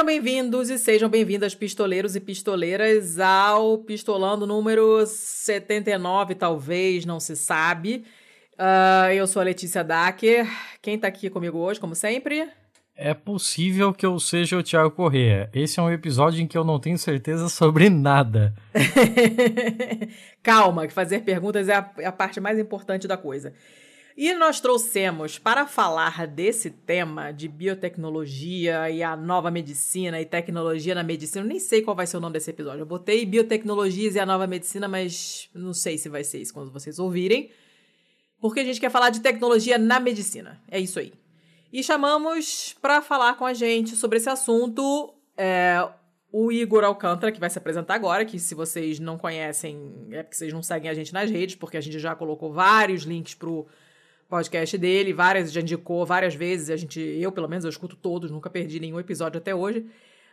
Sejam bem-vindos e sejam bem-vindas, pistoleiros e pistoleiras, ao Pistolando número 79, talvez, não se sabe. Uh, eu sou a Letícia Dacker. Quem tá aqui comigo hoje, como sempre? É possível que eu seja o Thiago Corrêa. Esse é um episódio em que eu não tenho certeza sobre nada. Calma, que fazer perguntas é a, é a parte mais importante da coisa. E nós trouxemos para falar desse tema de biotecnologia e a nova medicina e tecnologia na medicina. Eu nem sei qual vai ser o nome desse episódio. Eu botei biotecnologias e a nova medicina, mas não sei se vai ser isso quando vocês ouvirem. Porque a gente quer falar de tecnologia na medicina. É isso aí. E chamamos para falar com a gente sobre esse assunto é, o Igor Alcântara, que vai se apresentar agora, que se vocês não conhecem, é porque vocês não seguem a gente nas redes, porque a gente já colocou vários links pro podcast dele, várias, já indicou várias vezes, a gente, eu pelo menos, eu escuto todos, nunca perdi nenhum episódio até hoje.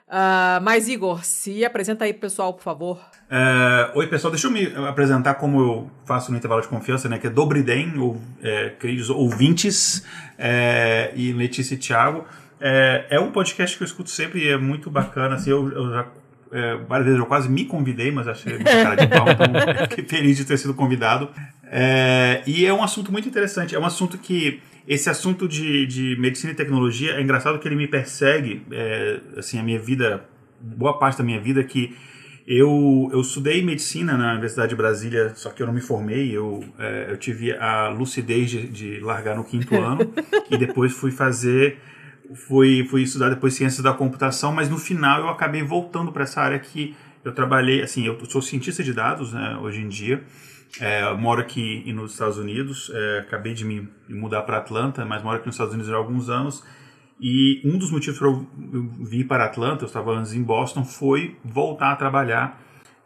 Uh, mas, Igor, se apresenta aí pro pessoal, por favor. É, oi, pessoal, deixa eu me apresentar como eu faço no intervalo de confiança, né? Que é Dobridem, ou, é, queridos ouvintes, é, e Letícia e Thiago. É, é um podcast que eu escuto sempre e é muito bacana, assim, eu, eu já é, várias vezes eu quase me convidei, mas achei muito cara de pau, então feliz de ter sido convidado. É, e é um assunto muito interessante. É um assunto que. Esse assunto de, de medicina e tecnologia é engraçado que ele me persegue, é, assim, a minha vida, boa parte da minha vida, que eu, eu estudei medicina na Universidade de Brasília, só que eu não me formei. Eu, é, eu tive a lucidez de, de largar no quinto ano e depois fui fazer fui, fui estudar depois ciências da computação, mas no final eu acabei voltando para essa área que eu trabalhei, assim, eu sou cientista de dados né, hoje em dia, é, moro aqui nos Estados Unidos, é, acabei de me mudar para Atlanta, mas moro aqui nos Estados Unidos há alguns anos, e um dos motivos para eu vir para Atlanta, eu estava antes em Boston, foi voltar a trabalhar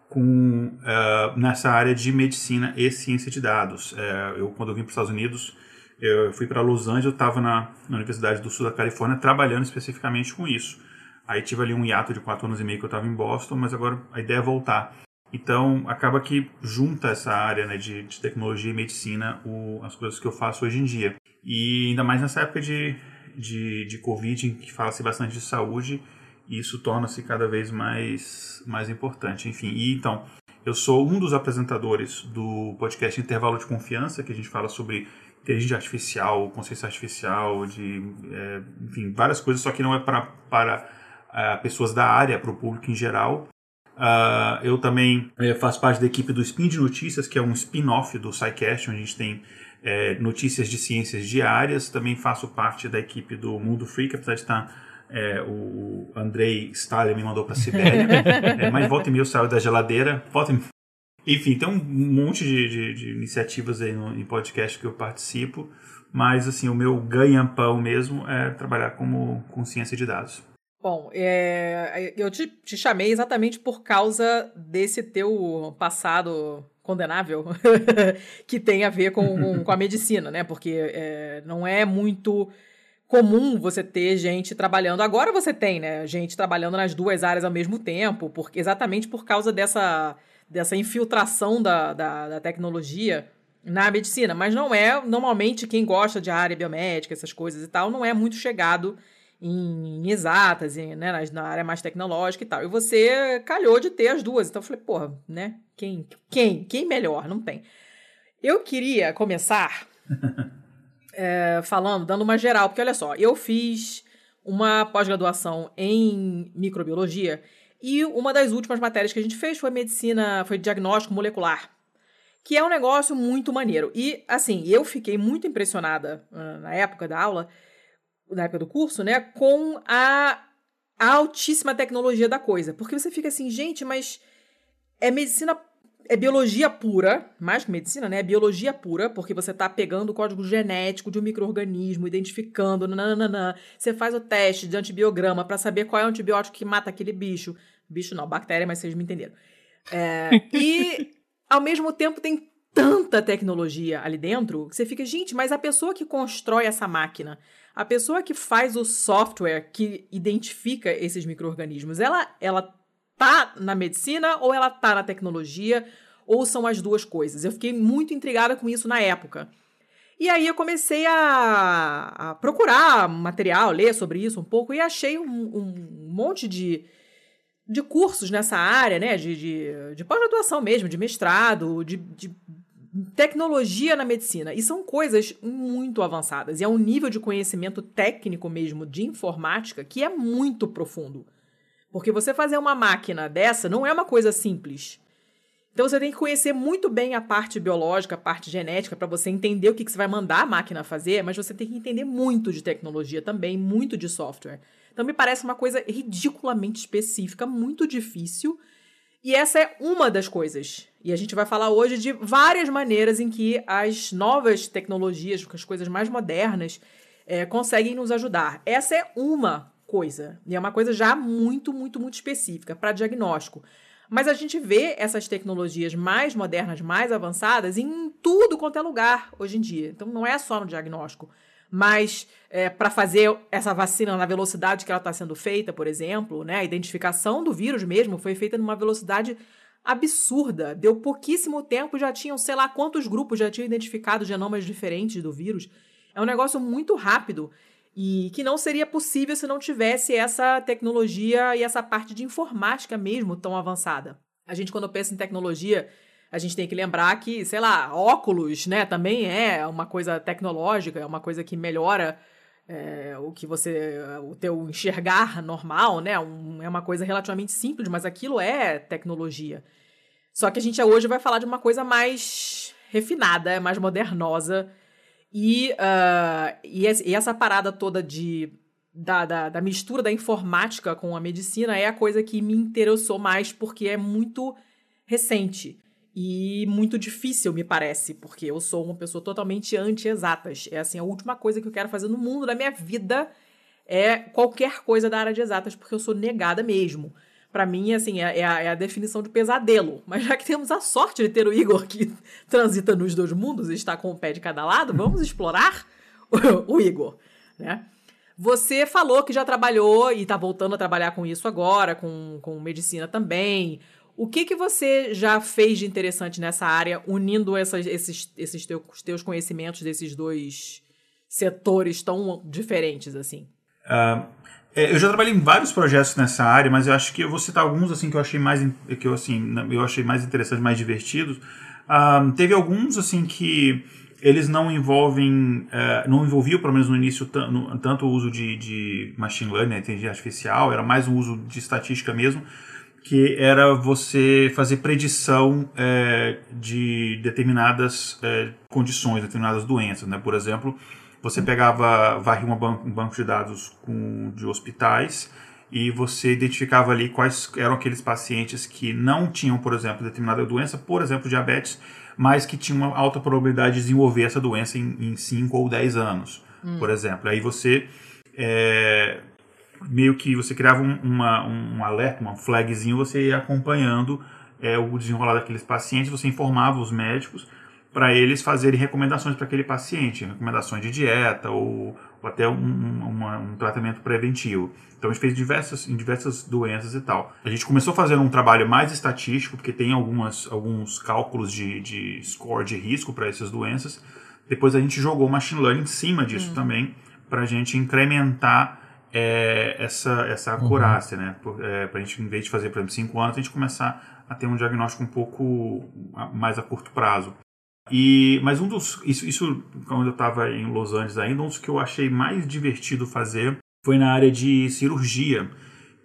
com, uh, nessa área de medicina e ciência de dados. Uh, eu, quando eu vim para os Estados Unidos, eu fui para Los Angeles, eu estava na, na, Universidade do Sul da Califórnia trabalhando especificamente com isso. Aí tive ali um hiato de quatro anos e meio que eu estava em Boston, mas agora a ideia é voltar. Então acaba que junta essa área né, de, de tecnologia e medicina o, as coisas que eu faço hoje em dia. E ainda mais nessa época de, de, de Covid, em que fala-se bastante de saúde, isso torna-se cada vez mais, mais importante. Enfim, e então, eu sou um dos apresentadores do podcast Intervalo de Confiança, que a gente fala sobre inteligência artificial, consciência artificial, de, é, enfim, várias coisas, só que não é pra, para é, pessoas da área, para o público em geral. Uh, eu também é, faço parte da equipe do Spin de Notícias, que é um spin-off do SciCast, onde a gente tem é, notícias de ciências diárias. Também faço parte da equipe do Mundo Freak, apesar de estar é, o Andrei Stalin me mandou para a Sibéria, é, mas volta e meia eu saio da geladeira, volta e enfim, tem um monte de, de, de iniciativas aí no, em podcast que eu participo, mas assim, o meu ganha-pão mesmo é trabalhar como, com ciência de dados. Bom, é, eu te, te, chamei exatamente por causa desse teu passado condenável que tem a ver com, com a medicina, né? Porque é, não é muito comum você ter gente trabalhando. Agora você tem, né? Gente trabalhando nas duas áreas ao mesmo tempo, porque exatamente por causa dessa dessa infiltração da, da, da, tecnologia na medicina, mas não é, normalmente, quem gosta de área biomédica, essas coisas e tal, não é muito chegado em, exatas, em, né, na, área mais tecnológica e tal. E você calhou de ter as duas. Então eu falei, porra, né? Quem, quem, quem melhor? Não tem. Eu queria começar é, falando, dando uma geral, porque olha só, eu fiz uma pós-graduação em microbiologia e uma das últimas matérias que a gente fez foi medicina, foi diagnóstico molecular, que é um negócio muito maneiro. E, assim, eu fiquei muito impressionada uh, na época da aula, na época do curso, né, com a, a altíssima tecnologia da coisa. Porque você fica assim, gente, mas é medicina é biologia pura, mais que medicina, né? É biologia pura, porque você tá pegando o código genético de um microorganismo, identificando, nananana. Você faz o teste de antibiograma para saber qual é o antibiótico que mata aquele bicho. Bicho não, bactéria, mas vocês me entenderam. É, e, ao mesmo tempo, tem tanta tecnologia ali dentro que você fica, gente, mas a pessoa que constrói essa máquina, a pessoa que faz o software que identifica esses micro-organismos, ela, ela tá na medicina ou ela tá na tecnologia ou são as duas coisas? Eu fiquei muito intrigada com isso na época. E aí eu comecei a, a procurar material, ler sobre isso um pouco, e achei um, um monte de, de cursos nessa área, né? De, de, de pós-graduação mesmo, de mestrado, de, de tecnologia na medicina. E são coisas muito avançadas. E é um nível de conhecimento técnico mesmo de informática que é muito profundo. Porque você fazer uma máquina dessa não é uma coisa simples. Então você tem que conhecer muito bem a parte biológica, a parte genética, para você entender o que, que você vai mandar a máquina fazer, mas você tem que entender muito de tecnologia também, muito de software. Então me parece uma coisa ridiculamente específica, muito difícil. E essa é uma das coisas. E a gente vai falar hoje de várias maneiras em que as novas tecnologias, as coisas mais modernas, é, conseguem nos ajudar. Essa é uma coisa. E é uma coisa já muito, muito, muito específica para diagnóstico. Mas a gente vê essas tecnologias mais modernas, mais avançadas em tudo quanto é lugar hoje em dia. Então não é só no diagnóstico. Mas é, para fazer essa vacina na velocidade que ela está sendo feita, por exemplo, né, a identificação do vírus mesmo foi feita numa velocidade absurda. Deu pouquíssimo tempo, já tinham, sei lá quantos grupos já tinham identificado genomas diferentes do vírus. É um negócio muito rápido e que não seria possível se não tivesse essa tecnologia e essa parte de informática mesmo tão avançada. A gente, quando pensa em tecnologia, a gente tem que lembrar que, sei lá, óculos, né, também é uma coisa tecnológica, é uma coisa que melhora é, o que você, o teu enxergar normal, né, um, é uma coisa relativamente simples, mas aquilo é tecnologia. Só que a gente hoje vai falar de uma coisa mais refinada, mais modernosa, e, uh, e, e, essa parada toda de, da, da, da, mistura da informática com a medicina é a coisa que me interessou mais, porque é muito recente e muito difícil, me parece, porque eu sou uma pessoa totalmente anti-exatas. É assim, a última coisa que eu quero fazer no mundo, na minha vida, é qualquer coisa da área de exatas, porque eu sou negada mesmo para mim, assim, é, é, a, é, a, definição de pesadelo. Mas já que temos a sorte de ter o Igor que transita nos dois mundos e está com o pé de cada lado, vamos explorar o, o Igor, né? Você falou que já trabalhou e está voltando a trabalhar com isso agora, com, com medicina também. O que, que você já fez de interessante nessa área, unindo essas, esses, esses teus, teus conhecimentos desses dois setores tão diferentes assim? Uh, eu já trabalhei em vários projetos nessa área, mas eu acho que eu vou citar alguns assim que eu achei mais que eu assim eu achei mais interessantes, mais divertidos. Um, teve alguns assim que eles não envolvem, uh, não envolviam pelo menos no início tanto o uso de, de machine learning, né, inteligência artificial, era mais um uso de estatística mesmo, que era você fazer predição é, de determinadas é, condições, determinadas doenças, né? Por exemplo, você pegava, varria um banco, de dados com, de hospitais e você identificava ali quais eram aqueles pacientes que não tinham, por exemplo, determinada doença, por exemplo, diabetes, mas que tinham uma alta probabilidade de desenvolver essa doença em 5 ou 10 anos, hum. por exemplo. Aí você é, meio que você criava um, uma, um alerta, um flagzinho, você ia acompanhando é, o desenrolar daqueles pacientes, você informava os médicos para eles fazerem recomendações para aquele paciente, recomendações de dieta ou, ou até um, uma, um, tratamento preventivo. Então a gente fez diversas, em diversas doenças e tal. A gente começou a fazer um trabalho mais estatístico, porque tem algumas, alguns cálculos de, de score de risco para essas doenças. Depois a gente jogou machine learning em cima disso hum. também, para a gente incrementar é, essa, essa uhum. acurácia, uhum. né? É, para a gente, em vez de fazer, por exemplo, 5 anos, a gente começar a ter um diagnóstico um pouco mais a curto prazo. E, mas um dos. Isso, isso quando eu estava em Los Angeles ainda, um dos que eu achei mais divertido fazer foi na área de cirurgia,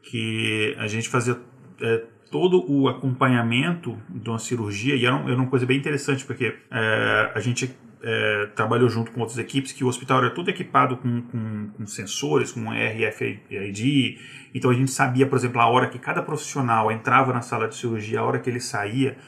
que a gente fazia é, todo o acompanhamento de uma cirurgia, e era, um, era uma coisa bem interessante, porque é, a gente é, trabalhou junto com outras equipes, que o hospital era todo equipado com, com, com, sensores, com RFID, então a gente sabia, por exemplo, a hora que cada profissional entrava na sala de cirurgia, a hora que ele saía,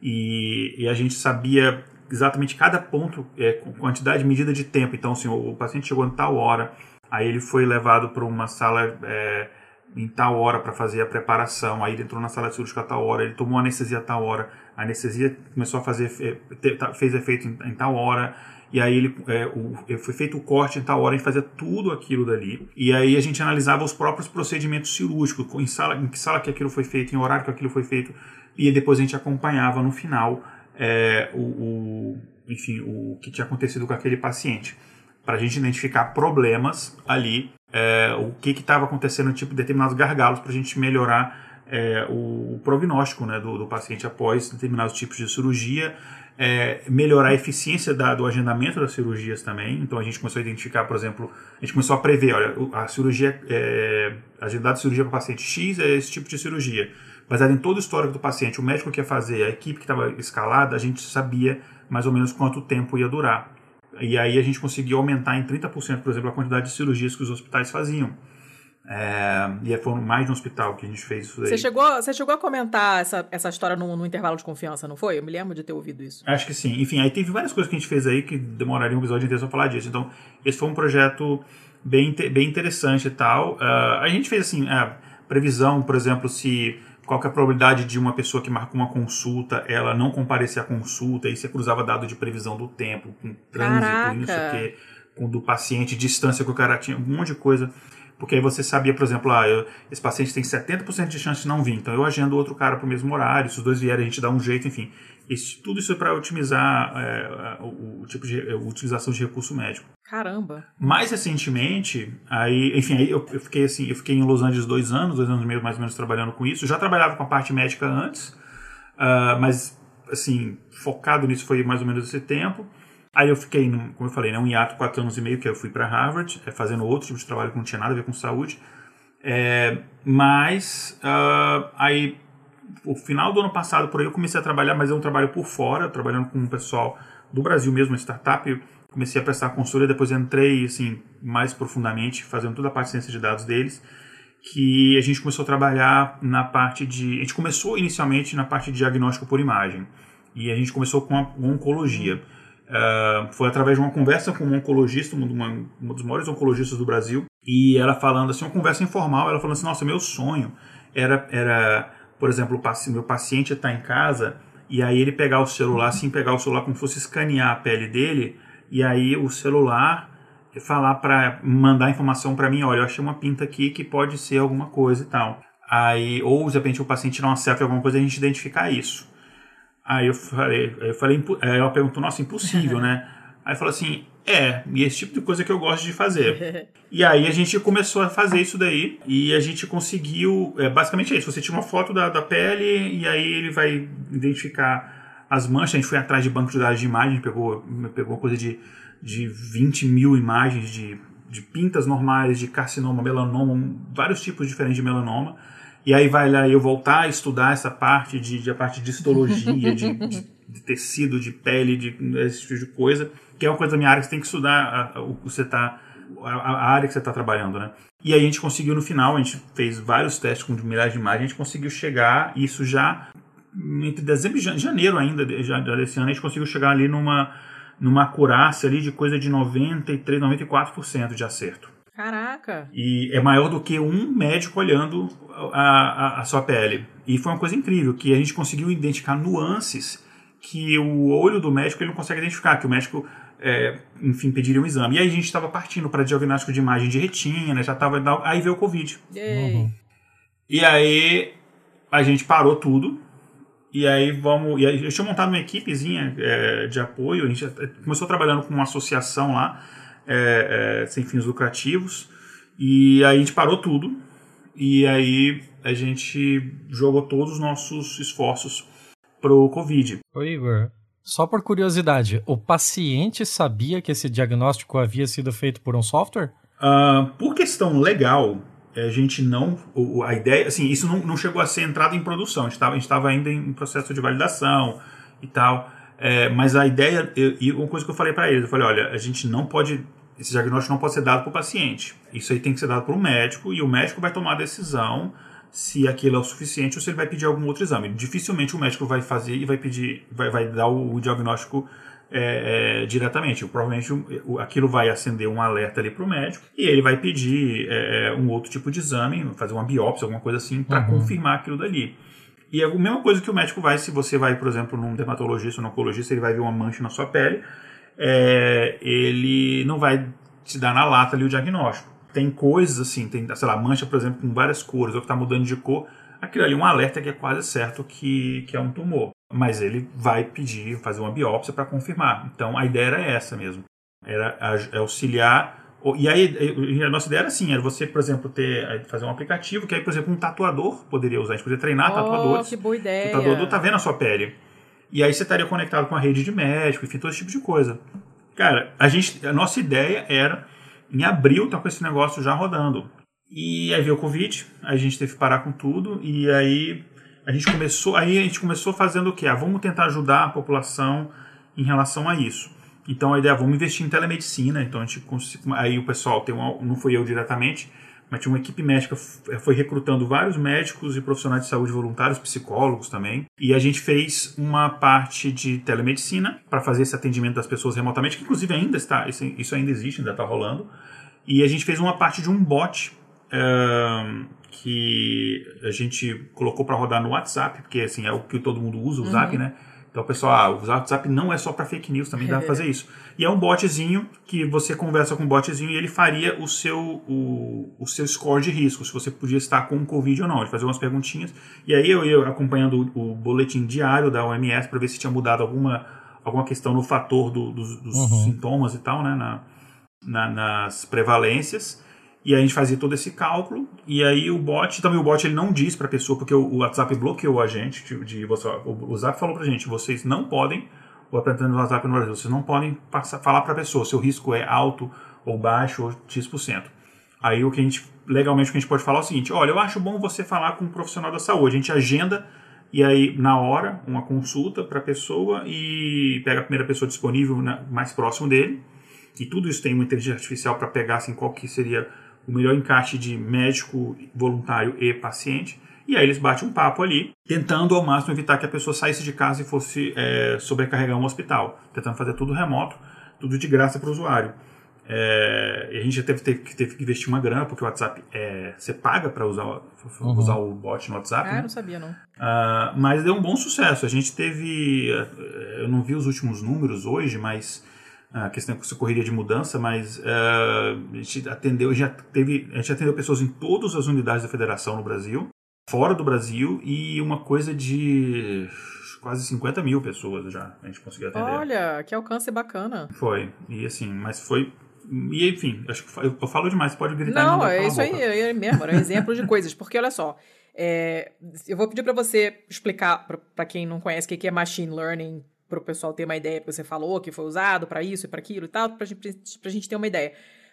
e, e a gente sabia exatamente cada ponto, é, quantidade medida de tempo. Então, assim, o, o paciente chegou em tal hora, aí ele foi levado para uma sala é, em tal hora para fazer a preparação, aí ele entrou na sala cirúrgica a tal hora, ele tomou anestesia a tal hora, a anestesia começou a fazer, fez efeito em, em tal hora, e aí ele é, o, foi feito o corte em tal hora, a gente fazia tudo aquilo dali, e aí a gente analisava os próprios procedimentos cirúrgicos, em, sala, em que sala que aquilo foi feito, em horário que aquilo foi feito, e depois a gente acompanhava no final é, o, o, enfim, o que tinha acontecido com aquele paciente, para a gente identificar problemas ali, é, o que estava acontecendo, tipo determinados gargalos, para a gente melhorar é, o, prognóstico né, do, do, paciente após determinados tipos de cirurgia, é, melhorar a eficiência da, do agendamento das cirurgias também. Então a gente começou a identificar, por exemplo, a gente começou a prever, olha, a cirurgia, é, agendar de cirurgia para paciente X é esse tipo de cirurgia. Baseado em todo o histórico do paciente, o médico que ia fazer, a equipe que estava escalada, a gente sabia mais ou menos quanto tempo ia durar. E aí a gente conseguiu aumentar em 30%, por exemplo, a quantidade de cirurgias que os hospitais faziam. É, e foram mais no hospital que a gente fez isso daí. Você chegou, você chegou a comentar essa, essa história no, no, intervalo de confiança, não foi? Eu me lembro de ter ouvido isso. Acho que sim. Enfim, aí teve várias coisas que a gente fez aí que demoraria um episódio inteiro só falar disso. Então, esse foi um projeto bem, bem interessante e tal. Uh, a gente fez assim, a previsão, por exemplo, se qual é a probabilidade de uma pessoa que marcou uma consulta, ela não comparecer à consulta, e você cruzava dado de previsão do tempo, com trânsito, Caraca. isso aqui, com do paciente, distância que o cara tinha, um monte de coisa. Porque aí você sabia, por exemplo, ah, eu, esse paciente tem 70% de chance de não vir, então eu agendo outro cara para o mesmo horário, se os dois vierem a gente dá um jeito, enfim. Esse, tudo isso é para otimizar é, o, o, tipo de a utilização de recurso médico. Caramba. Mais recentemente, aí, enfim, aí eu, eu, fiquei assim, eu fiquei em Los Angeles dois anos, dois anos e meio mais ou menos trabalhando com isso. Eu já trabalhava com a parte médica antes, uh, mas assim focado nisso foi mais ou menos esse tempo. Aí eu fiquei, como eu falei, né, um hiato quatro anos e meio que eu fui para Harvard, é, fazendo outro tipo de trabalho que não tinha nada a ver com saúde. É, mas uh, aí o final do ano passado por aí eu comecei a trabalhar, mas é um trabalho por fora, trabalhando com um pessoal do Brasil mesmo, uma startup comecei a prestar consultoria, depois entrei assim mais profundamente, fazendo toda a parte de ciência de dados deles, que a gente começou a trabalhar na parte de, a gente começou inicialmente na parte de diagnóstico por imagem e a gente começou com a oncologia. Uh, foi através de uma conversa com um oncologista, uma dos maiores oncologistas do Brasil, e ela falando assim, uma conversa informal, ela falando assim, nossa, meu sonho era, era por exemplo, o meu paciente está em casa e aí ele pegar o celular, assim, pegar o celular como se fosse escanear a pele dele e aí o celular falar para mandar informação para mim, olha, eu achei uma pinta aqui que pode ser alguma coisa e tal. Aí, ou de repente o paciente tirar uma selfie alguma coisa e a gente identificar isso. Aí eu falei, eu falei, ela perguntou, nossa, impossível, né? Aí falou assim, é, e esse tipo de coisa que eu gosto de fazer. e aí a gente começou a fazer isso daí e a gente conseguiu, é, basicamente é isso, você tira uma foto da, da pele e aí ele vai identificar as manchas, a gente foi atrás de banco de dados de imagem, pegou, pegou coisa de, de 20 mil imagens de, de pintas normais, de carcinoma, melanoma, vários tipos diferentes de melanoma. E aí vai lá eu voltar a estudar essa parte de, de a parte de histologia, de, de, de, tecido, de pele, de esse tipo de coisa, que é uma coisa da minha área que você tem que estudar a, o que você tá, a, a, área que você está trabalhando, né? E aí a gente conseguiu no final, a gente fez vários testes com milhares de imagens, a gente conseguiu chegar, isso já entre dezembro e janeiro ainda desse ano, a gente conseguiu chegar ali numa, numa acurácia ali de coisa de 93, 94% de acerto. Caraca! E é maior do que um médico olhando a, a, a, sua pele. E foi uma coisa incrível, que a gente conseguiu identificar nuances que o olho do médico ele não consegue identificar, que o médico, é, enfim, pediria um exame. E aí a gente estava partindo para diagnóstico de imagem de retina, já estava... Aí veio o Covid. Uhum. E aí a gente parou tudo, e aí vamos. E aí eu tinha montado uma equipezinha é, de apoio. A gente começou trabalhando com uma associação lá, é, é, sem fins lucrativos. E aí a gente parou tudo. E aí a gente jogou todos os nossos esforços pro Covid. Ô Igor, só por curiosidade, o paciente sabia que esse diagnóstico havia sido feito por um software? Uh, por questão legal, é, a gente não. A ideia, assim, isso não, não chegou a ser entrado em produção, a gente estava ainda em processo de validação e tal. É, mas a ideia, eu, e uma coisa que eu falei para eles, eu falei: olha, a gente não pode. Esse diagnóstico não pode ser dado para o paciente. Isso aí tem que ser dado para o médico e o médico vai tomar a decisão se aquilo é o suficiente ou se ele vai pedir algum outro exame. Dificilmente o médico vai fazer e vai pedir, vai, vai dar o, o diagnóstico é, é, diretamente. Provavelmente o, aquilo vai acender um alerta ali para o médico e ele vai pedir é, é, um outro tipo de exame, fazer uma biópsia, alguma coisa assim, para uhum. confirmar aquilo dali. E é a mesma coisa que o médico vai, se você vai, por exemplo, num dermatologista ou num oncologista, ele vai ver uma mancha na sua pele, é, ele não vai te dar na lata ali o diagnóstico. Tem coisas assim, tem, sei lá, mancha, por exemplo, com várias cores, ou que está mudando de cor, aquilo ali é um alerta que é quase certo que, que é um tumor. mas ele vai pedir, fazer uma biópsia para confirmar. Então a ideia era essa mesmo, era auxiliar e aí, a nossa ideia era assim, era você, por exemplo, ter, fazer um aplicativo que aí, por exemplo, um tatuador poderia usar. A gente poderia treinar oh, tatuadores. que boa ideia. O tatuador tá vendo a sua pele. E aí você estaria conectado com a rede de médico, enfim, todo esse tipo de coisa. Cara, a, gente, a nossa ideia era, em abril, tá com esse negócio já rodando. E aí veio o Covid, a gente teve que parar com tudo, e aí a gente começou, aí a gente começou fazendo o quê? Ah, vamos tentar ajudar a população em relação a isso. Então a ideia, vamos investir em telemedicina. Então a gente aí o pessoal tem não foi eu diretamente, mas tinha uma equipe médica foi recrutando vários médicos e profissionais de saúde voluntários, psicólogos também. E a gente fez uma parte de telemedicina para fazer esse atendimento das pessoas remotamente, que inclusive ainda está, isso ainda existe, ainda está rolando. E a gente fez uma parte de um bot que a gente colocou para rodar no WhatsApp, porque assim é o que todo mundo usa, o uhum. Zap, né? Então, pessoal, ah, o WhatsApp não é só para fake news, também dá para fazer isso. E é um botzinho que você conversa com o botzinho e ele faria o seu, o, o seu score de risco, se você podia estar com Covid ou não. Ele fazia umas perguntinhas. E aí eu ia acompanhando o, o boletim diário da OMS para ver se tinha mudado alguma, alguma questão no fator do, dos, dos uhum. sintomas e tal, né? Na, na, nas prevalências. E aí a gente fazia todo esse cálculo. E aí o bot, também o bot ele não diz para a pessoa, porque o WhatsApp bloqueou a gente. De, de, o WhatsApp falou para gente: vocês não podem, o representante do WhatsApp no Brasil, vocês não podem passar, falar para a pessoa se o risco é alto ou baixo ou X%. Aí o que a gente, legalmente, o que a gente pode falar é o seguinte: olha, eu acho bom você falar com um profissional da saúde. A gente agenda e aí, na hora, uma consulta para a pessoa e pega a primeira pessoa disponível mais próximo dele. E tudo isso tem uma inteligência artificial para pegar assim, qual que seria o melhor encaixe de médico, voluntário e paciente. E aí eles batem um papo ali, tentando ao máximo evitar que a pessoa saísse de casa e fosse é, sobrecarregar um hospital, tentando fazer tudo remoto, tudo de graça para o usuário. É, a gente já teve, teve, teve, que investir uma grana, porque o WhatsApp é, você paga para usar, uhum. usar o bot no WhatsApp. Ah, né? não sabia não. Uh, mas deu um bom sucesso. A gente teve. Eu não vi os últimos números hoje, mas a questão é correria de mudança, mas uh, a gente atendeu, já teve, a gente atendeu pessoas em todas as unidades da federação no Brasil, fora do Brasil, e uma coisa de quase 50 mil pessoas já a gente conseguiu atender. Olha, que alcance bacana. Foi, e assim, mas foi e enfim, acho que eu, falo demais, pode gritar. Não, é isso aí, é mesmo, era um exemplo de coisas, porque olha só, é, eu vou pedir para você explicar para quem não conhece o que é machine learning para o pessoal ter uma ideia, porque você falou que foi usado para isso e para aquilo e tal, para a gente ter uma ideia.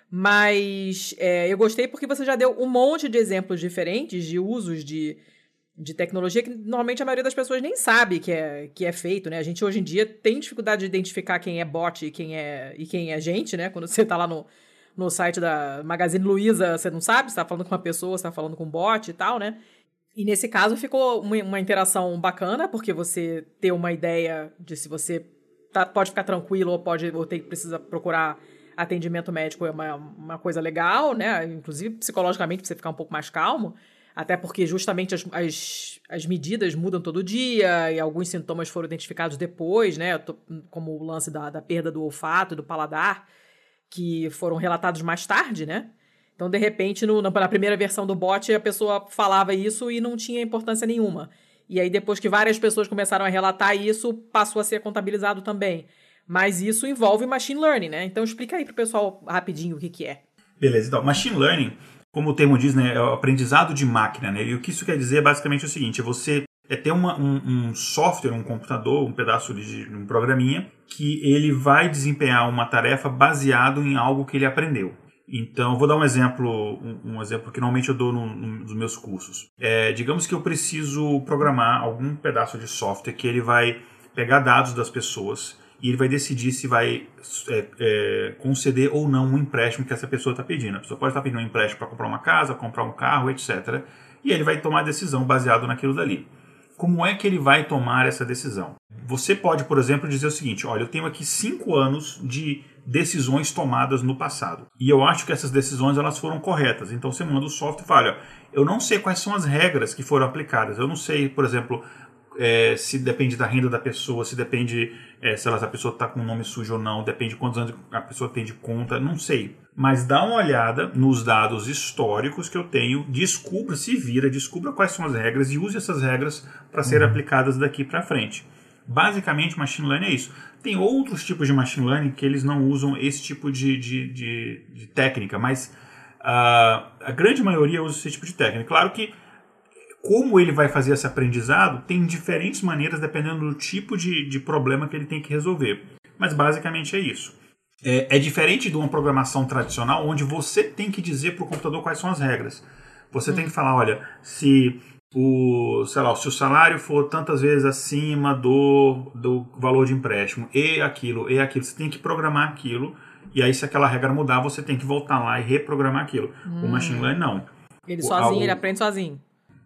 Mas é, eu gostei porque você já deu um monte de exemplos diferentes de usos de, de tecnologia que normalmente a maioria das pessoas nem sabe que é, que é feito, né? A gente hoje em dia tem dificuldade de identificar quem é bot e quem é, e quem é gente, né? Quando você está lá no, no site da Magazine Luiza, você não sabe, você tá falando com uma pessoa, você tá falando com um bot e tal, né? E nesse caso ficou uma, uma, interação bacana, porque você ter uma ideia de se você tá, pode ficar tranquilo ou pode ou precisa procurar atendimento médico é uma, uma coisa legal, né? Inclusive psicologicamente pra você ficar um pouco mais calmo. Até porque justamente as, as, as medidas mudam todo dia e alguns sintomas foram identificados depois, né? Como o lance da, da perda do olfato, do paladar, que foram relatados mais tarde, né? Então, de repente, no, na primeira versão do bot, a pessoa falava isso e não tinha importância nenhuma. E aí, depois que várias pessoas começaram a relatar isso, passou a ser contabilizado também. Mas isso envolve machine learning, né? Então, explica aí para o pessoal rapidinho o que, que é. Beleza, então, machine learning, como o termo diz, né, é o aprendizado de máquina, né? E o que isso quer dizer é basicamente o seguinte: é você é ter uma, um, um, software, um computador, um pedaço de um programinha que ele vai desempenhar uma tarefa baseado em algo que ele aprendeu. Então, vou dar um exemplo, um, um exemplo que normalmente eu dou no, no, nos meus cursos. É, digamos que eu preciso programar algum pedaço de software que ele vai pegar dados das pessoas e ele vai decidir se vai é, é, conceder ou não um empréstimo que essa pessoa está pedindo. A pessoa pode estar tá pedindo um empréstimo para comprar uma casa, comprar um carro, etc. E ele vai tomar a decisão baseado naquilo dali. Como é que ele vai tomar essa decisão? Você pode, por exemplo, dizer o seguinte: olha, eu tenho aqui cinco anos de decisões tomadas no passado. E eu acho que essas decisões elas foram corretas. Então você manda o software e fala, eu não sei quais são as regras que foram aplicadas. Eu não sei, por exemplo, é, se depende da renda da pessoa, se depende é, se, ela, a pessoa está com o nome sujo ou não, depende de quantos anos a pessoa tem de conta, não sei. Mas dá uma olhada nos dados históricos que eu tenho, descubra, se vira, descubra quais são as regras e use essas regras para serem uhum. aplicadas daqui para frente. Basicamente, machine learning é isso. Tem outros tipos de machine learning que eles não usam esse tipo de, de, de, de técnica, mas uh, a grande maioria usa esse tipo de técnica. Claro que como ele vai fazer esse aprendizado tem diferentes maneiras dependendo do tipo de, de problema que ele tem que resolver. Mas basicamente é isso. É, é diferente de uma programação tradicional onde você tem que dizer para o computador quais são as regras. Você hum. tem que falar, olha, se o, sei lá, se o salário for tantas vezes acima do, do valor de empréstimo, e aquilo, e aquilo, você tem que programar aquilo, e aí se aquela regra mudar, você tem que voltar lá e reprogramar aquilo. Hum. O machine learning não. Ele sozinho, o, ele aprende sozinho.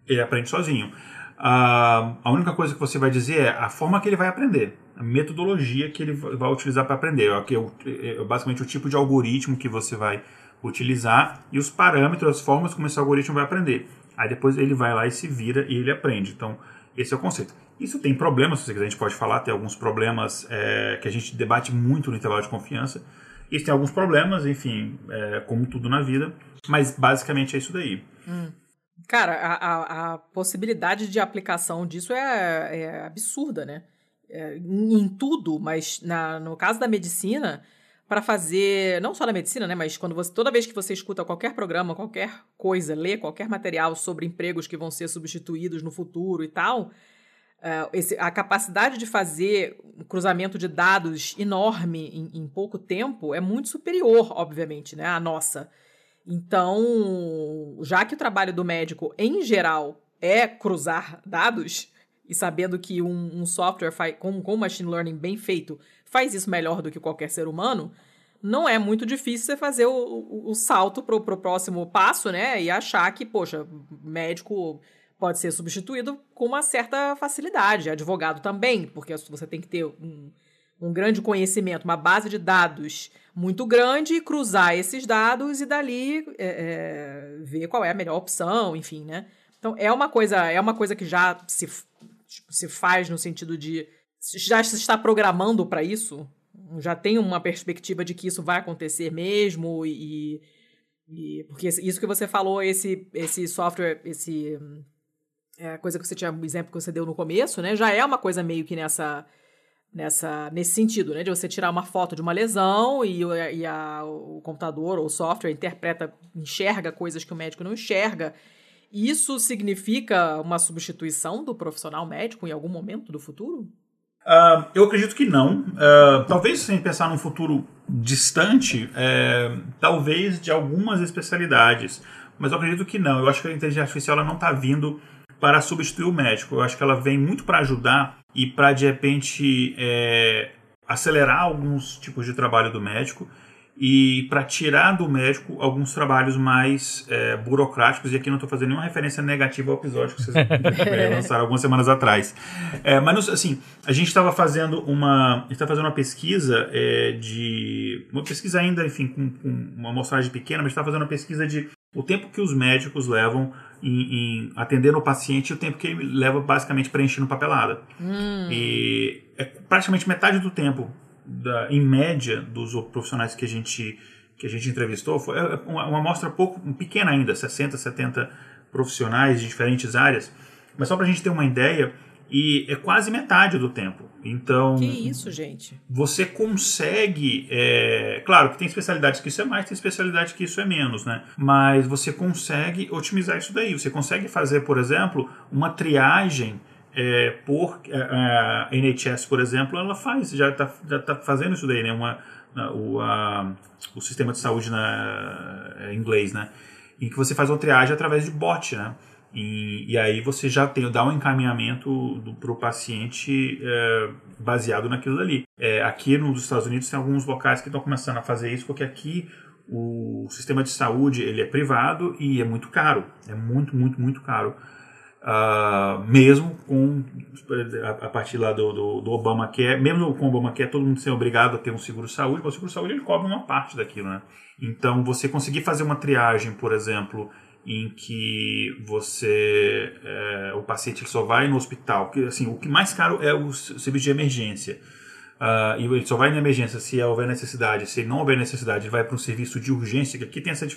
Ele aprende sozinho. Uh, a única coisa que você vai dizer é a forma que ele vai aprender, a metodologia que ele vai utilizar para aprender, é, é basicamente o tipo de algoritmo que você vai utilizar e os parâmetros, as formas como esse algoritmo vai aprender. Aí depois ele vai lá e se vira e ele aprende. Então, esse é o conceito. Isso tem problemas, se você quiser, a gente pode falar, tem alguns problemas é, que a gente debate muito no intervalo de confiança. Isso tem alguns problemas, enfim, é, como tudo na vida, mas basicamente é isso daí. Hum. Cara, a, a, a, possibilidade de aplicação disso é, é absurda, né? É, em, tudo, mas na, no caso da medicina, para fazer, não só na medicina, né? Mas quando você, toda vez que você escuta qualquer programa, qualquer coisa, lê qualquer material sobre empregos que vão ser substituídos no futuro e tal, Uh, esse, a capacidade de fazer um cruzamento de dados enorme em, em, pouco tempo é muito superior, obviamente, né, à nossa. Então, já que o trabalho do médico, em geral, é cruzar dados, e sabendo que um, um software com, com machine learning bem feito faz isso melhor do que qualquer ser humano, não é muito difícil você fazer o, o, o salto para o próximo passo, né? E achar que, poxa, médico pode ser substituído com uma certa facilidade, advogado também, porque você tem que ter um, um grande conhecimento, uma base de dados muito grande, cruzar esses dados e dali é, é, ver qual é a melhor opção, enfim, né? Então é uma coisa, é uma coisa que já se, tipo, se faz no sentido de já se está programando para isso, já tem uma perspectiva de que isso vai acontecer mesmo e, e porque isso que você falou, esse esse software, esse é, coisa que você tinha, exemplo que você deu no começo, né? Já é uma coisa meio que nessa nessa, nesse sentido, né? De você tirar uma foto de uma lesão e, e a, o computador ou o software interpreta, enxerga coisas que o médico não enxerga. Isso significa uma substituição do profissional médico em algum momento do futuro? Uh, eu acredito que não. Uh, talvez, sem pensar num futuro distante, é, talvez de algumas especialidades. Mas eu acredito que não. Eu acho que a inteligência artificial não está vindo para substituir o médico. Eu acho que ela vem muito para ajudar e para de repente é, acelerar alguns tipos de trabalho do médico e para tirar do médico alguns trabalhos mais é, burocráticos. E aqui não estou fazendo nenhuma referência negativa ao episódio que vocês lançaram algumas semanas atrás. É, mas assim, a gente estava fazendo uma, está fazendo uma pesquisa é, de uma pesquisa ainda, enfim, com, com uma amostragem pequena, mas está fazendo uma pesquisa de o tempo que os médicos levam em, em atendendo o paciente e o tempo que ele leva basicamente preenchendo papelada. Hum. E é praticamente metade do tempo, da, em média, dos profissionais que a gente, que a gente entrevistou, foi é, uma, uma amostra pouco, pequena ainda, 60, 70 profissionais de diferentes áreas. Mas só para a gente ter uma ideia, e é quase metade do tempo. Então. Que isso, gente. Você consegue. É, claro que tem especialidades que isso é mais, tem especialidades que isso é menos, né? Mas você consegue otimizar isso daí. Você consegue fazer, por exemplo, uma triagem. É, por é, a NHS, por exemplo, ela faz, já está já tá fazendo isso daí, né? Uma, o, a, o sistema de saúde na, em inglês, né? Em que você faz uma triagem através de bot, né? E, e aí você já tem, dá um encaminhamento para o paciente é, baseado naquilo dali. É, aqui nos Estados Unidos tem alguns locais que estão começando a fazer isso, porque aqui o sistema de saúde ele é privado e é muito caro. É muito, muito, muito caro. Uh, mesmo com a, partir lá do, do, do Obamacare, mesmo com o Obamacare, todo mundo ser obrigado a ter um seguro de saúde, o seguro de saúde ele cobre uma parte daquilo, né? Então, você conseguir fazer uma triagem, por exemplo, em que você é, o paciente só vai no hospital que assim o que mais caro é o serviço de emergência. Uh, e ele só vai na emergência se houver necessidade. Se não houver necessidade ele vai para um serviço de urgência que aqui tem essa,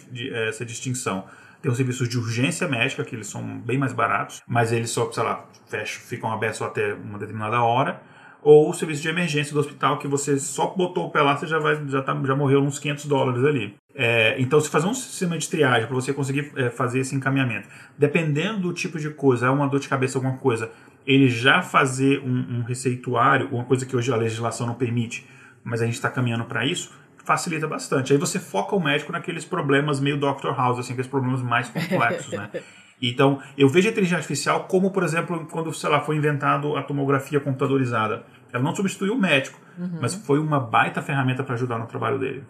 essa distinção tem um serviço de urgência médica que eles são bem mais baratos mas eles só sei lá fecham ficam abertos até uma determinada hora ou o serviço de emergência do hospital, que você só botou o pé lá, você já, vai, já, tá, já morreu uns 500 dólares ali. É, então, se fazer um sistema de triagem para você conseguir é, fazer esse encaminhamento, dependendo do tipo de coisa, é uma dor de cabeça, alguma coisa, ele já fazer um, um receituário, uma coisa que hoje a legislação não permite, mas a gente está caminhando para isso, facilita bastante. Aí você foca o médico naqueles problemas meio Dr. House, assim, aqueles problemas mais complexos, né? Então, eu vejo a inteligência artificial como, por exemplo, quando, sei lá, foi inventado a tomografia computadorizada. Ela não substituiu o médico, uhum. mas foi uma baita ferramenta para ajudar no trabalho dele.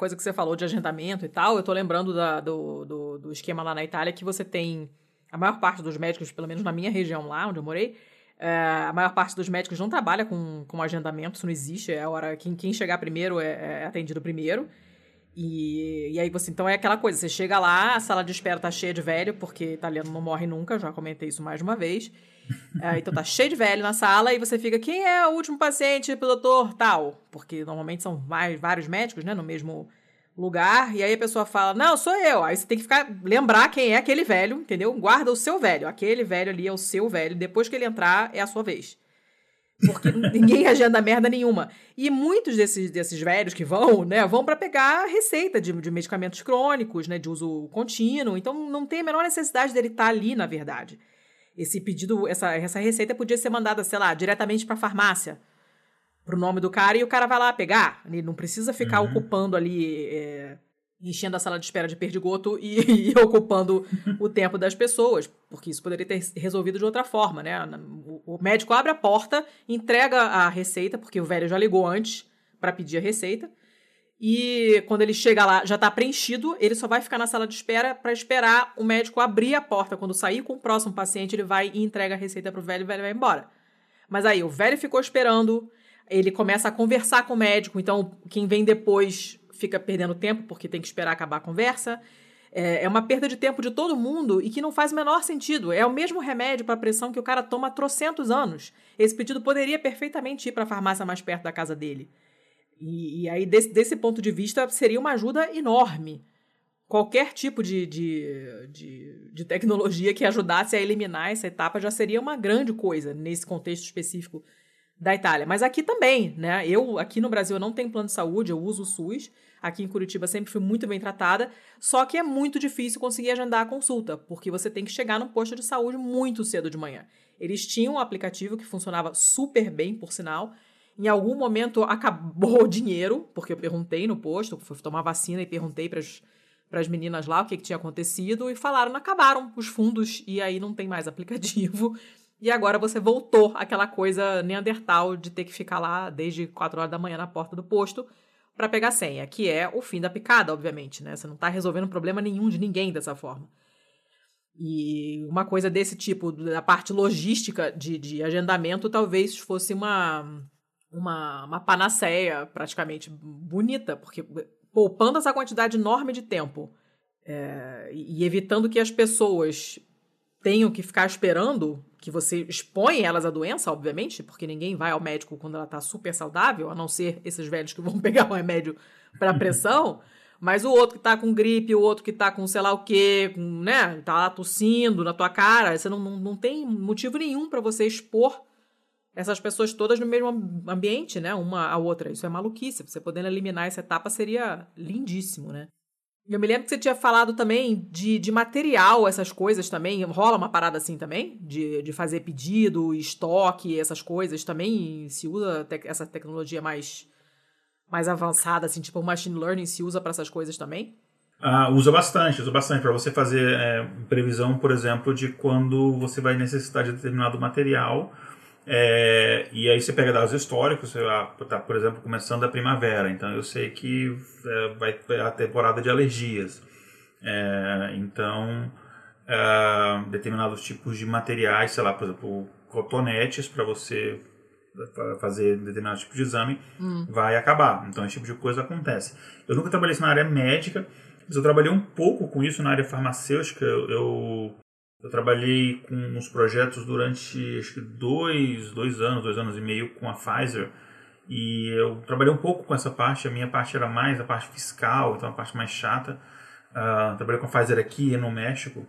Coisa que você falou de agendamento e tal, eu tô lembrando da, do, do, do, esquema lá na Itália que você tem. A maior parte dos médicos, pelo menos na minha região lá, onde eu morei, é, a maior parte dos médicos não trabalha com, com agendamento, isso não existe. É a hora. Quem, quem chegar primeiro é, é atendido primeiro. E, e aí você, então é aquela coisa, você chega lá, a sala de espera tá cheia de velho, porque italiano não morre nunca, já comentei isso mais de uma vez. É, então tá cheio de velho na sala e você fica, quem é o último paciente pro doutor tal? Porque normalmente são mais, vários médicos, né, no mesmo lugar, e aí a pessoa fala, não, sou eu. Aí você tem que ficar, lembrar quem é aquele velho, entendeu? Guarda o seu velho. Aquele velho ali é o seu velho. Depois que ele entrar, é a sua vez. Porque ninguém agenda merda nenhuma. E muitos desses, desses velhos que vão, né, vão para pegar receita de, de medicamentos crônicos, né, de uso contínuo. Então não tem a menor necessidade dele estar tá ali, na verdade. Esse pedido, essa, essa receita podia ser mandada, sei lá, diretamente para a farmácia, pro nome do cara, e o cara vai lá pegar. Ele não precisa ficar uhum. ocupando ali. É, enchendo a sala de espera de perdigoto e, e ocupando o tempo das pessoas, porque isso poderia ter resolvido de outra forma, né? O, médico abre a porta, entrega a receita, porque o velho já ligou antes para pedir a receita, e quando ele chega lá, já está preenchido, ele só vai ficar na sala de espera para esperar o médico abrir a porta. Quando sair com o próximo paciente, ele vai e entrega a receita pro velho e o velho vai embora. Mas aí, o velho ficou esperando, ele começa a conversar com o médico, então quem vem depois fica perdendo tempo porque tem que esperar acabar a conversa. É, é uma perda de tempo de todo mundo e que não faz o menor sentido. É o mesmo remédio para pressão que o cara toma há trocentos anos. Esse pedido poderia perfeitamente ir para a farmácia mais perto da casa dele. E, e aí, desse, desse, ponto de vista, seria uma ajuda enorme. Qualquer tipo de, de, de, de tecnologia que ajudasse a eliminar essa etapa já seria uma grande coisa nesse contexto específico da Itália. Mas aqui também, né? Eu, aqui no Brasil, não tenho plano de saúde, eu uso o SUS. Aqui em Curitiba sempre fui muito bem tratada, só que é muito difícil conseguir agendar a consulta, porque você tem que chegar no posto de saúde muito cedo de manhã. Eles tinham um aplicativo que funcionava super bem, por sinal. Em algum momento acabou o dinheiro, porque eu perguntei no posto, fui tomar vacina e perguntei para as meninas lá o que, que tinha acontecido e falaram, acabaram os fundos e aí não tem mais aplicativo. E agora você voltou àquela coisa neandertal de ter que ficar lá desde 4 horas da manhã na porta do posto para pegar senha, que é o fim da picada, obviamente, né? Você não está resolvendo problema nenhum de ninguém dessa forma. E uma coisa desse tipo, da parte logística de, de agendamento, talvez fosse uma, uma, uma panaceia praticamente bonita, porque poupando essa quantidade enorme de tempo é, e evitando que as pessoas tenham que ficar esperando que você expõe elas à doença, obviamente, porque ninguém vai ao médico quando ela está super saudável, a não ser esses velhos que vão pegar um remédio para pressão. Mas o outro que está com gripe, o outro que está com sei lá o quê, com, né, tá lá tossindo na tua cara, você não, não, não tem motivo nenhum para você expor essas pessoas todas no mesmo ambiente, né, uma a outra. Isso é maluquice. Você podendo eliminar essa etapa seria lindíssimo, né? Eu me lembro que você tinha falado também de, de material, essas coisas também. Rola uma parada assim também? De, de fazer pedido, estoque, essas coisas também? Se usa te essa tecnologia mais, mais avançada, assim, tipo machine learning, se usa para essas coisas também? Ah, usa bastante, usa bastante para você fazer é, previsão, por exemplo, de quando você vai necessitar de determinado material É, e aí você pega dados históricos, você está, por exemplo, começando a primavera, então eu sei que é, vai ter a temporada de alergias. É, então, é, determinados tipos de materiais, sei lá, por exemplo, cotonetes para você fazer determinado tipo de exame hum. vai acabar. Então, esse tipo de coisa acontece. Eu nunca trabalhei na área médica, mas eu trabalhei um pouco com isso na área farmacêutica. Eu, eu trabalhei com uns projetos durante acho que dois, dois anos, dois anos e meio com a Pfizer. E eu trabalhei um pouco com essa parte. A minha parte era mais a parte fiscal, então a parte mais chata. Uh, trabalhei com a Pfizer aqui no México.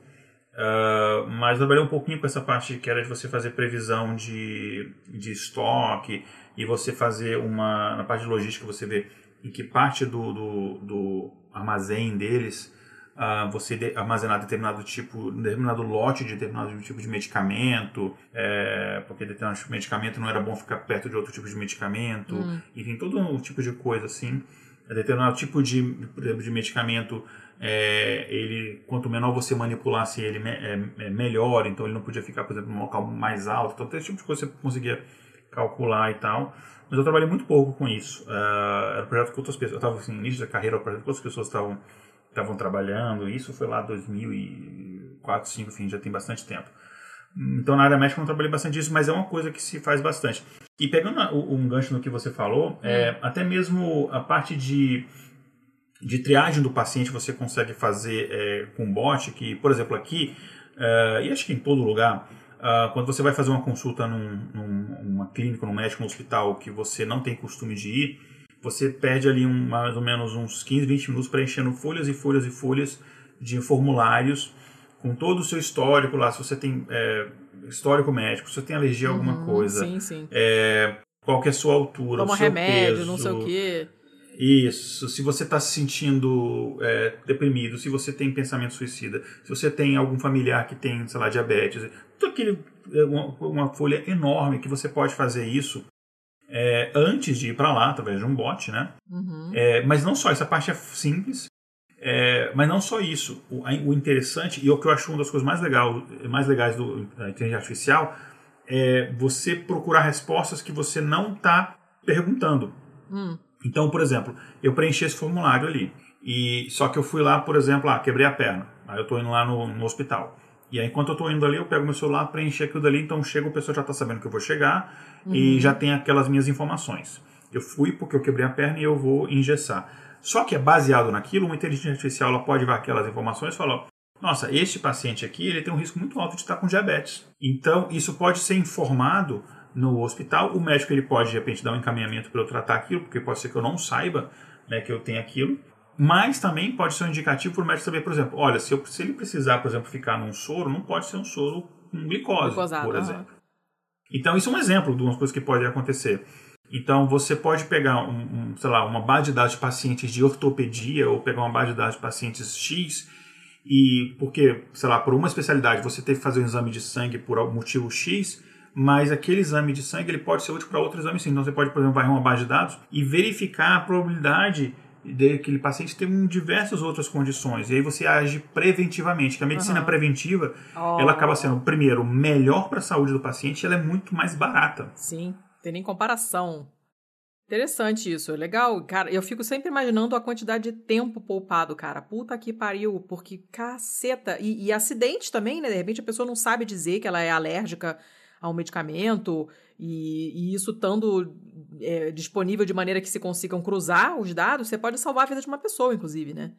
Uh, mas trabalhei um pouquinho com essa parte que era de você fazer previsão de, de estoque e você fazer uma. Na parte de logística, você vê em que parte do, do, do armazém deles uh, você armazenar determinado tipo, determinado lote de determinado tipo de medicamento, é, porque determinado tipo de medicamento não era bom ficar perto de outro tipo de medicamento, hum. enfim, todo um tipo de coisa assim. Determinado tipo de, de medicamento, é, ele, quanto menor você manipulasse ele, é, é, melhor, então ele não podia ficar, por exemplo, num local mais alto. Então, esse tipo de coisa você conseguia calcular e tal. Mas eu trabalhei muito pouco com isso. Uh, era um projeto que outras pessoas, eu estava assim, no início da carreira, outras pessoas estavam estavam trabalhando. Isso foi lá 2004, 2005, enfim, já tem bastante tempo. Então, na área médica eu não trabalhei bastante disso, mas é uma coisa que se faz bastante. E pegando um gancho no que você falou, é, hum. até mesmo a parte de, de triagem do paciente você consegue fazer é, com bot, que, por exemplo, aqui, é, e acho que em todo lugar, Uh, quando você vai fazer uma consulta num, numa clínica, num médico, num hospital que você não tem costume de ir, você perde ali um, mais ou menos uns 15, 20 minutos preenchendo folhas e folhas e folhas de formulários com todo o seu histórico lá, se você tem é, histórico médico, se você tem alergia a alguma uhum, coisa, sim, sim. É, qual que é a sua altura, Toma o seu remédio, peso, não sei o quê. Isso, se você está se sentindo é, deprimido, se você tem pensamento suicida, se você tem algum familiar que tem, sei lá, diabetes, tudo aquele, é, uma, uma folha enorme que você pode fazer isso é, antes de ir para lá, através de um bot, né? Uhum. É, mas não só, essa parte é simples, é, mas não só isso. O, o, interessante, e o que eu acho uma das coisas mais, legal, mais legais do, da inteligência artificial, é você procurar respostas que você não está perguntando. Hum. Então, por exemplo, eu preenchi esse formulário ali. E só que eu fui lá, por exemplo, ah, quebrei a perna. Aí eu estou indo lá no, no hospital. E aí, enquanto eu estou indo ali, eu pego meu celular, preencher aquilo dali, então chega, o pessoal já está sabendo que eu vou chegar uhum. e já tem aquelas minhas informações. Eu fui porque eu quebrei a perna e eu vou engessar. Só que é baseado naquilo, uma inteligência artificial ela pode ver aquelas informações e falar: nossa, este paciente aqui ele tem um risco muito alto de estar com diabetes. Então, isso pode ser informado no hospital. O médico ele pode, de repente, dar um encaminhamento para eu tratar aquilo, porque pode ser que eu não saiba né, que eu tenho aquilo. Mas também pode ser um indicativo para o médico saber, por exemplo, olha, se, eu, se ele precisar, por exemplo, ficar num soro, não pode ser um soro com glicose, Glicosado, por exemplo. Uhum. Então, isso é um exemplo de umas coisas que podem acontecer. Então, você pode pegar, um, um, sei lá, uma base de dados de pacientes de ortopedia ou pegar uma base de dados de pacientes X e, porque, sei lá, por uma especialidade você teve que fazer um exame de sangue por motivo X, mas aquele exame de sangue ele pode ser útil para outro exame sim. Então, você pode, por exemplo, varrer uma base de dados e verificar a probabilidade daquele paciente tem diversas outras condições. E aí você age preventivamente, que a medicina uhum. preventiva, oh. ela acaba sendo, primeiro, melhor para a saúde do paciente e ela é muito mais barata. Sim, tem nem comparação. Interessante isso, legal. Cara, eu fico sempre imaginando a quantidade de tempo poupado, cara. Puta que pariu, porque caceta. E, e acidente também, né? De repente a pessoa não sabe dizer que ela é alérgica a um medicamento, e, e isso estando é, disponível de maneira que se consigam cruzar os dados, você pode salvar a vida de uma pessoa, inclusive, né?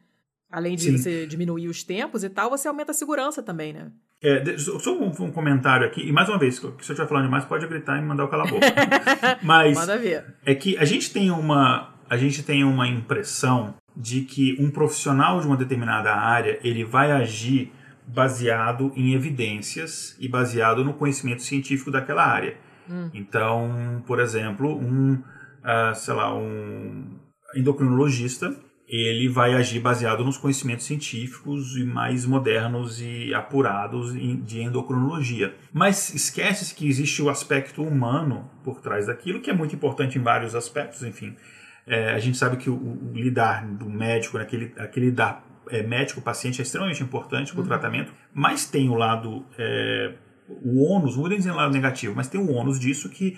Além de Sim. você diminuir os tempos e tal, você aumenta a segurança também, né? É, só um, um, comentário aqui, e mais uma vez, se eu estiver falando demais, pode gritar e mandar o cala a boca. Mas Manda ver. é que a gente tem uma a gente tem uma impressão de que um profissional de uma determinada área ele vai agir baseado em evidências e baseado no conhecimento científico daquela área. Hum. Então, por exemplo, um, uh, sei lá, um endocrinologista, ele vai agir baseado nos conhecimentos científicos e mais modernos e apurados de endocrinologia. Mas esquece que existe o aspecto humano por trás daquilo, que é muito importante em vários aspectos, enfim. É, a gente sabe que o, o lidar do médico, né, aquele, aquele lidar é, médico-paciente é extremamente importante para o uhum. tratamento, mas tem o lado é, o ônus, não vou dizer lado negativo, mas tem o ônus disso que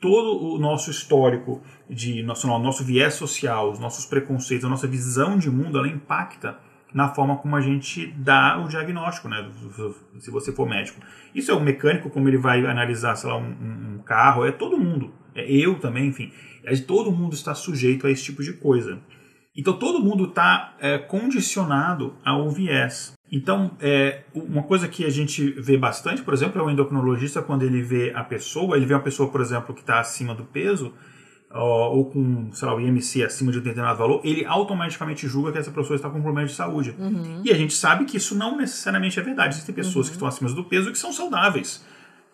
todo o nosso histórico de nosso, nosso viés social, os nossos preconceitos, a nossa visão de mundo, ela impacta na forma como a gente dá o diagnóstico, né? Se você for médico. Isso é o mecânico, como ele vai analisar, sei lá, um, um carro, é todo mundo. É eu também, enfim. É, todo mundo está sujeito a esse tipo de coisa. Então todo mundo está é, condicionado ao viés. Então, é, uma coisa que a gente vê bastante, por exemplo, é o endocrinologista, quando ele vê a pessoa, ele vê uma pessoa, por exemplo, que está acima do peso, ou com, sei lá, o IMC acima de um determinado valor, ele automaticamente julga que essa pessoa está com um problema de saúde. Uhum. E a gente sabe que isso não necessariamente é verdade. Existem pessoas uhum. que estão acima do peso que são saudáveis.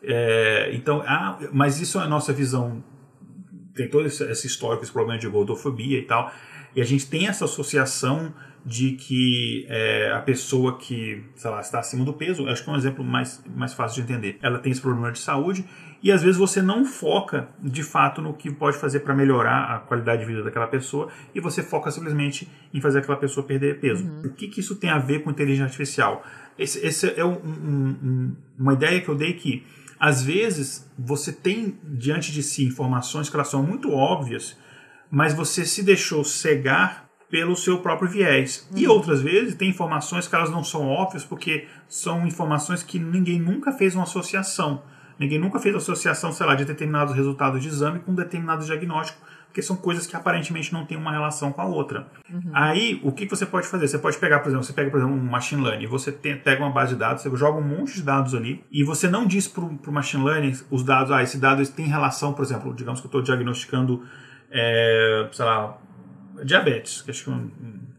É, então, ah, mas isso é a nossa visão. Tem todo esse, esse histórico, esse problema de gordofobia e tal. E a gente tem essa associação de que é, a pessoa que, sei lá, está acima do peso, acho que é um exemplo mais, mais fácil de entender. Ela tem esse problema de saúde e às vezes você não foca de fato no que pode fazer para melhorar a qualidade de vida daquela pessoa e você foca simplesmente em fazer aquela pessoa perder peso. Uhum. O que, que isso tem a ver com inteligência artificial? Esse, esse é um, um, um, uma ideia que eu dei que às vezes você tem diante de si informações que elas são muito óbvias, mas você se deixou cegar pelo seu próprio viés. Uhum. E outras vezes tem informações que elas não são óbvias porque são informações que ninguém nunca fez uma associação. Ninguém nunca fez associação, sei lá, de determinados resultados de exame com um determinado diagnóstico, porque são coisas que aparentemente não têm uma relação com a outra. Uhum. Aí, o que você pode fazer? Você pode pegar, por exemplo, você pega, por exemplo, um machine learning, você tem, pega uma base de dados, você joga um monte de dados ali, e você não diz para o machine learning os dados, ah, esse dado tem relação, por exemplo, digamos que eu estou diagnosticando, é, sei lá, diabetes, que acho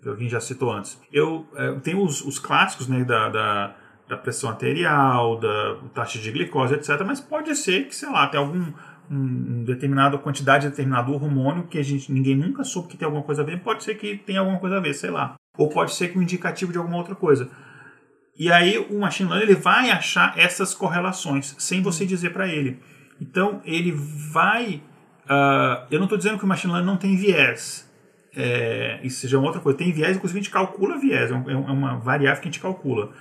que alguém já citou antes. Eu é, tenho os, os clássicos né, da, da da pressão arterial, da taxa de glicose, etc. Mas pode ser que, sei lá, tem algum um, determinada quantidade de determinado hormônio que a gente ninguém nunca soube que tem alguma coisa a ver. Pode ser que tenha alguma coisa a ver, sei lá. Ou pode ser que um indicativo de alguma outra coisa. E aí o machine learning ele vai achar essas correlações sem você dizer para ele. Então ele vai. Uh, eu não estou dizendo que o machine learning não tem viés. É, isso seja uma outra coisa. Tem viés, inclusive a gente calcula viés. É, é uma variável que a gente calcula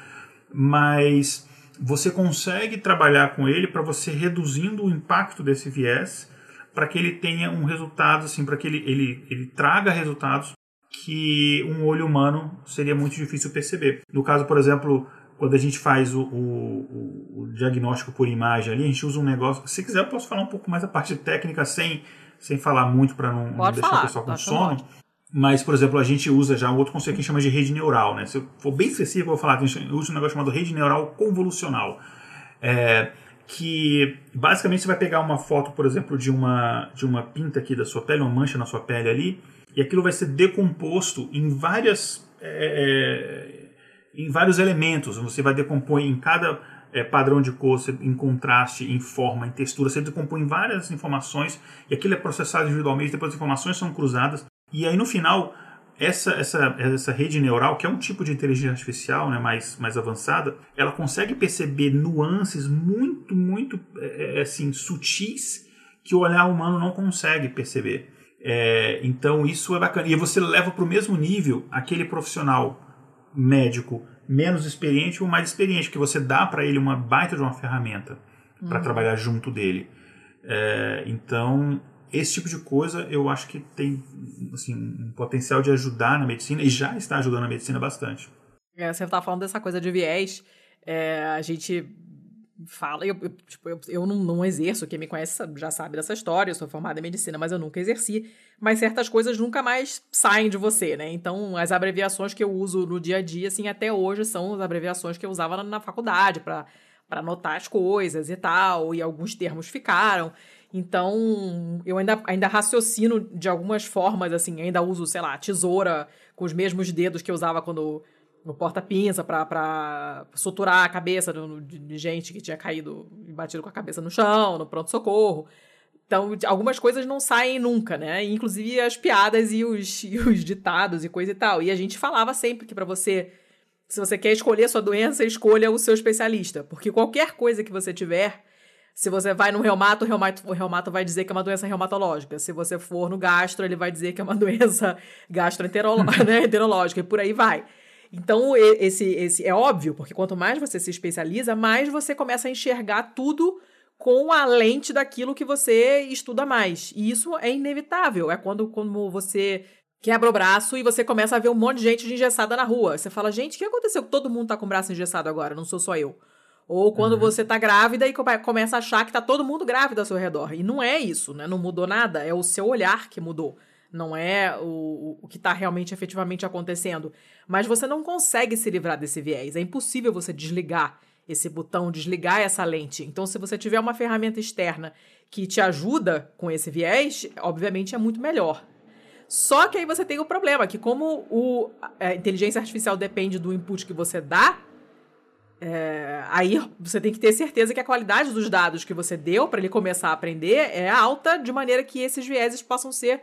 mas você consegue trabalhar com ele para você reduzindo o impacto desse viés para que ele tenha um resultado, assim, para que ele, ele, ele traga resultados que um olho humano seria muito difícil perceber. No caso, por exemplo, quando a gente faz o, o, o, diagnóstico por imagem ali, a gente usa um negócio. Se quiser, eu posso falar um pouco mais a parte técnica sem, sem falar muito para não, não, deixar falar, o pessoal com sono. Mas, por exemplo, a gente usa já um outro conceito que chama de rede neural. Né? Se eu for bem específico, eu vou falar, a gente usa um negócio chamado rede neural convolucional. É, que basicamente você vai pegar uma foto, por exemplo, de uma, de uma pinta aqui da sua pele, uma mancha na sua pele ali, e aquilo vai ser decomposto em várias é, é em vários elementos. Você vai decompor em cada é, padrão de cor, em contraste, em forma, em textura, você decompõe várias informações e aquilo é processado individualmente, depois as informações são cruzadas e aí no final, essa, essa, essa rede neural, que é um tipo de inteligência artificial né, mais, mais avançada, ela consegue perceber nuances muito, muito é, é, assim, sutis que o olhar humano não consegue perceber. É, então isso é bacana. E você leva para o mesmo nível aquele profissional médico menos experiente ou mais experiente, que você dá para ele uma baita de uma ferramenta uhum. para trabalhar junto dele. É, então esse tipo de coisa eu acho que tem assim, um potencial de ajudar na medicina e já está ajudando a medicina bastante. É, você estava falando dessa coisa de viés, é, a gente fala, eu, eu, tipo, eu, eu não, não, exerço, quem me conhece já sabe dessa história, eu sou formada em medicina, mas eu nunca exerci, mas certas coisas nunca mais saem de você, né? Então, as abreviações que eu uso no dia a dia, assim, até hoje são as abreviações que eu usava na, na faculdade para anotar as coisas e tal, e alguns termos ficaram. Então, eu ainda, ainda raciocino de algumas formas, assim, ainda uso, sei lá, tesoura com os mesmos dedos que eu usava quando no porta-pinça para suturar a cabeça de, de, gente que tinha caído e batido com a cabeça no chão, no pronto-socorro. Então, algumas coisas não saem nunca, né? Inclusive as piadas e os, e os ditados e coisa e tal. E a gente falava sempre que para você, se você quer escolher a sua doença, escolha o seu especialista. Porque qualquer coisa que você tiver se você vai no reumato, o reumato, o reumato vai dizer que é uma doença reumatológica. Se você for no gastro, ele vai dizer que é uma doença gastroenterológica, né, e por aí vai. Então, esse, esse é óbvio, porque quanto mais você se especializa, mais você começa a enxergar tudo com a lente daquilo que você estuda mais. E isso é inevitável. É quando, quando você quebra o braço e você começa a ver um monte de gente engessada na rua. Você fala, gente, o que aconteceu? Todo mundo tá com o braço engessado agora, não sou só eu. Ou quando uhum. você tá grávida e começa a achar que tá todo mundo grávido ao seu redor. E não é isso, né? Não mudou nada, é o seu olhar que mudou. Não é o, o que está realmente efetivamente acontecendo. Mas você não consegue se livrar desse viés. É impossível você desligar esse botão, desligar essa lente. Então, se você tiver uma ferramenta externa que te ajuda com esse viés, obviamente é muito melhor. Só que aí você tem o problema, que como o, a inteligência artificial depende do input que você dá, é, aí você tem que ter certeza que a qualidade dos dados que você deu para ele começar a aprender é alta, de maneira que esses vieses possam ser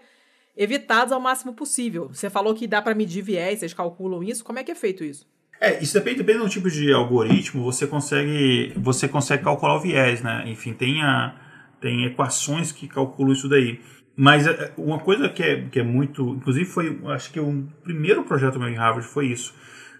evitados ao máximo possível. Você falou que dá para medir viés, vocês calculam isso? Como é que é feito isso? É, isso depende, depende do tipo de algoritmo, você consegue, você consegue calcular o viés, né? Enfim, tem, a, tem equações que calculam isso daí. Mas é, uma coisa que é, que é muito. Inclusive, foi. Acho que o primeiro projeto meu em Harvard foi isso.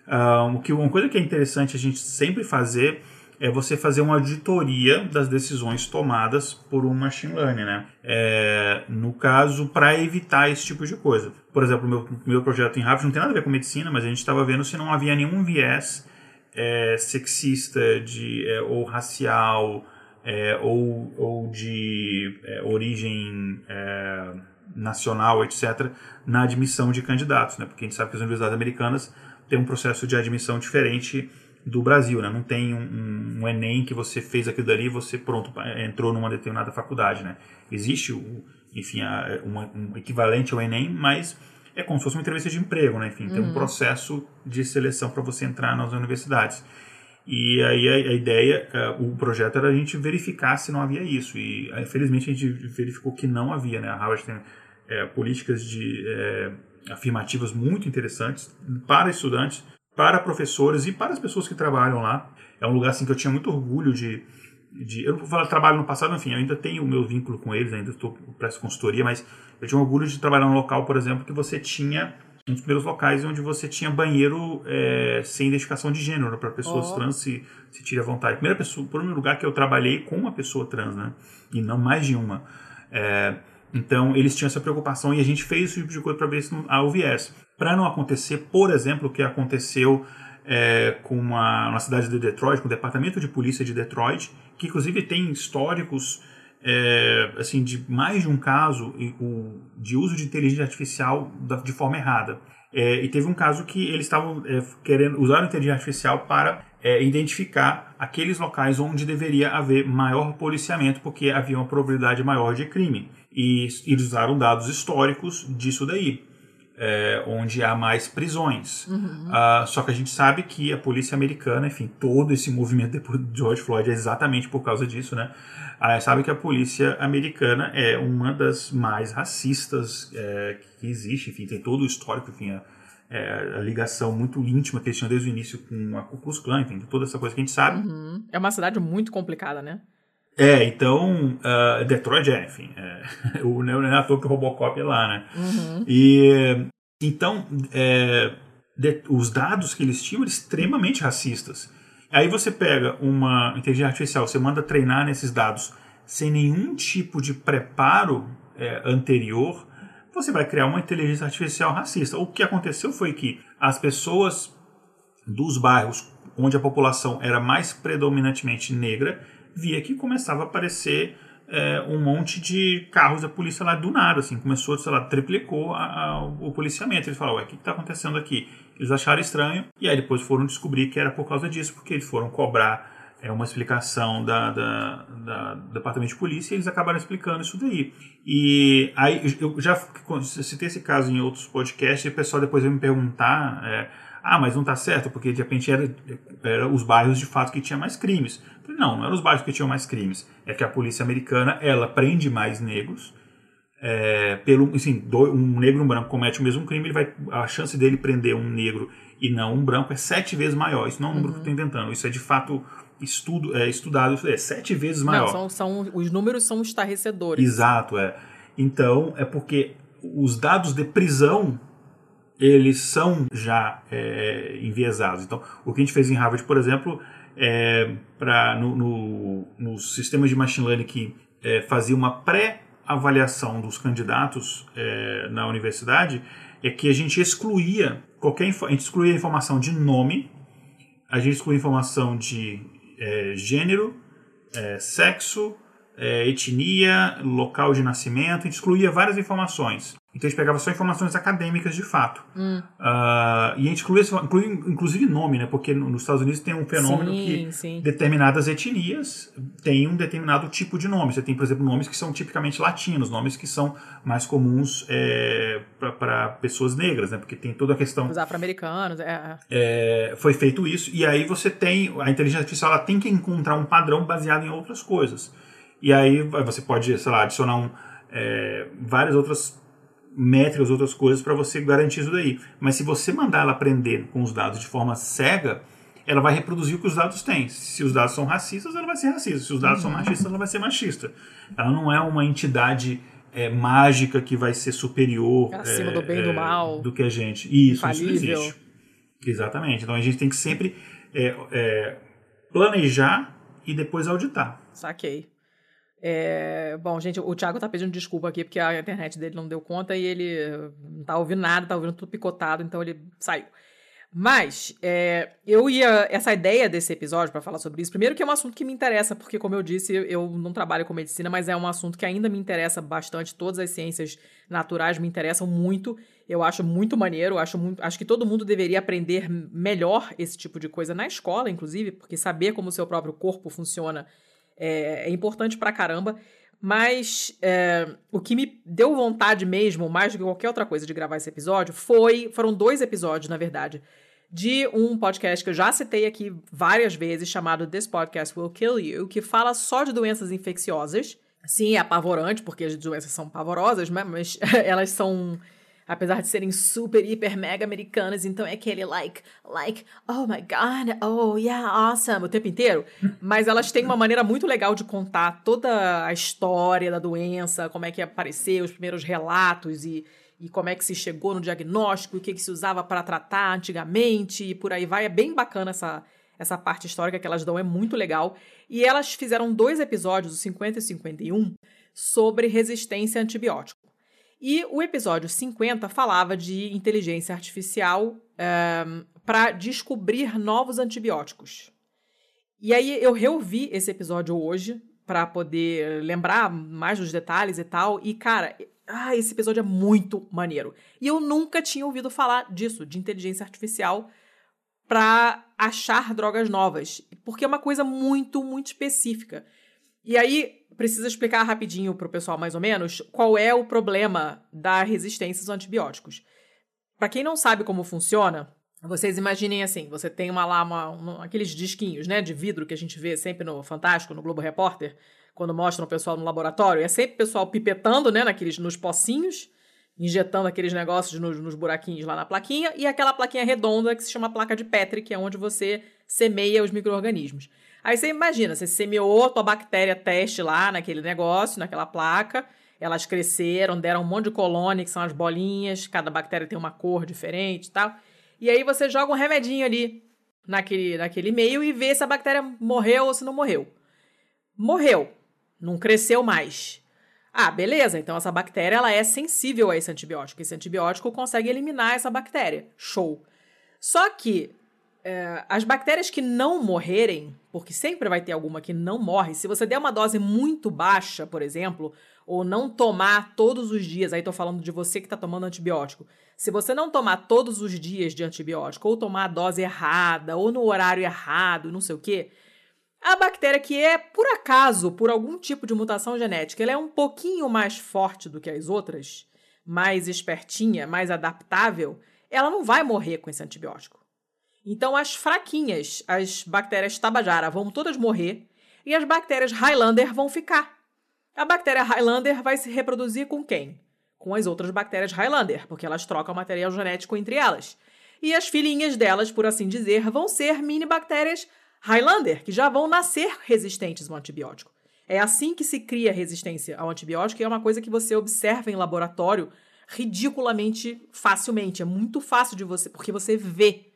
Um, que uma coisa que é interessante a gente sempre fazer é você fazer uma auditoria das decisões tomadas por um machine learning, né? É, no caso, para evitar esse tipo de coisa. Por exemplo, o meu, meu projeto em Harvard não tem nada a ver com medicina, mas a gente estava vendo se não havia nenhum viés é, sexista de, é, ou racial é, ou, ou de é, origem é, nacional, etc., na admissão de candidatos, né? porque a gente sabe que as universidades americanas têm um processo de admissão diferente do Brasil, né? não tem um, um Enem que você fez aquilo dali e você pronto entrou numa determinada faculdade. Né? Existe, o, enfim, a, uma, um equivalente ao Enem, mas é como se fosse uma entrevista de emprego, né? enfim, uhum. tem um uhum. processo de seleção para você entrar nas universidades. E aí a, a ideia, uh, o projeto era a gente verificar se não havia isso. E infelizmente a gente verificou que não havia. Né? A Harvard tem é, políticas de é, afirmativas muito interessantes para estudantes, para professores e para as pessoas que trabalham lá. É um lugar assim que eu tinha muito orgulho de, de eu não vou falar trabalho no passado, enfim, eu ainda tenho o meu vínculo com eles, ainda estou presto consultoria, mas eu tinha orgulho de trabalhar num local, por exemplo, que você tinha um dos primeiros locais onde você tinha banheiro é, sem identificação de gênero para pessoas oh. trans se, se tire à vontade. Primeira pessoa, primeiro lugar que eu trabalhei com uma pessoa trans, né? E não mais de uma. É, então eles tinham essa preocupação e a gente fez esse tipo de coisa para ver se não há o viés. Para não acontecer, por exemplo, o que aconteceu é, com uma, uma cidade de Detroit, com o departamento de polícia de Detroit, que inclusive tem históricos é, assim, de mais de um caso de uso de inteligência artificial de forma errada. É, e teve um caso que eles estavam é, querendo usar a inteligência artificial para é, identificar aqueles locais onde deveria haver maior policiamento, porque havia uma probabilidade maior de crime. E eles usaram dados históricos disso daí. É, onde há mais prisões. Uhum. Uh, só que a gente sabe que a polícia americana, enfim, todo esse movimento depois de George Floyd é exatamente por causa disso, né? Ah, sabe que a polícia americana é uma das mais racistas é, que existe, enfim, tem todo o histórico, enfim, a, é, a, ligação muito íntima que eles tinham desde o início com a Ku Klux Klan, enfim, toda essa coisa que a gente sabe. Uhum. É uma cidade muito complicada, né? É, então, uh, Detroit é, enfim, é, o, não é à toa que o Robocop é lá, né? Uhum. E, então, é, de, os dados que eles tinham eram extremamente racistas. Aí você pega uma inteligência artificial, você manda treinar nesses dados sem nenhum tipo de preparo é, anterior, você vai criar uma inteligência artificial racista. O que aconteceu foi que as pessoas dos bairros onde a população era mais predominantemente negra via que começava a aparecer é, um monte de carros da polícia lá do nada, assim, começou, sei lá, triplicou a, a, o policiamento. Eles falaram, ué, o que está acontecendo aqui? Eles acharam estranho e aí depois foram descobrir que era por causa disso, porque eles foram cobrar é, uma explicação da, da, da, do departamento de polícia e eles acabaram explicando isso daí. E aí eu já citei esse caso em outros podcasts e o pessoal depois veio me perguntar. É, ah, mas não está certo, porque de repente era, era os bairros de fato que tinha mais crimes. Não, não eram os bairros que tinham mais crimes. É que a polícia americana, ela prende mais negros. É, pelo, assim, um negro e um branco comete o mesmo crime, ele vai, a chance dele prender um negro e não um branco é sete vezes maior. Isso não é um número uhum. que eu estou inventando. Isso é de fato estudo, é, estudado, é sete vezes maior. Não, são, são, os números são estarrecedores. Exato, é. Então, é porque os dados de prisão eles são já é, enviesados. Então, o que a gente fez em Harvard, por exemplo, é, pra, no, no, nos sistemas de machine learning que é, fazia uma pré-avaliação dos candidatos é, na universidade, é que a gente excluía qualquer a gente excluía a informação de nome, a gente excluía a informação de é, gênero, é, sexo, é, etnia, local de nascimento, a gente excluía várias informações. Então a gente pegava só informações acadêmicas de fato. Hum. Uh, e a gente incluía, incluía, inclusive nome, né? Porque nos Estados Unidos tem um fenômeno sim, que sim. determinadas etnias têm um determinado tipo de nome. Você tem, por exemplo, nomes que são tipicamente latinos, nomes que são mais comuns é, para pessoas negras, né? Porque tem toda a questão. Os afro-americanos, é, é. é. Foi feito isso, e aí você tem. A inteligência artificial ela tem que encontrar um padrão baseado em outras coisas. E aí você pode, sei lá, adicionar um, é, várias outras métricas, outras coisas para você garantir isso daí. Mas se você mandar ela aprender com os dados de forma cega, ela vai reproduzir o que os dados têm. Se os dados são racistas, ela vai ser racista. Se os dados uhum. são machistas, ela vai ser machista. Ela não é uma entidade é, mágica que vai ser superior acima é, do bem e do é, mal, do que a gente. Isso, isso não existe. Exatamente. Então a gente tem que sempre é, é, planejar e depois auditar. Saquei. É, bom, gente, o Thiago tá pedindo desculpa aqui porque a internet dele não deu conta e ele não tá ouvindo nada, tá ouvindo tudo picotado, então ele saiu. Mas é, eu ia. Essa ideia desse episódio para falar sobre isso, primeiro que é um assunto que me interessa, porque, como eu disse, eu não trabalho com medicina, mas é um assunto que ainda me interessa bastante. Todas as ciências naturais me interessam muito. Eu acho muito maneiro, acho, muito, acho que todo mundo deveria aprender melhor esse tipo de coisa na escola, inclusive, porque saber como o seu próprio corpo funciona é, é importante pra caramba. Mas é, o que me deu vontade mesmo, mais do que qualquer outra coisa de gravar esse episódio, foi. Foram dois episódios, na verdade, de um podcast que eu já citei aqui várias vezes, chamado This Podcast Will Kill You, que fala só de doenças infecciosas. Sim, é apavorante, porque as doenças são pavorosas, né? mas elas são apesar de serem super, hiper, mega americanas, então é aquele like, like, oh my god, oh yeah, awesome, o tempo inteiro. Mas elas têm uma maneira muito legal de contar toda a história da doença, como é que apareceu, os primeiros relatos e, e como é que se chegou no diagnóstico, o que, que se usava para tratar antigamente e por aí vai. É bem bacana essa, essa parte histórica que elas dão, é muito legal. E elas fizeram dois episódios, o 50 e 51, sobre resistência a antibiótico. E o episódio 50 falava de inteligência artificial um, ehm, para descobrir novos antibióticos. E aí eu reouvi esse episódio hoje para poder lembrar mais dos detalhes e tal. E, cara, ah, esse episódio é muito maneiro. E eu nunca tinha ouvido falar disso, de inteligência artificial para achar drogas novas, porque é uma coisa muito, muito específica. E aí, precisa explicar rapidinho para o pessoal, mais ou menos, qual é o problema da resistência aos antibióticos. Para quem não sabe como funciona, vocês imaginem assim: você tem uma lá, uma, uma, aqueles disquinhos né, de vidro que a gente vê sempre no Fantástico, no Globo Repórter, quando mostram o pessoal no laboratório. É sempre o pessoal pipetando né, naqueles, nos pocinhos, injetando aqueles negócios nos, nos buraquinhos lá na plaquinha, e aquela plaquinha redonda que se chama placa de Petri, que é onde você semeia os micro-organismos. Aí você imagina, você semeou tua bactéria teste lá naquele negócio, naquela placa, elas cresceram, deram um monte de colônia, que são as bolinhas, cada bactéria tem uma cor diferente e tal. E aí você joga um remedinho ali naquele, naquele meio e vê se a bactéria morreu ou se não morreu. Morreu, não cresceu mais. Ah, beleza, então essa bactéria ela é sensível a esse antibiótico. Esse antibiótico consegue eliminar essa bactéria. Show. Só que é, as bactérias que não morrerem, porque sempre vai ter alguma que não morre, se você der uma dose muito baixa, por exemplo, ou não tomar todos os dias, aí tô falando de você que está tomando antibiótico, se você não tomar todos os dias de antibiótico, ou tomar a dose errada, ou no horário errado, não sei o quê, a bactéria que é, por acaso, por algum tipo de mutação genética, ela é um pouquinho mais forte do que as outras, mais espertinha, mais adaptável, ela não vai morrer com esse antibiótico. Então, as fraquinhas, as bactérias Tabajara, vão todas morrer e as bactérias Highlander vão ficar. A bactéria Highlander vai se reproduzir com quem? Com as outras bactérias Highlander, porque elas trocam material genético entre elas. E as filhinhas delas, por assim dizer, vão ser mini bactérias Highlander, que já vão nascer resistentes ao antibiótico. É assim que se cria resistência ao antibiótico e é uma coisa que você observa em laboratório ridiculamente facilmente. É muito fácil de você, porque você vê.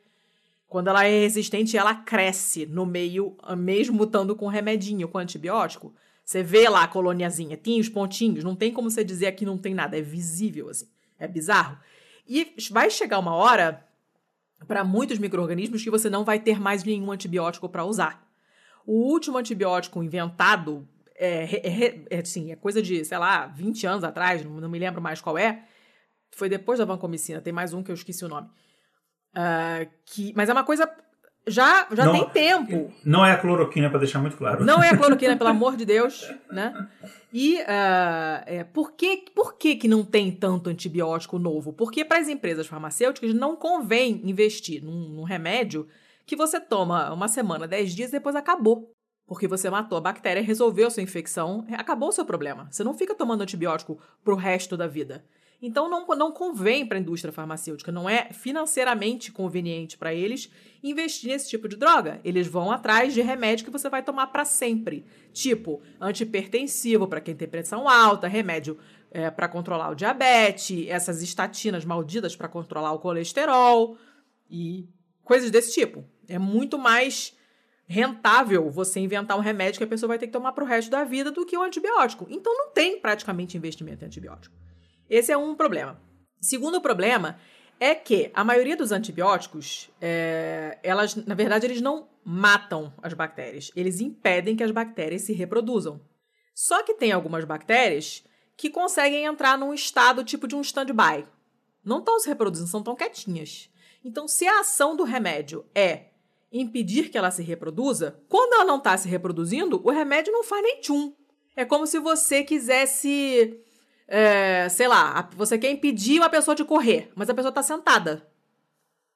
Quando ela é resistente, ela cresce no meio, mesmo estando com remedinho, com antibiótico. Você vê lá a coloniazinha, tem os pontinhos, não tem como você dizer que não tem nada, é visível, assim. É bizarro. E vai chegar uma hora, para muitos micro-organismos, que você não vai ter mais nenhum antibiótico para usar. O último antibiótico inventado é, é, é, assim, é coisa de, sei lá, 20 anos atrás, não me lembro mais qual é. Foi depois da vancomicina, tem mais um que eu esqueci o nome. Uh, que, mas é uma coisa já, já Não- tem tempo. Não é a cloroquina, pra deixar muito claro. Não é a cloroquina, pelo amor de Deus, né? E ah, é, por, que, por que, que não tem tanto antibiótico novo? Porque para as empresas farmacêuticas não convém investir num, num remédio que você toma uma semana, dez dias e depois acabou. Porque você matou a bactéria, resolveu sua infecção, acabou o seu problema. Você não fica tomando antibiótico pro resto da vida. Então não, não convém para a indústria farmacêutica, não é financeiramente conveniente para eles investir nesse tipo de droga. Eles vão atrás de remédio que você vai tomar para sempre, tipo antipertensivo para quem tem pressão alta, remédio para controlar o diabetes, essas estatinas malditas para controlar o colesterol e coisas desse tipo. É muito mais rentável você inventar um remédio que a pessoa vai ter que tomar pro resto da vida do que o antibiótico. Então não tem praticamente investimento em antibiótico. Esse é um problema. Segundo problema é que a maioria dos antibióticos, é, elas, na verdade, eles não matam as bactérias, eles impedem que as bactérias se reproduzam. Só que tem algumas bactérias que conseguem entrar num estado tipo de um stand-by. Não estão se reproduzindo, são tão quietinhas. Então, se a ação do remédio é impedir que ela se reproduza, quando ela não está se reproduzindo, o remédio não faz nem tchum. É como se você quisesse é, sei lá, você quer impedir uma pessoa de correr, mas a pessoa está sentada.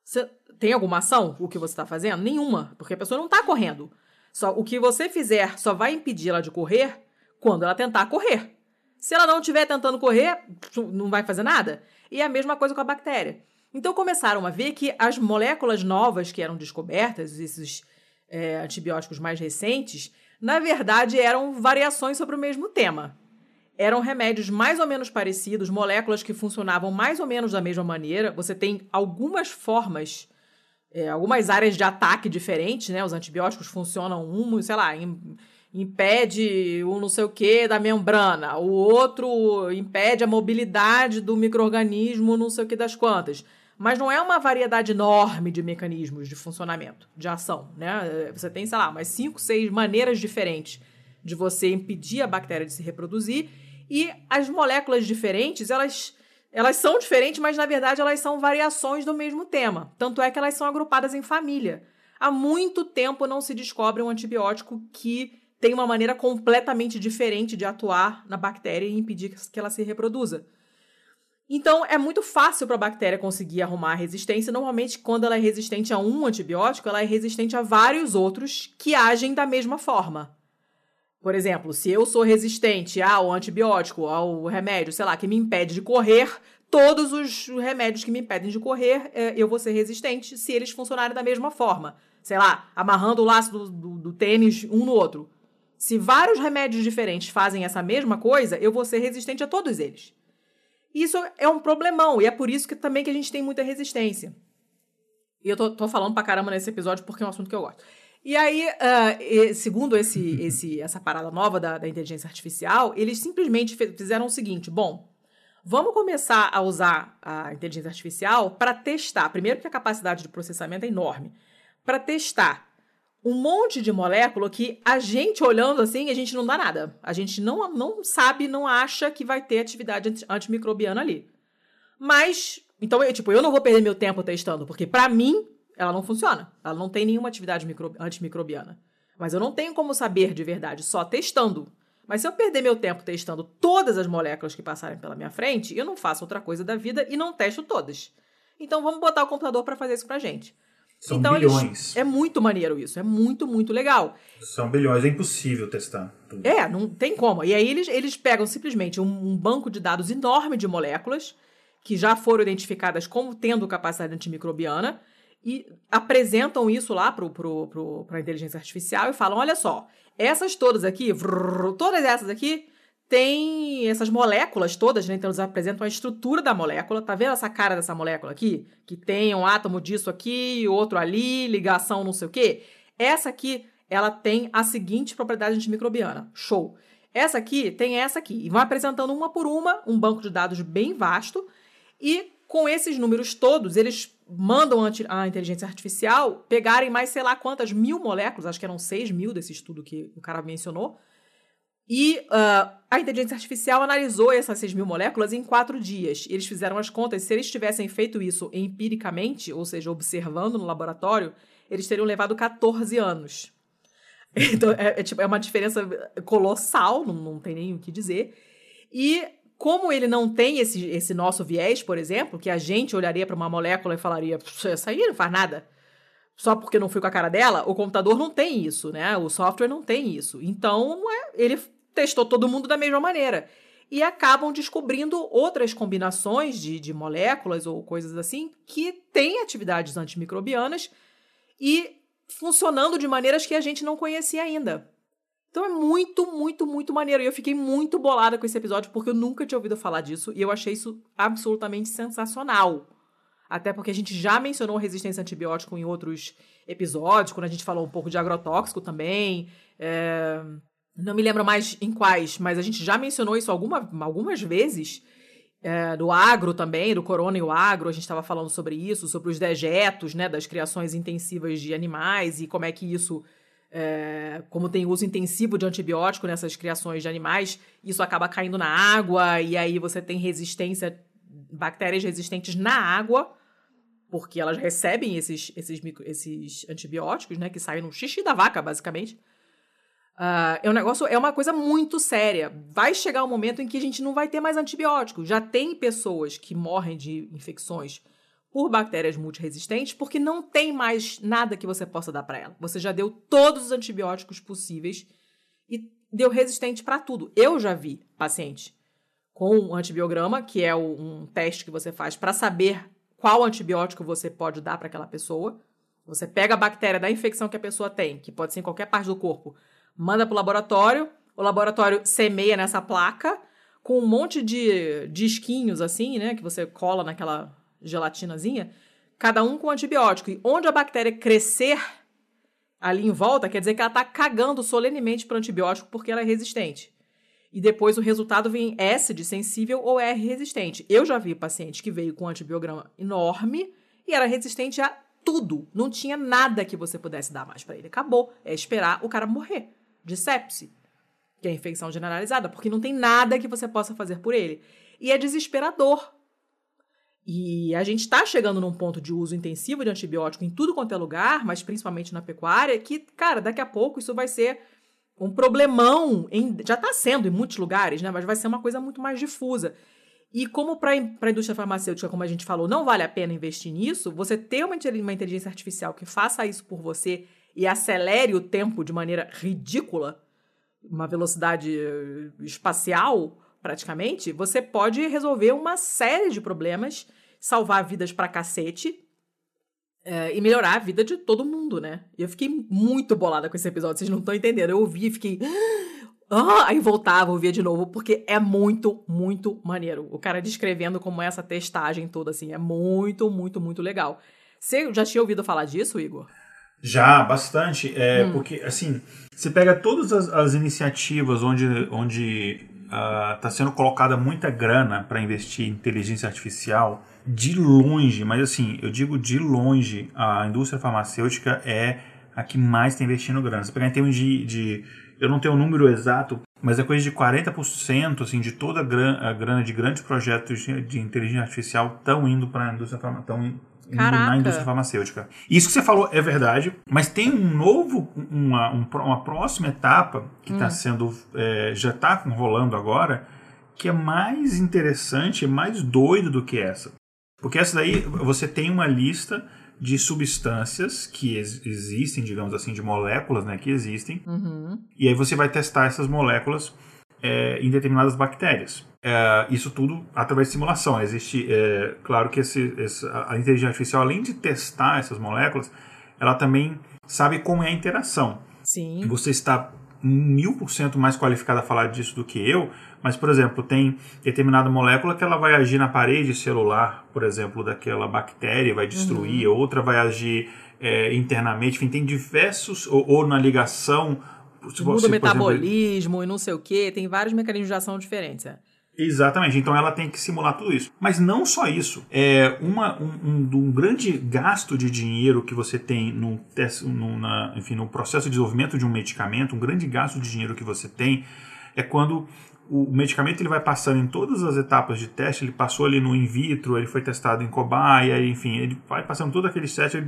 Você tem alguma ação o que você está fazendo? Nenhuma, porque a pessoa não está correndo. Só o que você fizer só vai impedir ela de correr quando ela tentar correr. Se ela não estiver tentando correr, não vai fazer nada. E é a mesma coisa com a bactéria. Então começaram a ver que as moléculas novas que eram descobertas, esses é, antibióticos mais recentes, na verdade eram variações sobre o mesmo tema eram remédios mais ou menos parecidos, moléculas que funcionavam mais ou menos da mesma maneira. Você tem algumas formas, é, algumas áreas de ataque diferentes, né? Os antibióticos funcionam um, sei lá, im, impede o não sei o que da membrana, o outro impede a mobilidade do microorganismo, não sei o que das quantas. Mas não é uma variedade enorme de mecanismos de funcionamento, de ação, né? Você tem, sei lá, umas cinco, seis maneiras diferentes de você impedir a bactéria de se reproduzir e as moléculas diferentes, elas, elas são diferentes, mas na verdade elas são variações do mesmo tema. Tanto é que elas são agrupadas em família. Há muito tempo não se descobre um antibiótico que tem uma maneira completamente diferente de atuar na bactéria e impedir que ela se reproduza. Então, é muito fácil para a bactéria conseguir arrumar a resistência. Normalmente, quando ela é resistente a um antibiótico, ela é resistente a vários outros que agem da mesma forma. Por exemplo, se eu sou resistente ao antibiótico, ao remédio, sei lá, que me impede de correr, todos os remédios que me impedem de correr, é, eu vou ser resistente se eles funcionarem da mesma forma. Sei lá, amarrando o laço do, do, do tênis um no outro. Se vários remédios diferentes fazem essa mesma coisa, eu vou ser resistente a todos eles. Isso é um problemão, e é por isso que também que a gente tem muita resistência. E eu tô, tô falando pra caramba nesse episódio porque é um assunto que eu gosto. E aí, uh, segundo esse, esse, essa parada nova da, da inteligência artificial, eles simplesmente fizeram o seguinte: bom, vamos começar a usar a inteligência artificial para testar. Primeiro, que a capacidade de processamento é enorme. Para testar um monte de molécula que a gente olhando assim, a gente não dá nada. A gente não, não sabe, não acha que vai ter atividade antimicrobiana ali. Mas, então, eu, tipo, eu não vou perder meu tempo testando, porque para mim ela não funciona. Ela não tem nenhuma atividade micro, antimicrobiana. Mas eu não tenho como saber de verdade, só testando. Mas se eu perder meu tempo testando todas as moléculas que passarem pela minha frente, eu não faço outra coisa da vida e não testo todas. Então vamos botar o computador para fazer isso pra gente. São então, bilhões. Eles, é muito maneiro isso, é muito, muito legal. São bilhões, é impossível testar tudo. É, não tem como. E aí eles, eles pegam simplesmente um, um banco de dados enorme de moléculas que já foram identificadas como tendo capacidade antimicrobiana e apresentam isso lá para a inteligência artificial e falam: olha só, essas todas aqui, vrr, todas essas aqui tem essas moléculas todas, né? Então eles apresentam a estrutura da molécula. Tá vendo essa cara dessa molécula aqui? Que tem um átomo disso aqui, outro ali, ligação não sei o quê. Essa aqui, ela tem a seguinte propriedade antimicrobiana. Show. Essa aqui tem essa aqui. E vão apresentando uma por uma, um banco de dados bem vasto. E com esses números todos, eles mandam a inteligência artificial pegarem mais sei lá quantas mil moléculas, acho que eram 6 mil desse estudo que o cara mencionou, e uh, a inteligência artificial analisou essas 6 mil moléculas em quatro dias. Eles fizeram as contas, se eles tivessem feito isso empiricamente, ou seja, observando no laboratório, eles teriam levado 14 anos. Então, é, é, tipo, é uma diferença colossal, não, não tem nem o que dizer. E como ele não tem esse, esse nosso viés, por exemplo, que a gente olharia para uma molécula e falaria, essa aí não faz nada, só porque não fui com a cara dela, o computador não tem isso, né? O software não tem isso. Então, é, ele testou todo mundo da mesma maneira. E acabam descobrindo outras combinações de, de moléculas ou coisas assim que têm atividades antimicrobianas e funcionando de maneiras que a gente não conhecia ainda. Então é muito, muito, muito maneiro. E eu fiquei muito bolada com esse episódio porque eu nunca tinha ouvido falar disso e eu achei isso absolutamente sensacional. Até porque a gente já mencionou resistência a antibiótico em outros episódios, quando a gente falou um pouco de agrotóxico também. É... Não me lembro mais em quais, mas a gente já mencionou isso alguma, algumas vezes. É, do agro também, do corona e o agro, a gente estava falando sobre isso, sobre os dejetos, né, das criações intensivas de animais e como é que isso, é, como tem uso intensivo de antibiótico nessas criações de animais, isso acaba caindo na água e aí você tem resistência, bactérias resistentes na água, porque elas recebem esses, esses, esses antibióticos, né, que saem no xixi da vaca, basicamente. Uh, é um negócio, é uma coisa muito séria. Vai chegar um momento em que a gente não vai ter mais antibiótico. Já tem pessoas que morrem de infecções por bactérias multiresistentes porque não tem mais nada que você possa dar para ela. Você já deu todos os antibióticos possíveis e deu resistente para tudo. Eu já vi paciente com um antibiograma, que é um teste que você faz para saber qual antibiótico você pode dar para aquela pessoa. Você pega a bactéria da infecção que a pessoa tem, que pode ser em qualquer parte do corpo, manda para o laboratório, o laboratório semeia nessa placa com um monte de disquinhos assim, né, que você cola naquela gelatinazinha, cada um com antibiótico. E onde a bactéria crescer ali em volta, quer dizer que ela está cagando solenemente para antibiótico porque ela é resistente. E depois o resultado vem S de sensível ou R resistente. Eu já vi paciente que veio com um antibiograma enorme e era resistente a tudo. Não tinha nada que você pudesse dar mais para ele. Acabou. É esperar o cara morrer de sepse, que é infecção generalizada, porque não tem nada que você possa fazer por ele. E é desesperador. E a gente está chegando num ponto de uso intensivo de antibiótico em tudo quanto é lugar, mas principalmente na pecuária, que, cara, daqui a pouco isso vai ser um problemão. Em, já está sendo em muitos lugares, né? Mas vai ser uma coisa muito mais difusa. E como para a indústria farmacêutica, como a gente falou, não vale a pena investir nisso, você ter uma, uma inteligência artificial que faça isso por você e acelere o tempo de maneira ridícula, uma velocidade eh, espacial, praticamente, você pode resolver uma série de problemas, salvar vidas pra cacete é, e melhorar a vida de todo mundo, né? E eu fiquei muito bolada com esse episódio, vocês não estão entendendo. Eu ouvi e fiquei. Ah, aí voltava, ouvia de novo, porque é muito, muito maneiro. O cara descrevendo como é essa testagem toda, assim, é muito, muito, muito legal. Você já tinha ouvido falar disso, Igor? Já, bastante. É, hum. Porque, assim, você pega todas as, as iniciativas onde onde está uh, sendo colocada muita grana para investir em inteligência artificial, de longe, mas assim, eu digo de longe, a indústria farmacêutica é a que mais está investindo grana. Se pegar em termos de, de, Eu não tenho o um número exato, mas é coisa de 40% assim, de toda a grana, a grana de grandes projetos de, de inteligência artificial estão indo para a indústria farmacêutica na indústria farmacêutica. Isso que você falou é verdade, mas tem um novo, uma, um, uma próxima etapa que está hum. sendo, é, já está rolando agora, que é mais interessante, mais doido do que essa. Porque essa daí, você tem uma lista de substâncias que ex existem, digamos assim, de moléculas né, que existem, uhum. e aí você vai testar essas moléculas é, em determinadas bactérias. É, isso tudo através de simulação. Existe, é, claro que esse, esse, a inteligência artificial, além de testar essas moléculas, ela também sabe como é a interação. Sim. Você está mil por cento mais qualificada a falar disso do que eu, mas, por exemplo, tem determinada molécula que ela vai agir na parede celular, por exemplo, daquela bactéria, vai destruir, uhum. outra vai agir é, internamente, enfim, tem diversos, ou, ou na ligação. Muda o metabolismo exemplo, e não sei o que, tem vários mecanismos de ação diferentes. É. Exatamente, então ela tem que simular tudo isso. Mas não só isso. É uma, um, um, um grande gasto de dinheiro que você tem no, no, na, enfim, no processo de desenvolvimento de um medicamento, um grande gasto de dinheiro que você tem é quando o medicamento ele vai passando em todas as etapas de teste, ele passou ali no in vitro, ele foi testado em cobaia, enfim, ele vai passando todo aquele teste,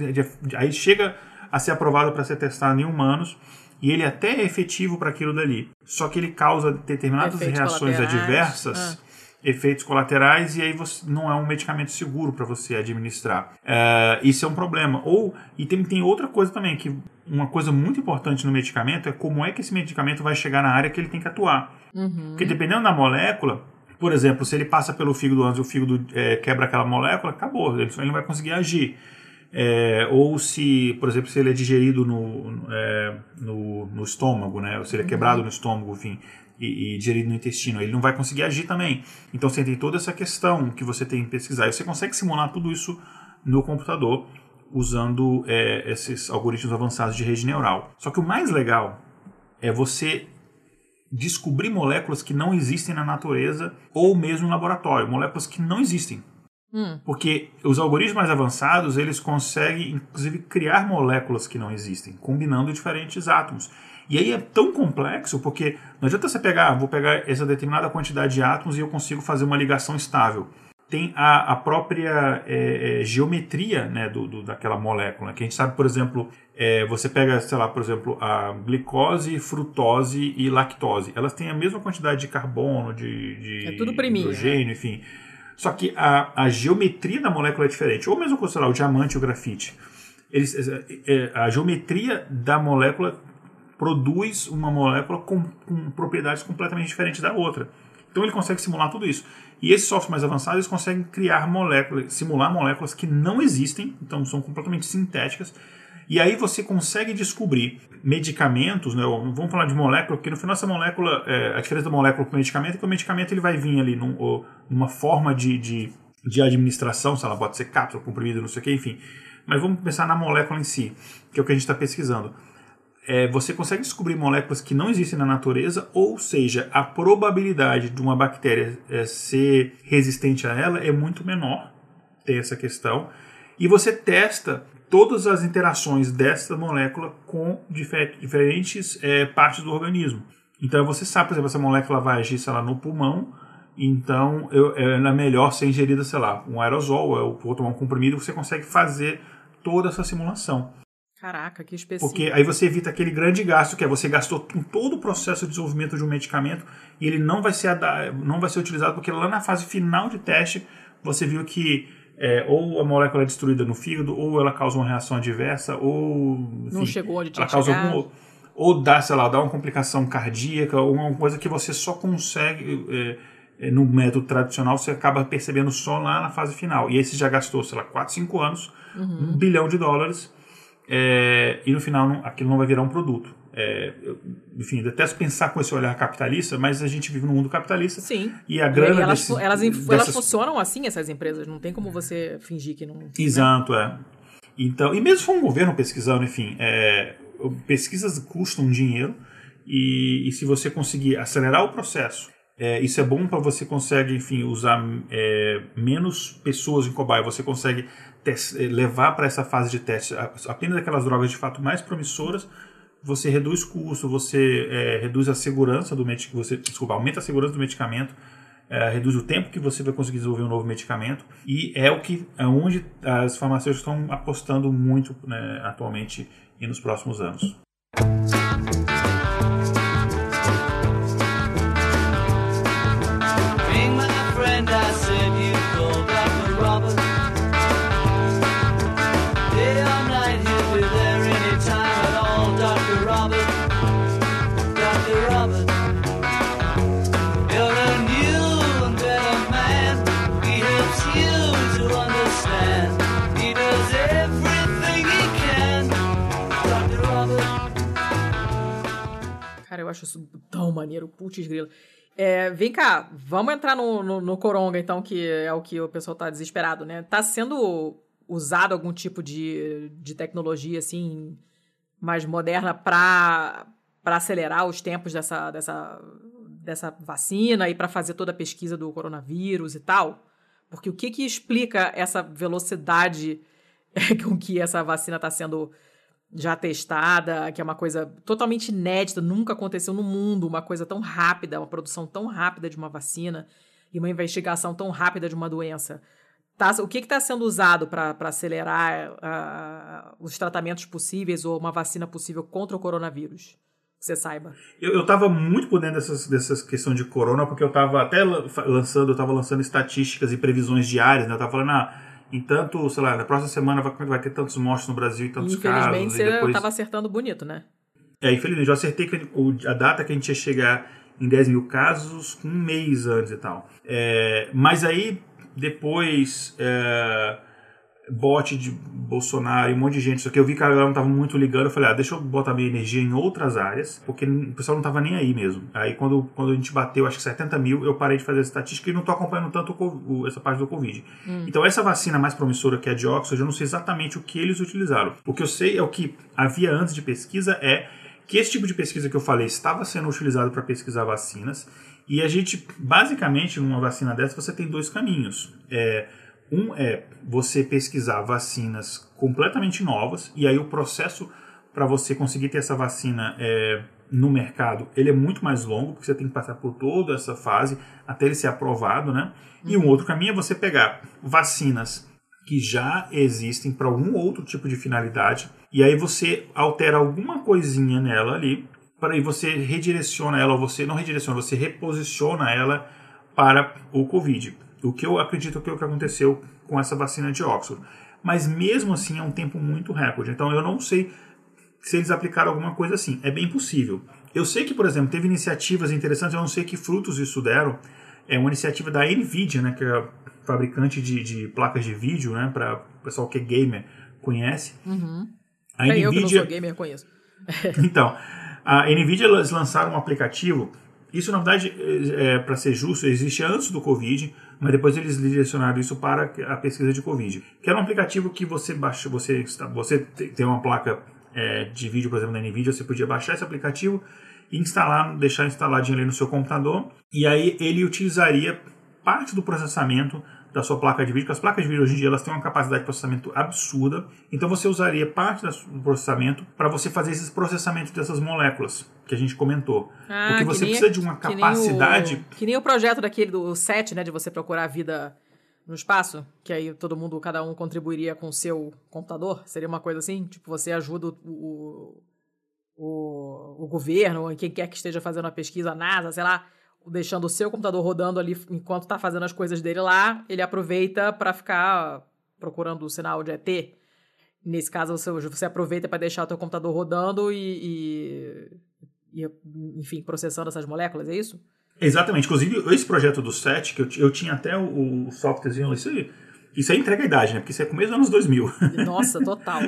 aí chega a ser aprovado para ser testado em humanos e ele até é efetivo para aquilo dali. Só que ele causa determinadas efeitos reações adversas, ah. efeitos colaterais, e aí você, não é um medicamento seguro para você administrar. É, isso é um problema. Ou, e tem, tem outra coisa também, que uma coisa muito importante no medicamento é como é que esse medicamento vai chegar na área que ele tem que atuar. Uhum. Porque dependendo da molécula, por exemplo, se ele passa pelo fígado antes e o fígado é, quebra aquela molécula, acabou, ele não vai conseguir agir. É, ou se, por exemplo, se ele é digerido no, é, no, no, estômago, né? ou se ele é quebrado uhum. no estômago, enfim, e, e, digerido no intestino, ele não vai conseguir agir também. Então você tem toda essa questão que você tem que pesquisar. E você consegue simular tudo isso no computador usando é, esses algoritmos avançados de rede neural. Só que o mais legal é você descobrir moléculas que não existem na natureza ou mesmo no laboratório, moléculas que não existem. Hum. Porque os algoritmos mais avançados, eles conseguem, inclusive, criar moléculas que não existem, combinando diferentes átomos. E aí é tão complexo, porque não adianta você pegar, ah, vou pegar essa determinada quantidade de átomos e eu consigo fazer uma ligação estável. Tem a, a própria é, é, geometria né, do, do, daquela molécula, que a gente sabe, por exemplo, é, você pega, sei lá, por exemplo, a glicose, frutose e lactose. Elas têm a mesma quantidade de carbono, de, de é tudo né? hidrogênio, né? enfim. Só que a, a geometria da molécula é diferente. Ou mesmo, lá, o diamante e o grafite. Eles, é, é, a geometria da molécula produz uma molécula com, com, propriedades completamente diferentes da outra. Então ele consegue simular tudo isso. E esses softwares mais avançados eles conseguem criar moléculas, simular moléculas que não existem, então são completamente sintéticas. E aí você consegue descobrir medicamentos, né, vamos falar de molécula, porque no final essa molécula, é, a diferença da molécula para o medicamento é que o medicamento ele vai vir ali num, numa forma de, de, de administração, se ela pode ser cápsula, comprimido, não sei o que, enfim. Mas vamos pensar na molécula em si, que é o que a gente está pesquisando. É, você consegue descobrir moléculas que não existem na natureza, ou seja, a probabilidade de uma bactéria é, ser resistente a ela é muito menor, tem essa questão, e você testa todas as interações dessa molécula com diferentes é, partes do organismo. Então você sabe, por exemplo, essa molécula vai agir, sei lá, no pulmão, então eu, ela é melhor ser ingerida, sei lá, um aerosol, ou vou tomar um comprimido, você consegue fazer toda essa simulação. Caraca, que específico. Porque aí você evita aquele grande gasto que é você gastou em todo o processo de desenvolvimento de um medicamento e ele não vai ser, não vai ser utilizado porque lá na fase final de teste você viu que é, ou a molécula é destruída no fígado, ou ela causa uma reação adversa, ou. Enfim, não chegou onde tinha ela causa algum, Ou dá, sei lá, dá uma complicação cardíaca, ou uma coisa que você só consegue. É, é, no método tradicional, você acaba percebendo só lá na fase final. E você já gastou, sei lá, 4, 5 anos, uhum. um bilhão de dólares, é, e no final não, aquilo não vai virar um produto. É, enfim, detesto pensar com esse olhar capitalista, mas a gente vive num mundo capitalista. Sim. E a grana. E elas, desse, elas, dessas... elas funcionam assim, essas empresas. Não tem como você fingir que não. Né? Exato, né? é. Então, e mesmo se for um governo pesquisando, enfim, é, pesquisas custam dinheiro. E, e, se você conseguir acelerar o processo, é, isso é bom para você consegue, enfim, usar é, menos pessoas em cobaia. Você consegue levar para essa fase de teste apenas aquelas drogas de fato mais promissoras você reduz custo, você é, reduz a segurança do medicamento, desculpa, aumenta a segurança do medicamento, é, reduz o tempo que você vai conseguir desenvolver um novo medicamento e é o que é onde as farmacêuticas estão apostando muito né, atualmente e nos próximos anos. Cara, eu acho isso tão maneiro, putz grila. É, vem cá, vamos entrar no, no, no, Coronga, então, que é o que o pessoal tá desesperado, né? Tá sendo usado algum tipo de, de tecnologia, assim, mais moderna para acelerar os tempos dessa, dessa, dessa vacina e para fazer toda a pesquisa do coronavírus e tal? Porque o que que explica essa velocidade com que essa vacina está sendo já testada, que é uma coisa totalmente inédita, nunca aconteceu no mundo, uma coisa tão rápida, uma produção tão rápida de uma vacina e uma investigação tão rápida de uma doença. Tá, o que está sendo usado para acelerar uh, os tratamentos possíveis ou uma vacina possível contra o coronavírus? Que você saiba. Eu estava muito por dentro dessas, dessas questões de corona, porque eu estava até lançando, eu estava lançando estatísticas e previsões diárias, né? Eu estava falando, ah, em tanto, sei lá, na próxima semana vai, vai ter tantos mortes no Brasil e tantos infelizmente, casos. Infelizmente, você estava acertando bonito, né? É, infelizmente, eu acertei que a data que a gente ia chegar em 10 mil casos um mês antes e tal. É, mas aí, depois, é, bot de Bolsonaro e um monte de gente, só que eu vi que a galera não tava muito ligando, eu falei, ah, deixa eu botar minha energia em outras áreas, porque o pessoal não tava nem aí mesmo. Aí quando, quando a gente bateu, acho que 70 mil, eu parei de fazer a estatística e não tô acompanhando tanto o, essa parte do Covid. Hum. Então essa vacina mais promissora que é a de Oxford, eu não sei exatamente o que eles utilizaram. O que eu sei é o que havia antes de pesquisa é que esse tipo de pesquisa que eu falei estava sendo utilizado para pesquisar vacinas, e a gente, basicamente, numa vacina dessa, você tem dois caminhos. É, um é você pesquisar vacinas completamente novas, e aí o processo para você conseguir ter essa vacina é, no mercado, ele é muito mais longo, porque você tem que passar por toda essa fase até ele ser aprovado, né? E um outro caminho é você pegar vacinas que já existem para algum outro tipo de finalidade, e aí você altera alguma coisinha nela ali, para aí você redireciona ela, ou você não redireciona, você reposiciona ela para o Covid. O que eu acredito que é o que aconteceu com essa vacina de Oxford. Mas mesmo assim é um tempo muito recorde. Então eu não sei se eles aplicaram alguma coisa assim. É bem possível. Eu sei que, por exemplo, teve iniciativas interessantes, eu não sei que frutos isso deram. É uma iniciativa da NVIDIA, né, que é fabricante de, de placas de vídeo, né, para o pessoal que é gamer conhece. Uhum. A Nvidia... Eu que não sou gamer conheço. então, a NVIDIA eles lançaram um aplicativo isso, na verdade, é, é para ser justo, existe antes do Covid, mas depois eles direcionaram isso para a pesquisa de Covid. Que era um aplicativo que você baixa, você, você tem uma placa é, de vídeo, por exemplo, da NVIDIA, você podia baixar esse aplicativo e instalar, deixar instaladinho ali no seu computador, e aí ele utilizaria parte do processamento da sua placa de vídeo, porque as placas de vídeo hoje em dia elas têm uma capacidade de processamento absurda, então você usaria parte do processamento para você fazer esses processamentos dessas moléculas que a gente comentou. Ah, porque você precisa de uma capacidade... Que nem, o, que nem o projeto daquele do SET, né, de você procurar a vida no espaço, que aí todo mundo, cada um contribuiria com o seu computador, seria uma coisa assim? Tipo, você ajuda o, o, o governo, quem quer que esteja fazendo a pesquisa, a NASA, sei lá, deixando o seu computador rodando ali enquanto está fazendo as coisas dele lá, ele aproveita para ficar procurando o sinal de ET. Nesse caso, você, você aproveita para deixar o seu computador rodando e, e, e, enfim, processando essas moléculas, é isso? Exatamente. Inclusive, esse projeto do SET, que eu, eu tinha até o, o softwarezinho, aí, isso aí entrega a idade, né? Porque isso é começo dos anos 2000. Nossa, total.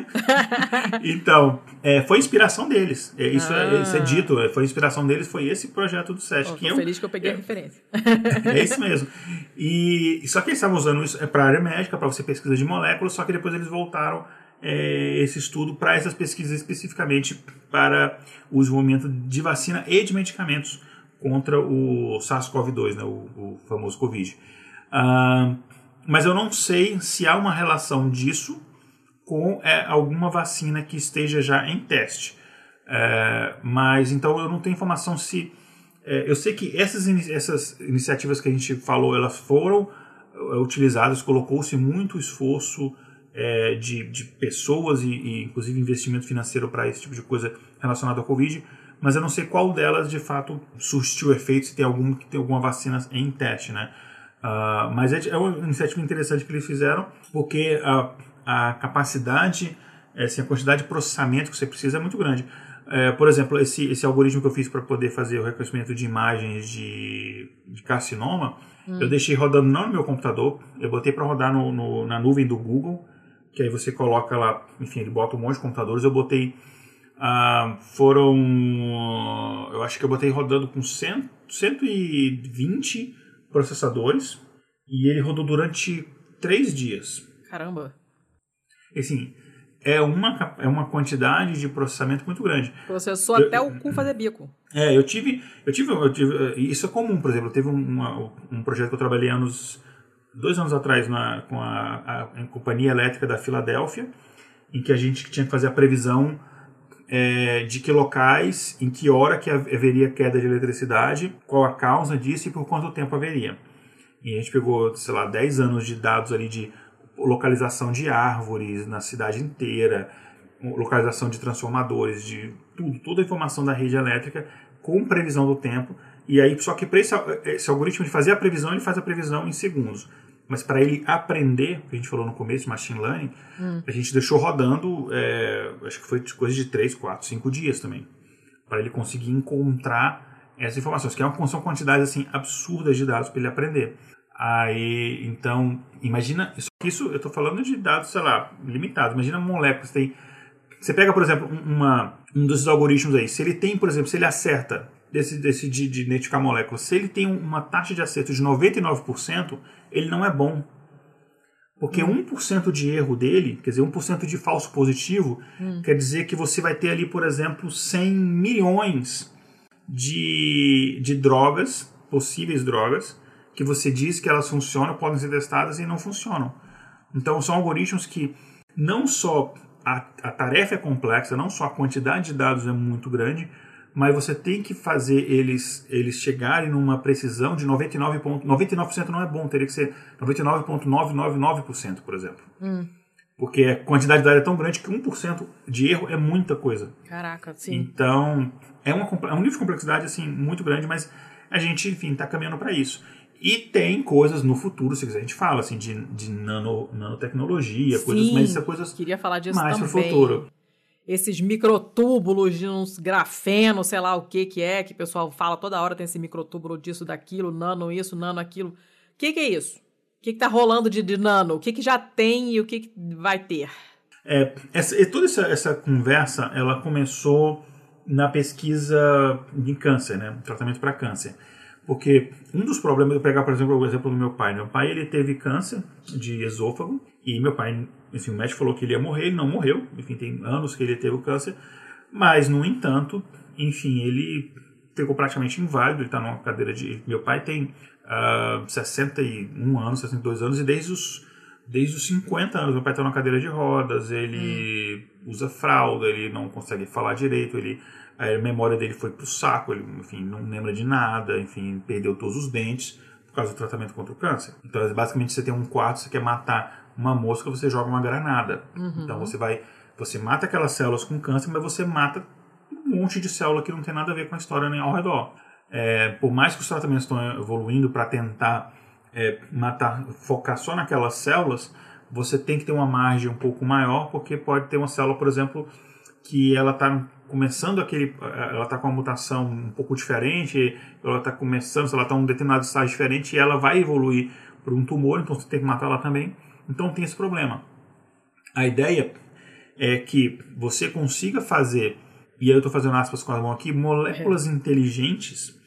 então, é, foi inspiração deles. É, isso, ah. é, isso é dito. É, foi inspiração deles, foi esse projeto do SET. Oh, que eu, feliz que eu peguei a referência. é isso mesmo. E, só que eles estavam usando isso é para a área médica, para você pesquisa de moléculas, só que depois eles voltaram é, esse estudo para essas pesquisas especificamente para o desenvolvimento de vacina e de medicamentos contra o SARS-CoV-2, né, o, o, famoso Covid. Uh, mas eu não sei se há uma relação disso com é, alguma vacina que esteja já em teste. É, mas então eu não tenho informação se. É, eu sei que essas, essas iniciativas que a gente falou, elas foram é, utilizadas, colocou-se muito esforço é, de, de pessoas e, e, inclusive investimento financeiro para esse tipo de coisa relacionada ao Covid, mas eu não sei qual delas de fato surtiu efeito, se tem algum tem alguma vacina em teste, né? Uh, mas é, é, uma iniciativa interessante que eles fizeram, porque a, a capacidade, assim, a quantidade de processamento que você precisa é muito grande. É, por exemplo, esse, esse algoritmo que eu fiz para poder fazer o reconhecimento de imagens de, de carcinoma, hum. eu deixei rodando não no meu computador, eu botei para rodar no, no, na nuvem do Google, que aí você coloca lá, enfim, ele bota um monte de computadores, eu botei Uh, foram. Eu acho que eu botei rodando com 100, 120 processadores e ele rodou durante três dias. Caramba! Assim, é uma, é uma quantidade de processamento muito grande. Processou eu, até o cu fazer bico. É, eu tive, eu tive, eu tive. Isso é comum, por exemplo, teve um, um projeto que eu trabalhei anos, dois anos atrás na, com a, a, a Companhia Elétrica da Filadélfia, em que a gente tinha que fazer a previsão é, de que locais, em que hora que haveria queda de eletricidade, qual a causa disso e por quanto tempo haveria. E a gente pegou, sei lá, 10 anos de dados ali de localização de árvores na cidade inteira, localização de transformadores, de tudo, toda a informação da rede elétrica com previsão do tempo. E aí, só que para esse, esse, algoritmo de fazer a previsão, ele faz a previsão em segundos. Mas para ele aprender, que a gente falou no começo, machine learning, hum. a gente deixou rodando, é, acho que foi coisa de 3, 4, 5 dias também. Para ele conseguir encontrar essas informações, que é uma, são quantidades assim, absurdas de dados para ele aprender. Aí, então, imagina, isso, isso eu estou falando de dados, sei lá, limitados. Imagina moléculas, tem... Você pega, por exemplo, uma, um desses algoritmos aí, se ele tem, por exemplo, se ele acerta desse, desse de, de identificar moléculas, se ele tem uma taxa de acerto de 99%, ele não é bom. Porque hum. 1% de erro dele, quer dizer, 1% de falso positivo, hum. quer dizer que você vai ter ali, por exemplo, 100 milhões de, de drogas, possíveis drogas, que você diz que elas funcionam, podem ser testadas e não funcionam. Então são algoritmos que não só a, a tarefa é complexa, não só a quantidade de dados é muito grande, mas você tem que fazer eles, eles chegarem numa precisão de 99%. 99% não é bom, teria que ser 99,999%, por exemplo. Hum. Porque a quantidade de dados é tão grande que 1% de erro é muita coisa. Caraca, sim. Então, é, uma, é um nível de complexidade assim, muito grande, mas a gente, enfim, está caminhando para isso. E tem coisas no futuro, se quiser, a gente fala assim, de, de nano, nanotecnologia, Sim, coisas, mas isso é coisas queria falar disso mais também. pro futuro. Esses microtúbulos de uns grafeno, sei lá o que que é, que o pessoal fala toda hora, tem esse microtúbulo disso, daquilo, nano isso, nano aquilo. O que que é isso? O que que tá rolando de, de nano? O que que já tem e o que que vai ter? É, essa, toda essa, essa conversa, ela começou na pesquisa de câncer, né? Tratamento para câncer. Porque um dos problemas, eu pegar, por exemplo, o exemplo do meu pai. Meu pai, ele teve câncer de esôfago e meu pai, enfim, o médico falou que ele ia morrer, ele não morreu. Enfim, tem anos que ele teve o câncer. Mas, no entanto, enfim, ele ficou praticamente inválido, ele está numa cadeira de... Meu pai tem uh, ah, 61 anos, 62 anos e desde os, desde os 50 anos meu pai está numa cadeira de rodas, ele hum. usa fralda, ele não consegue falar direito, ele a memória dele foi pro saco, ele, enfim, não lembra de nada, enfim, perdeu todos os dentes por causa do tratamento contra o câncer. Então, basicamente, você tem um quarto, você quer matar uma mosca, você joga uma granada. Uhum. Então, você vai, você mata aquelas células com câncer, mas você mata um monte de célula que não tem nada a ver com a história nem ao redor. É, por mais que os tratamentos estão evoluindo para tentar é, matar, focar só naquelas células, você tem que ter uma margem um pouco maior, porque pode ter uma célula, por exemplo, que ela está começando aquele, ela está com uma mutação um pouco diferente, ela está começando, ela está em um determinado estágio diferente e ela vai evoluir para um tumor, então você tem que matar ela também. Então tem esse problema. A ideia é que você consiga fazer, e aí eu estou fazendo aspas com a mão aqui, moléculas inteligentes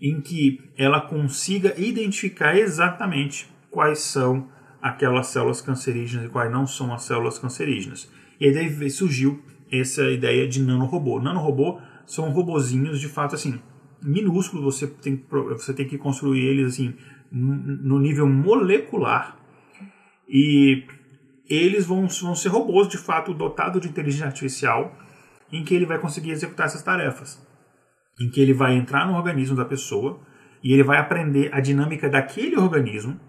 em que ela consiga identificar exatamente quais são aquelas células cancerígenas e quais não são as células cancerígenas. E aí daí surgiu essa ideia de nanorobô. Nanorobô são robozinhos de fato assim minúsculos, você tem, você tem que construir eles assim no nível molecular e eles vão, vão ser robôs de fato dotados de inteligência artificial em que ele vai conseguir executar essas tarefas, em que ele vai entrar no organismo da pessoa e ele vai aprender a dinâmica daquele organismo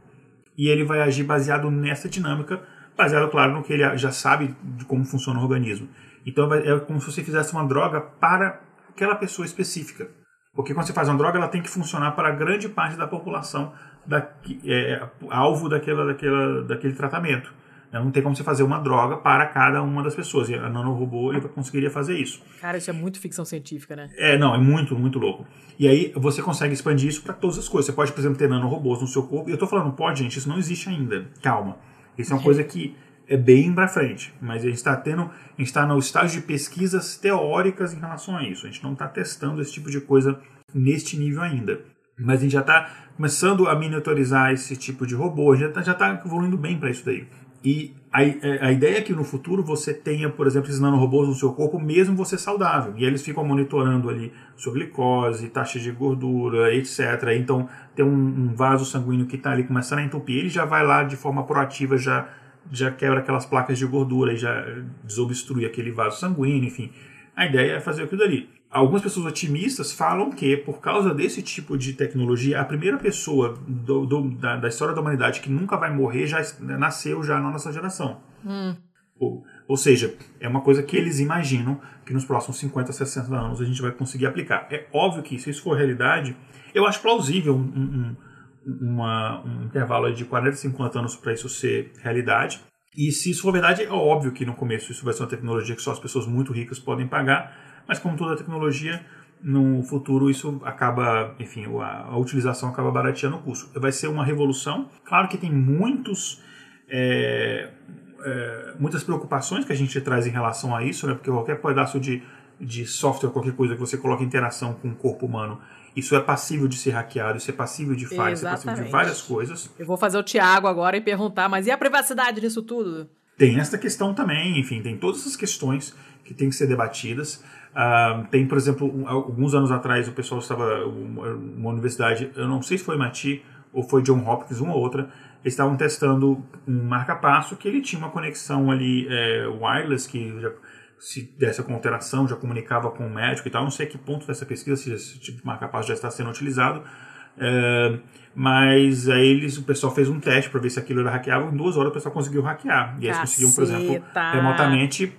e ele vai agir baseado nessa dinâmica, baseado claro no que ele já sabe de como funciona o organismo. Então é como se você fizesse uma droga para aquela pessoa específica. Porque quando você faz uma droga, ela tem que funcionar para grande parte da população da, é, alvo daquela, daquela, daquele tratamento. Não tem como você fazer uma droga para cada uma das pessoas. E a nanorobô ele conseguiria fazer isso. Cara, isso é muito ficção científica, né? É, não, é muito, muito louco. E aí você consegue expandir isso para todas as coisas. Você pode, por exemplo, ter nanorobôs no seu corpo. E eu estou falando, pode, gente, isso não existe ainda. Calma. Isso é uma coisa que é bem para frente, mas a gente está tendo, a gente está no estágio de pesquisas teóricas em relação a isso. A gente não está testando esse tipo de coisa neste nível ainda. Mas a gente já está começando a miniaturizar esse tipo de robô, já está já tá evoluindo bem para isso daí. E a, a, ideia é que no futuro você tenha, por exemplo, esses nanorobôs no seu corpo, mesmo você saudável. E eles ficam monitorando ali sua glicose, taxa de gordura, etc. Então, tem um, um vaso sanguíneo que está ali começando a entupir, ele já vai lá de forma proativa, já, já quebra aquelas placas de gordura e já desobstrui aquele vaso sanguíneo, enfim. A ideia é fazer aquilo ali algumas pessoas otimistas falam que, por causa desse tipo de tecnologia, a primeira pessoa do, do, da, da, história da humanidade que nunca vai morrer já nasceu já na nossa geração. Hum. Ou, ou seja, é uma coisa que eles imaginam que nos próximos 50, 60 anos a gente vai conseguir aplicar. É óbvio que, se isso for realidade, eu acho plausível um, um, uma, um intervalo de 40, 50 anos para isso ser realidade. E se isso for verdade, é óbvio que no começo isso vai ser uma tecnologia que só as pessoas muito ricas podem pagar mas como toda tecnologia, no futuro isso acaba, enfim, a, a utilização acaba barateando o custo. Vai ser uma revolução. Claro que tem muitos é, é, muitas preocupações que a gente traz em relação a isso, né? Porque qualquer pedaço de, de software, qualquer coisa que você coloca em interação com o corpo humano, isso é passível de ser hackeado, isso é passível de falha, isso é passível de várias coisas. Eu vou fazer o Tiago agora e perguntar, mas e a privacidade disso tudo? Tem essa questão também, enfim, tem todas essas questões que têm que ser debatidas. Uh, tem, por exemplo, alguns anos atrás o pessoal estava, uma, universidade, eu não sei se foi MIT ou foi John Hopkins, uma ou outra, eles estavam testando um marca-passo que ele tinha uma conexão ali é, wireless, que já, se desse com alteração já comunicava com o médico e tal. Não sei a que ponto dessa pesquisa, se esse tipo de marca-passo já está sendo utilizado. É, mas aí eles, o pessoal fez um teste para ver se aquilo era hackeável. Em duas horas o pessoal conseguiu hackear. E eles conseguiam, por exemplo, remotamente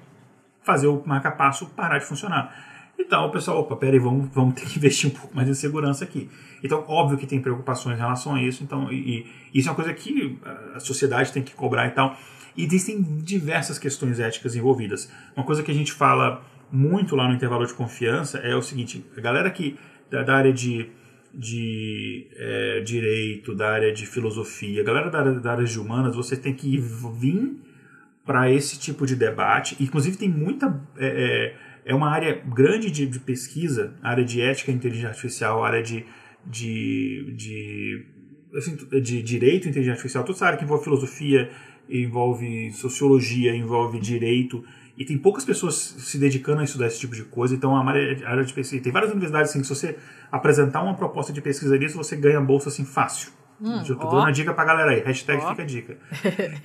fazer o marca-passo parar de funcionar. Então o pessoal, opa, peraí, vamos, vamos ter que investir um pouco mais em segurança aqui. Então, óbvio que tem preocupações em relação a isso, então, e, e isso é uma coisa que a sociedade tem que cobrar e tal. E existem diversas questões éticas envolvidas. Uma coisa que a gente fala muito lá no intervalo de confiança é o seguinte: a galera que da, da área de, de é, direito, da área de filosofia, a galera da área, da área de humanas, você tem que vir para esse tipo de debate. Inclusive, tem muita. É, é, é uma área grande de, de, pesquisa, área de ética e inteligência artificial, área de, de, de, assim, de direito e inteligência artificial, toda essa área que envolve filosofia, envolve sociologia, envolve direito. E tem poucas pessoas se dedicando a estudar esse tipo de coisa, então uma área, de pesquisa. Tem várias universidades assim, que se você apresentar uma proposta de pesquisa disso, você ganha bolsa assim fácil. Hum, eu tô ó. dando a dica pra galera aí. Hashtag ó. fica a dica.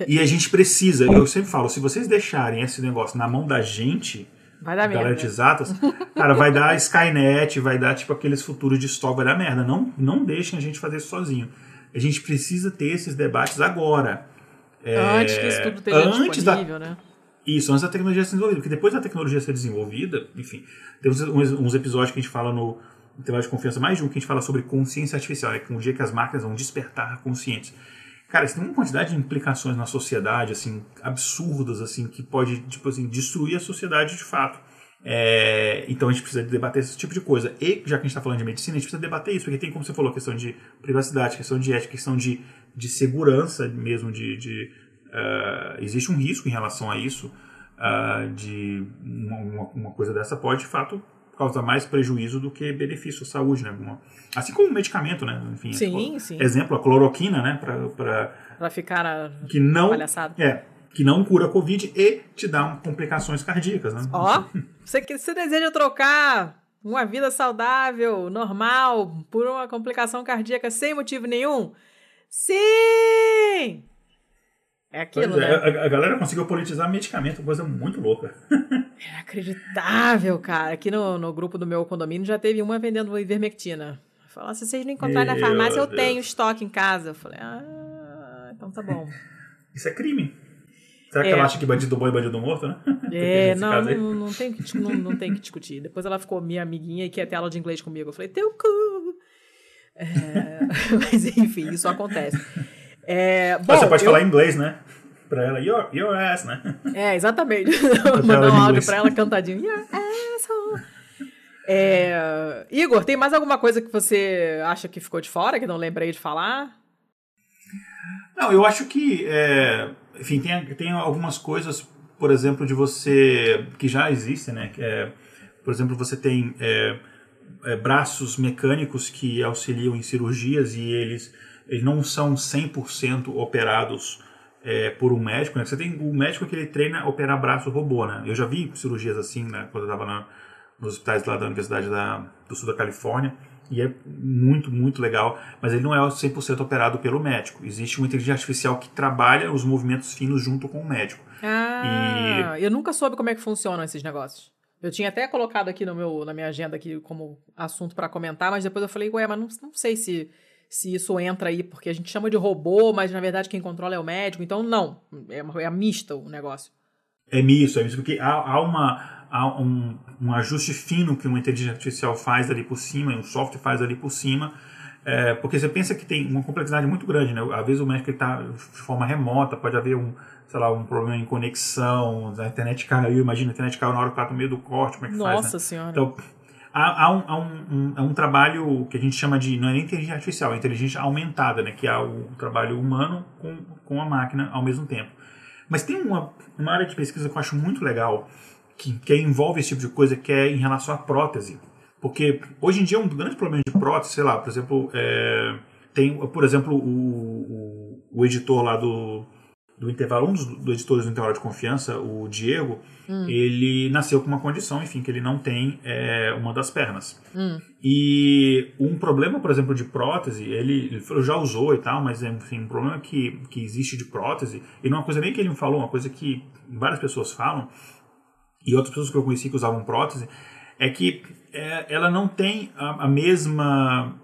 e a gente precisa, eu sempre falo, se vocês deixarem esse negócio na mão da gente, vai dar galera merda. de exatas, cara, vai dar Skynet, vai dar tipo aqueles futuros de estoque, vai dar merda. Não, não deixem a gente fazer isso sozinho. A gente precisa ter esses debates agora. É, antes que isso tudo esteja antes disponível, da, né? Isso, antes da tecnologia ser desenvolvida. Porque depois da tecnologia ser desenvolvida, enfim, tem uns, uns episódios que a gente fala no, intervalo de confiança, mais de um, que a gente fala sobre consciência artificial, é que um dia que as máquinas vão despertar conscientes. Cara, isso tem uma quantidade de implicações na sociedade, assim, absurdas, assim, que pode, tipo assim, destruir a sociedade de fato. É, então a gente precisa debater esse tipo de coisa. E já que a gente está falando de medicina, a gente precisa debater isso, porque tem, como você falou, questão de privacidade, questão de ética, questão de, de segurança mesmo, de, de uh, existe um risco em relação a isso, uh, de uma, uma, coisa dessa pode, de fato, causa mais prejuízo do que benefício à saúde, né? Assim como o medicamento, né? Enfim, sim, sim. Exemplo, a cloroquina, né? Para ficar a que não, palhaçada. É, que não cura a Covid e te dá complicações cardíacas, né? Ó, você, você deseja trocar uma vida saudável, normal, por uma complicação cardíaca sem motivo nenhum? Sim! É aquilo, é, né? A, a, galera conseguiu politizar medicamento, coisa muito louca. É inacreditável, cara. Aqui no, no grupo do meu condomínio já teve uma vendendo ivermectina. Falou, se vocês não encontrarem na farmácia, eu Deus. tenho estoque em casa. Eu falei, ah, então tá bom. Isso é crime. Será que é. ela acha que bandido bom é bandido morto, né? É, não, não, não, tem que, não, não tem que discutir. Depois ela ficou minha amiguinha e quer ter aula de inglês comigo. Eu falei, teu cu! É, mas enfim, isso acontece. É, bom, você pode eu... falar inglês, né? Pra ela, your, your ass, né? É, exatamente. Mandar um áudio pra ela cantadinho. Your asshole. É... Igor, tem mais alguma coisa que você acha que ficou de fora, que não lembrei de falar? Não, eu acho que é, enfim, tem, tem algumas coisas, por exemplo, de você. que já existem, né? É, por exemplo, você tem é, é, braços mecânicos que auxiliam em cirurgias e eles, eles não são 100% operados é, por um médico. Né? Você tem o médico que ele treina a operar braço robô, né? Eu já vi cirurgias assim, né? Quando eu estava nos hospitais lá da Universidade da, do Sul da Califórnia e é muito, muito legal, mas ele não é 100% operado pelo médico. Existe uma inteligência artificial que trabalha os movimentos finos junto com o médico. Ah, e... eu nunca soube como é que funcionam esses negócios. Eu tinha até colocado aqui no meu, na minha agenda aqui como assunto para comentar, mas depois eu falei, ué, mas não, não sei se, se isso entra aí, porque a gente chama de robô, mas na verdade quem controla é o médico, então não, é, é mista o negócio. É misto, é misto, porque há, há uma há um, um, ajuste fino que uma inteligência artificial faz ali por cima, um software faz ali por cima, é, porque você pensa que tem uma complexidade muito grande, né? Às vezes o médico está de forma remota, pode haver um, sei lá, um problema em conexão, a internet caiu, imagina a internet caiu na hora que está no meio do corte, como é que Nossa faz, né? Senhora. Então, há, há, um, há um, um, um, trabalho que a gente chama de, não é nem inteligência artificial, é inteligência aumentada, né? Que é o trabalho humano com, com a máquina ao mesmo tempo. Mas tem uma, uma área de pesquisa que eu acho muito legal, que, que envolve esse tipo de coisa, que é em relação à prótese. Porque hoje em dia um grande problema de prótese, sei lá, por exemplo, é, tem, por exemplo, o, o, o, editor lá do, do intervalo, um dos do editores do intervalo de confiança, o Diego, hum. ele nasceu com uma condição, enfim, que ele não tem é, uma das pernas. Hum. E um problema, por exemplo, de prótese, ele, ele já usou e tal, mas enfim, um problema que, que existe de prótese, e não é uma coisa nem que ele me falou, uma coisa que várias pessoas falam, e outras pessoas que eu conheci que usavam prótese, é que é, ela não tem a, a, mesma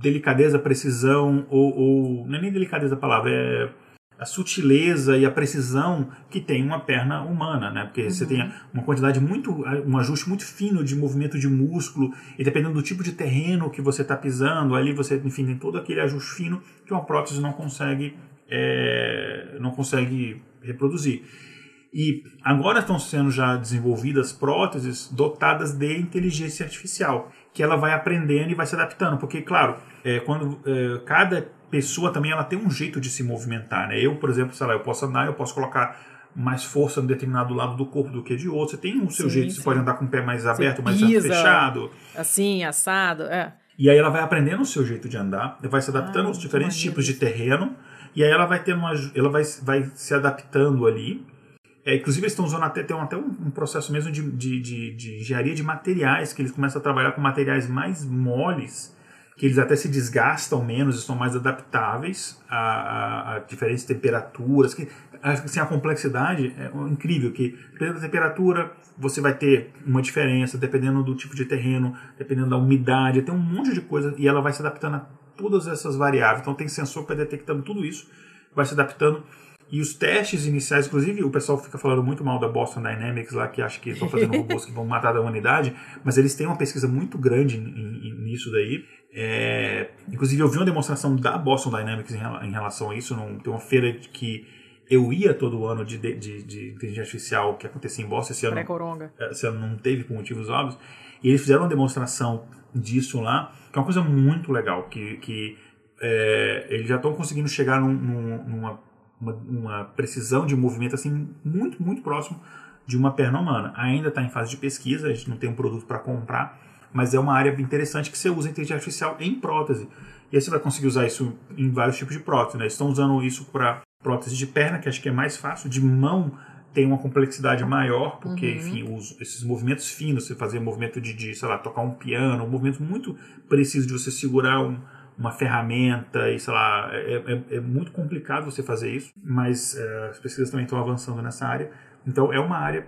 delicadeza, precisão, ou, ou, não é nem delicadeza a palavra, é a sutileza e a precisão que tem uma perna humana, né? Porque uhum. você tem uma quantidade muito, um ajuste muito fino de movimento de músculo e dependendo do tipo de terreno que você está pisando, ali você, enfim, tem todo aquele ajuste fino que uma prótese não consegue, é, não consegue reproduzir. E agora estão sendo já desenvolvidas próteses dotadas de inteligência artificial, que ela vai aprendendo e vai se adaptando, porque claro, é, quando é, cada pessoa também ela tem um jeito de se movimentar, né? Eu, por exemplo, sei lá, eu posso andar, eu posso colocar mais força em determinado lado do corpo do que de outro. Você tem o seu sim, jeito, sim. você pode andar com o pé mais aberto, mais fechado. Assim, assado, é. E aí ela vai aprendendo o seu jeito de andar, vai se adaptando ah, aos diferentes tipos de terreno, e aí ela vai ter uma, ela vai, vai se adaptando ali é, inclusive, eles estão usando até, tem até um, um processo mesmo de, de, de, de, engenharia de materiais, que eles começam a trabalhar com materiais mais moles, que eles até se desgastam menos, estão mais adaptáveis a, a, a diferentes temperaturas. Que, assim, a complexidade é incrível, que dependendo da temperatura, você vai ter uma diferença, dependendo do tipo de terreno, dependendo da umidade, tem um monte de coisa, e ela vai se adaptando a todas essas variáveis. Então, tem sensor para detectando tudo isso, vai se adaptando e os testes iniciais, inclusive o pessoal fica falando muito mal da Boston Dynamics lá, que acha que estão fazendo robôs que vão matar a humanidade, mas eles têm uma pesquisa muito grande nisso daí. É, inclusive eu vi uma demonstração da Boston Dynamics em, relação a isso, num, tem uma feira que eu ia todo ano de, de, de, inteligência artificial que acontecia em Boston esse ano. É, esse ano não teve por motivos óbvios. E eles fizeram uma demonstração disso lá, que é uma coisa muito legal, que, que é, eles já estão conseguindo chegar num, numa uma, uma precisão de movimento assim muito, muito próximo de uma perna humana. Ainda está em fase de pesquisa, a gente não tem um produto para comprar, mas é uma área interessante que você usa inteligência artificial em prótese. E aí você vai conseguir usar isso em vários tipos de prótese. Né? Estão usando isso para prótese de perna, que acho que é mais fácil, de mão tem uma complexidade maior, porque, uhum. enfim, os, esses movimentos finos, você fazer movimento de, de, sei lá, tocar um piano, um movimento muito preciso de você segurar um, uma ferramenta e sei lá, é, é, é muito complicado você fazer isso, mas é, as pesquisas também estão avançando nessa área. Então é uma área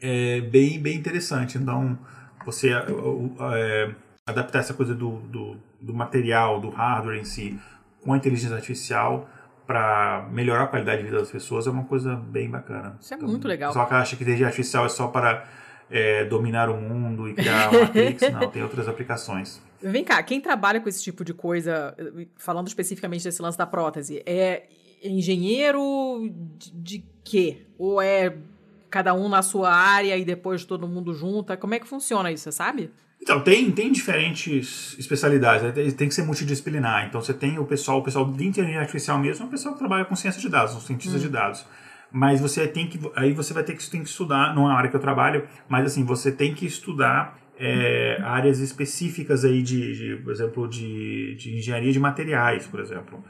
é, bem, bem interessante. Então você é, adaptar essa coisa do, do, do, material, do hardware em si, com a inteligência artificial para melhorar a qualidade de vida das pessoas é uma coisa bem bacana. Isso é então, muito legal. Só que acha que inteligência artificial é só para é, dominar o mundo e criar uma Matrix. Não, tem outras aplicações. Vem cá, quem trabalha com esse tipo de coisa, falando especificamente desse lance da prótese, é engenheiro de, de quê? Ou é cada um na sua área e depois todo mundo junta? Como é que funciona isso, você sabe? Então, tem, tem diferentes especialidades, né? tem, tem que ser multidisciplinar. Então, você tem o pessoal, o pessoal de inteligência artificial mesmo, é o pessoal que trabalha com ciência de dados, os cientistas hum. de dados. Mas você tem que, aí você vai ter que, tem que estudar, não é a área que eu trabalho, mas assim, você tem que estudar é, áreas específicas aí de, de, por exemplo, de, de engenharia de materiais, por exemplo.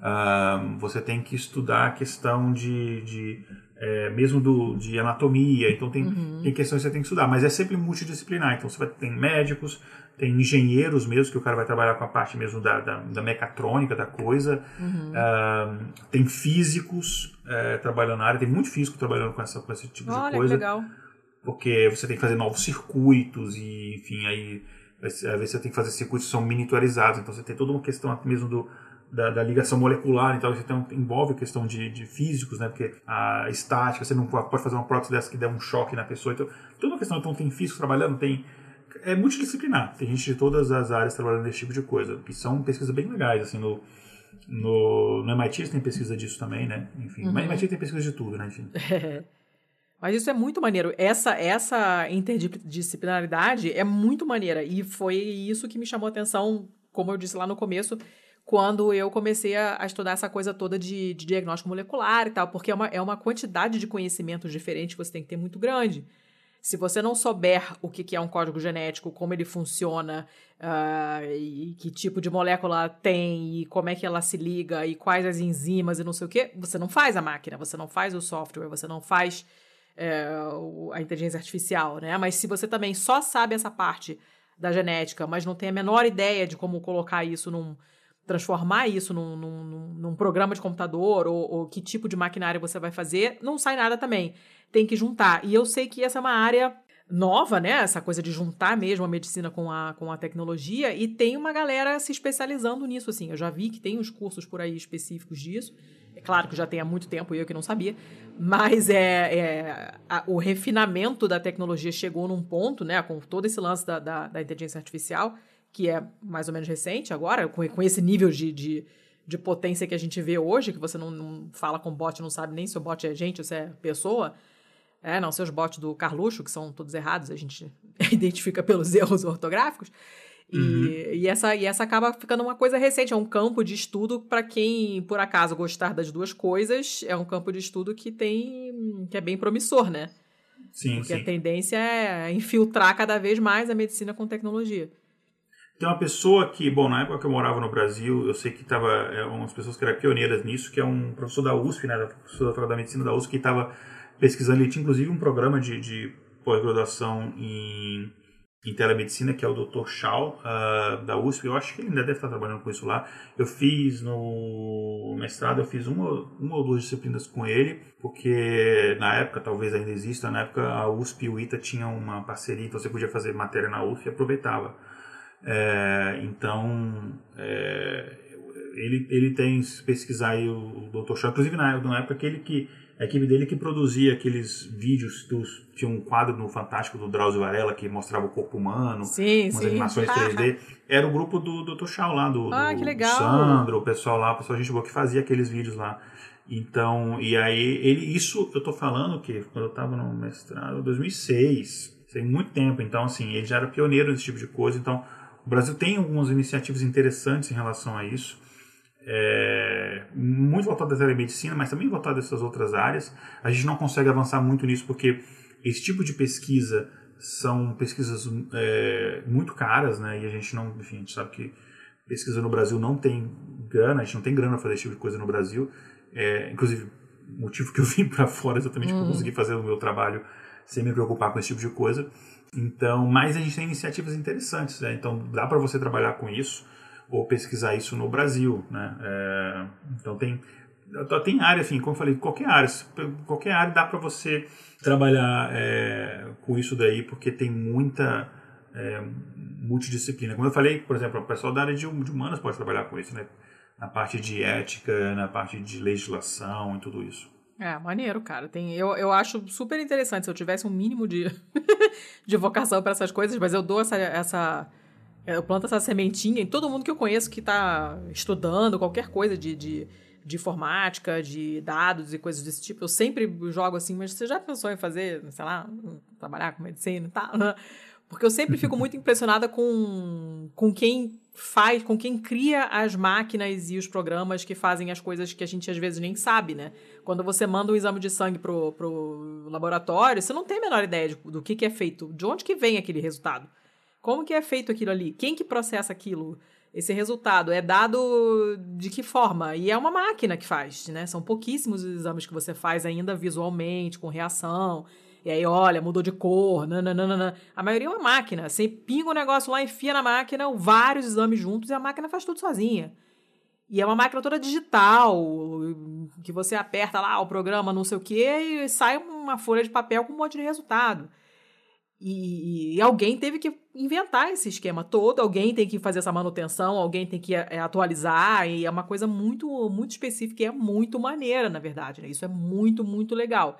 Uh, você tem que estudar a questão de, de é, mesmo do, de anatomia, então tem, uhum. tem questões que você tem que estudar, mas é sempre multidisciplinar. Então você vai ter médicos, tem engenheiros mesmo, que o cara vai trabalhar com a parte mesmo da, da, da mecatrônica da coisa, uhum. uh, tem físicos é, trabalhando na área, tem muito físico trabalhando com, essa, com esse tipo Olha, de coisa. legal. Porque você tem que fazer novos circuitos e, enfim, aí às vezes você tem que fazer circuitos que são miniaturizados, então você tem toda uma questão mesmo do, da, da, ligação molecular, então você tem, envolve questão de, de, físicos, né? Porque a estática, você não pode fazer uma prótese dessa que der um choque na pessoa. Então, toda uma questão, então tem físico trabalhando, tem é multidisciplinar. Tem gente de todas as áreas trabalhando nesse tipo de coisa. E são pesquisas bem legais, assim, no, no, no MIT tem pesquisa disso também, né? Enfim, uhum. mas MIT tem pesquisa de tudo, né? Enfim. Mas isso é muito maneiro. Essa, essa interdisciplinaridade é muito maneira. E foi isso que me chamou a atenção, como eu disse lá no começo, quando eu comecei a, a estudar essa coisa toda de, de, diagnóstico molecular e tal, porque é uma, é uma quantidade de conhecimentos diferentes que você tem que ter muito grande. Se você não souber o que é um código genético, como ele funciona, uh, e que tipo de molécula tem, e como é que ela se liga, e quais as enzimas e não sei o que, você não faz a máquina, você não faz o software, você não faz é, a inteligência artificial, né? Mas se você também só sabe essa parte da genética, mas não tem a menor ideia de como colocar isso num, transformar isso num, num, num programa de computador ou, ou, que tipo de maquinário você vai fazer, não sai nada também. Tem que juntar. E eu sei que essa é uma área nova, né? Essa coisa de juntar mesmo a medicina com a, com a tecnologia, e tem uma galera se especializando nisso, assim. Eu já vi que tem uns cursos por aí específicos disso. É claro que já tem há muito tempo eu que não sabia, mas é, é a, o refinamento da tecnologia chegou num ponto, né? Com todo esse lance da, da, da inteligência artificial que é mais ou menos recente agora, com, com esse nível de, de, de, potência que a gente vê hoje, que você não, não, fala com bot, não sabe nem se o bot é gente ou se é pessoa. É, não, seus bots do Carluxo, que são todos errados, a gente identifica pelos erros ortográficos. E, uhum. e, essa, e essa acaba ficando uma coisa recente, é um campo de estudo para quem, por acaso, gostar das duas coisas, é um campo de estudo que tem que é bem promissor, né? Sim, Porque sim. a tendência é infiltrar cada vez mais a medicina com tecnologia. Tem uma pessoa que, bom, na época que eu morava no Brasil, eu sei que estava, é, umas pessoas que eram pioneiras nisso, que é um professor da USP, né, professor da Faculdade da Medicina da USP, que estava pesquisando, ele tinha inclusive um programa de, de pós-graduação em, em telemedicina, que é o Dr. Shaw, uh, da USP, eu acho que ele ainda deve estar trabalhando com isso lá. Eu fiz no mestrado, eu fiz uma, uma ou duas disciplinas com ele, porque na época, talvez ainda exista, na época a USP e o ITA tinham uma parceria, então você podia fazer matéria na USP e aproveitava. É, então, é, ele, ele tem pesquisar aí o, o Dr. Shaw, inclusive na, na época aquele que a equipe dele que produzia aqueles vídeos, dos, tinha um quadro no Fantástico do Drauzio Varela que mostrava o corpo humano, sim, umas sim. animações 3D. Era o grupo do Dr. Shaw lá, do, ah, do Sandro, o pessoal lá, o pessoal a gente boa que fazia aqueles vídeos lá. Então, e aí, ele, isso eu tô falando que quando eu tava no mestrado, 2006, tem muito tempo, então assim, ele já era pioneiro nesse tipo de coisa, então o Brasil tem algumas iniciativas interessantes em relação a isso, é, muito voltado à telemedicina, mas também voltado a essas outras áreas. A gente não consegue avançar muito nisso porque esse tipo de pesquisa são pesquisas é, muito caras, né? E a gente não, enfim, a gente sabe que pesquisa no Brasil não tem grana, a gente não tem grana para fazer esse tipo de coisa no Brasil. É, inclusive, o motivo que eu vim para fora exatamente uhum. para conseguir fazer o meu trabalho sem me preocupar com esse tipo de coisa. Então, mas a gente tem iniciativas interessantes, né? Então, dá para você trabalhar com isso ou pesquisar isso no Brasil, né? É, então, tem tem área, enfim, como eu falei, qualquer área, qualquer área dá para você trabalhar é, com isso daí, porque tem muita é, multidisciplina. Como eu falei, por exemplo, o pessoal da área de, de humanas pode trabalhar com isso, né? Na parte de ética, na parte de legislação e tudo isso. É, maneiro, cara. Tem, eu, eu acho super interessante se eu tivesse um mínimo de, de vocação para essas coisas, mas eu dou essa, essa. Eu planto essa sementinha em todo mundo que eu conheço que está estudando qualquer coisa de, de, de, informática, de dados e coisas desse tipo. Eu sempre jogo assim, mas você já pensou em fazer, sei lá, trabalhar com medicina e tal? Né? Porque eu sempre fico muito impressionada com, com quem faz, com quem cria as máquinas e os programas que fazem as coisas que a gente às vezes nem sabe, né? Quando você manda um exame de sangue pro, pro laboratório, você não tem a menor ideia de, do que, que é feito, de onde que vem aquele resultado. Como que é feito aquilo ali? Quem que processa aquilo? Esse resultado é dado de que forma? E é uma máquina que faz, né? São pouquíssimos os exames que você faz ainda visualmente, com reação. E aí, olha, mudou de cor, nananana. A maioria é uma máquina. Você pinga o negócio lá, enfia na máquina, vários exames juntos e a máquina faz tudo sozinha. E é uma máquina toda digital, que você aperta lá o programa, não sei o quê, e sai uma folha de papel com um monte de resultado. E, e, alguém teve que inventar esse esquema todo, alguém tem que fazer essa manutenção, alguém tem que é, atualizar, e é uma coisa muito, muito específica e é muito maneira, na verdade. Né? Isso é muito, muito legal.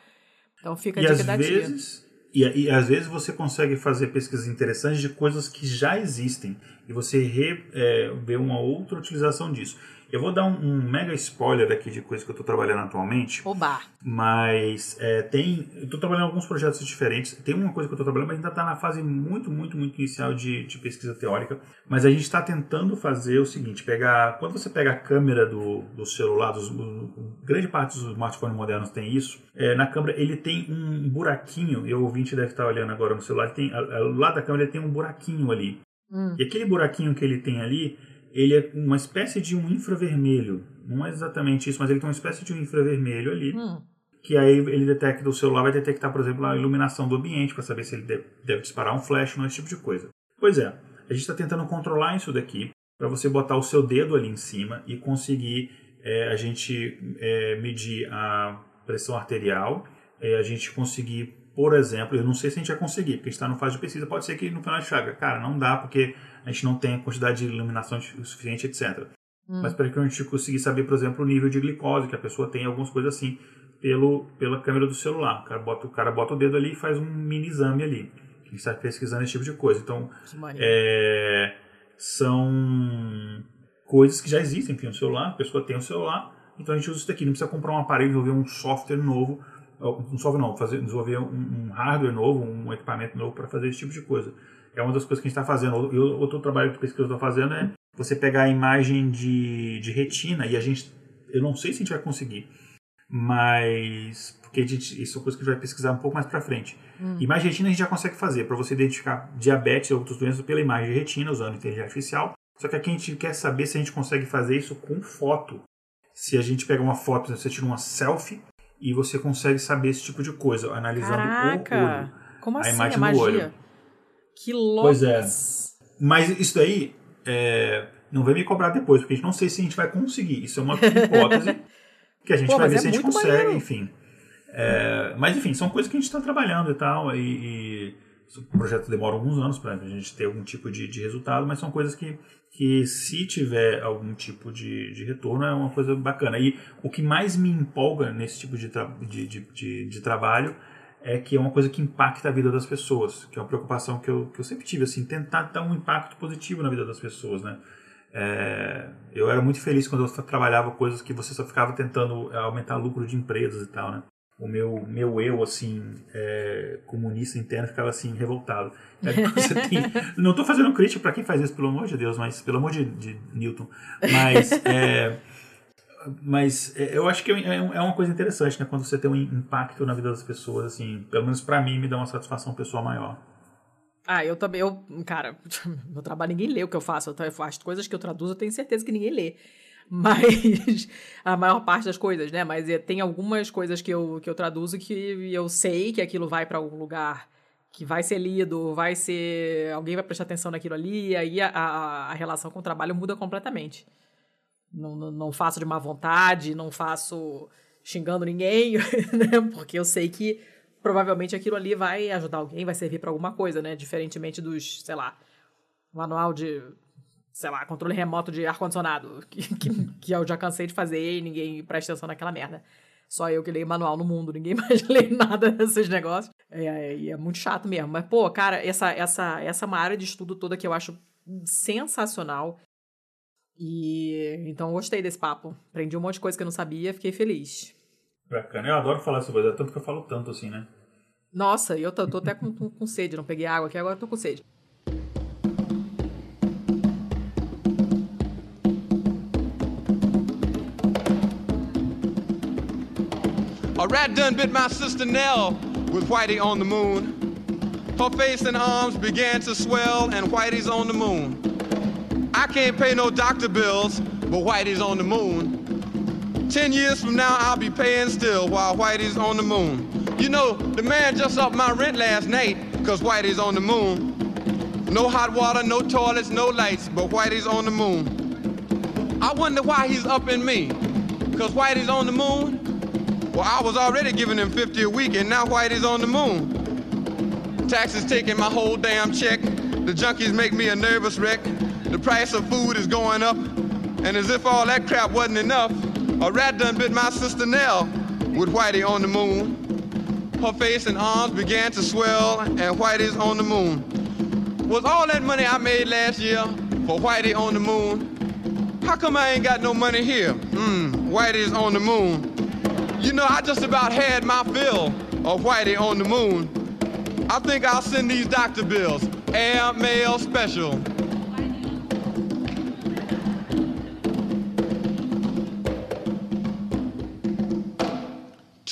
Então fica a e dica da vezes, e, e, às vezes você consegue fazer pesquisas interessantes de coisas que já existem e você re, é, vê uma outra utilização disso. Eu vou dar um, um, mega spoiler aqui de coisa que eu estou trabalhando atualmente. Oba! Mas é, tem. Eu estou trabalhando em alguns projetos diferentes. Tem uma coisa que eu estou trabalhando, mas ainda está na fase muito, muito, muito inicial de, de pesquisa teórica. Mas a gente está tentando fazer o seguinte: pegar. Quando você pega a câmera do, do celular, dos, do, grande parte dos smartphones modernos tem isso. É, na câmera ele tem um buraquinho, e o ouvinte deve estar olhando agora no celular, tem, ao lado da câmera ele tem um buraquinho ali. Hum. E aquele buraquinho que ele tem ali ele é uma espécie de um infravermelho. Não é exatamente isso, mas ele tem uma espécie de um infravermelho ali. Hum. Que aí ele detecta, o celular vai detectar, por exemplo, a iluminação do ambiente para saber se ele deve, deve disparar um flash ou esse tipo de coisa. Pois é, a gente está tentando controlar isso daqui para você botar o seu dedo ali em cima e conseguir é, a gente é, medir a pressão arterial, é, a gente conseguir, por exemplo, eu não sei se a gente vai conseguir, porque a gente está no fase de pesquisa, pode ser que no final de chaga, cara, não dá porque a gente não tem a quantidade de iluminação suficiente, etc. Hum. Mas para que a gente conseguir saber, por exemplo, o nível de glicose que a pessoa tem, algumas coisas assim, pelo, pela câmera do celular. O cara, bota, o cara bota o dedo ali e faz um mini exame ali. A gente está pesquisando esse tipo de coisa. Então, é, são coisas que já existem, enfim, no celular, a pessoa tem o um celular, então a gente usa isso daqui. Não precisa comprar um aparelho, desenvolver um software novo, um software não, fazer, desenvolver um, um hardware novo, um equipamento novo para fazer esse tipo de coisa é uma das coisas que a gente está fazendo. E outro trabalho de pesquisa que eu estou fazendo é você pegar a imagem de, de retina e a gente, eu não sei se a gente vai conseguir, mas porque a gente, isso é uma coisa que a gente vai pesquisar um pouco mais para frente. Hum. Imagem de retina a gente já consegue fazer para você identificar diabetes e outras doenças pela imagem de retina usando inteligência artificial. Só que aqui a gente quer saber se a gente consegue fazer isso com foto. Se a gente pega uma foto, você tira uma selfie e você consegue saber esse tipo de coisa, analisando Caraca. o olho. Como assim? A imagem a do olho. Que louco! Pois é. Mas isso daí é, não vai me cobrar depois, porque a gente não sei se a gente vai conseguir. Isso é uma hipótese que a gente Pô, vai ver é se a gente consegue, maneiro. enfim. É, mas enfim, são coisas que a gente está trabalhando e tal. E, e o projeto demora alguns anos para a gente ter algum tipo de, de, resultado, mas são coisas que, que se tiver algum tipo de, de retorno, é uma coisa bacana. E o que mais me empolga nesse tipo de, de, de trabalho é que é uma coisa que impacta a vida das pessoas, que é uma preocupação que eu, que eu sempre tive, assim, tentar dar um impacto positivo na vida das pessoas, né? É, eu era muito feliz quando eu trabalhava coisas que você só ficava tentando é, aumentar lucro de empresas e tal, né? O meu, meu eu, assim, é, comunista interno ficava, assim, revoltado. É, tem, não estou fazendo crítica para quem faz isso, pelo amor de Deus, mas pelo amor de, de Newton, mas... Mas é, eu acho que é, é, é uma coisa interessante, né? Quando você tem um impacto na vida das pessoas, assim, pelo menos para mim me dá uma satisfação pessoal maior. Ah, eu também, eu, cara, meu trabalho ninguém lê o que eu faço, eu faço coisas que eu traduzo, eu tenho certeza que ninguém lê. Mas a maior parte das coisas, né? Mas tem algumas coisas que eu, que eu traduzo que eu sei que aquilo vai para algum lugar que vai ser lido, vai ser. alguém vai prestar atenção naquilo ali, e aí a, a, a relação com o trabalho muda completamente. Não, não, faço de má vontade, não faço xingando ninguém, né? Porque eu sei que provavelmente aquilo ali vai ajudar alguém, vai servir para alguma coisa, né? Diferentemente dos, sei lá, manual de, sei lá, controle remoto de ar-condicionado, que, que, que, eu já cansei de fazer e ninguém presta atenção naquela merda. Só eu que leio manual no mundo, ninguém mais lê nada desses negócios. É, é, é muito chato mesmo. Mas, pô, cara, essa, essa, essa é uma área de estudo toda que eu acho sensacional. E então gostei desse papo. Aprendi um monte de coisa que eu não sabia, fiquei feliz. Bacana. Eu adoro falar sobre isso, tanto que eu falo tanto assim, né? Nossa, eu tô, tô até com, com, com sede, não peguei água aqui, agora tô com sede. A rat done bit my sister Nell with Whitey on the moon. Her face and arms began to swell, and Whitey's on the moon. I can't pay no doctor bills, but Whitey's on the moon. Ten years from now, I'll be paying still while Whitey's on the moon. You know, the man just upped my rent last night, cause Whitey's on the moon. No hot water, no toilets, no lights, but Whitey's on the moon. I wonder why he's upping me, cause Whitey's on the moon? Well, I was already giving him 50 a week, and now Whitey's on the moon. Taxes taking my whole damn check. The junkies make me a nervous wreck. The price of food is going up. And as if all that crap wasn't enough, a rat done bit my sister Nell with Whitey on the moon. Her face and arms began to swell, and Whitey's on the moon. Was all that money I made last year for Whitey on the moon? How come I ain't got no money here? Mmm, Whitey's on the moon. You know, I just about had my fill of Whitey on the moon. I think I'll send these doctor bills. Air mail special.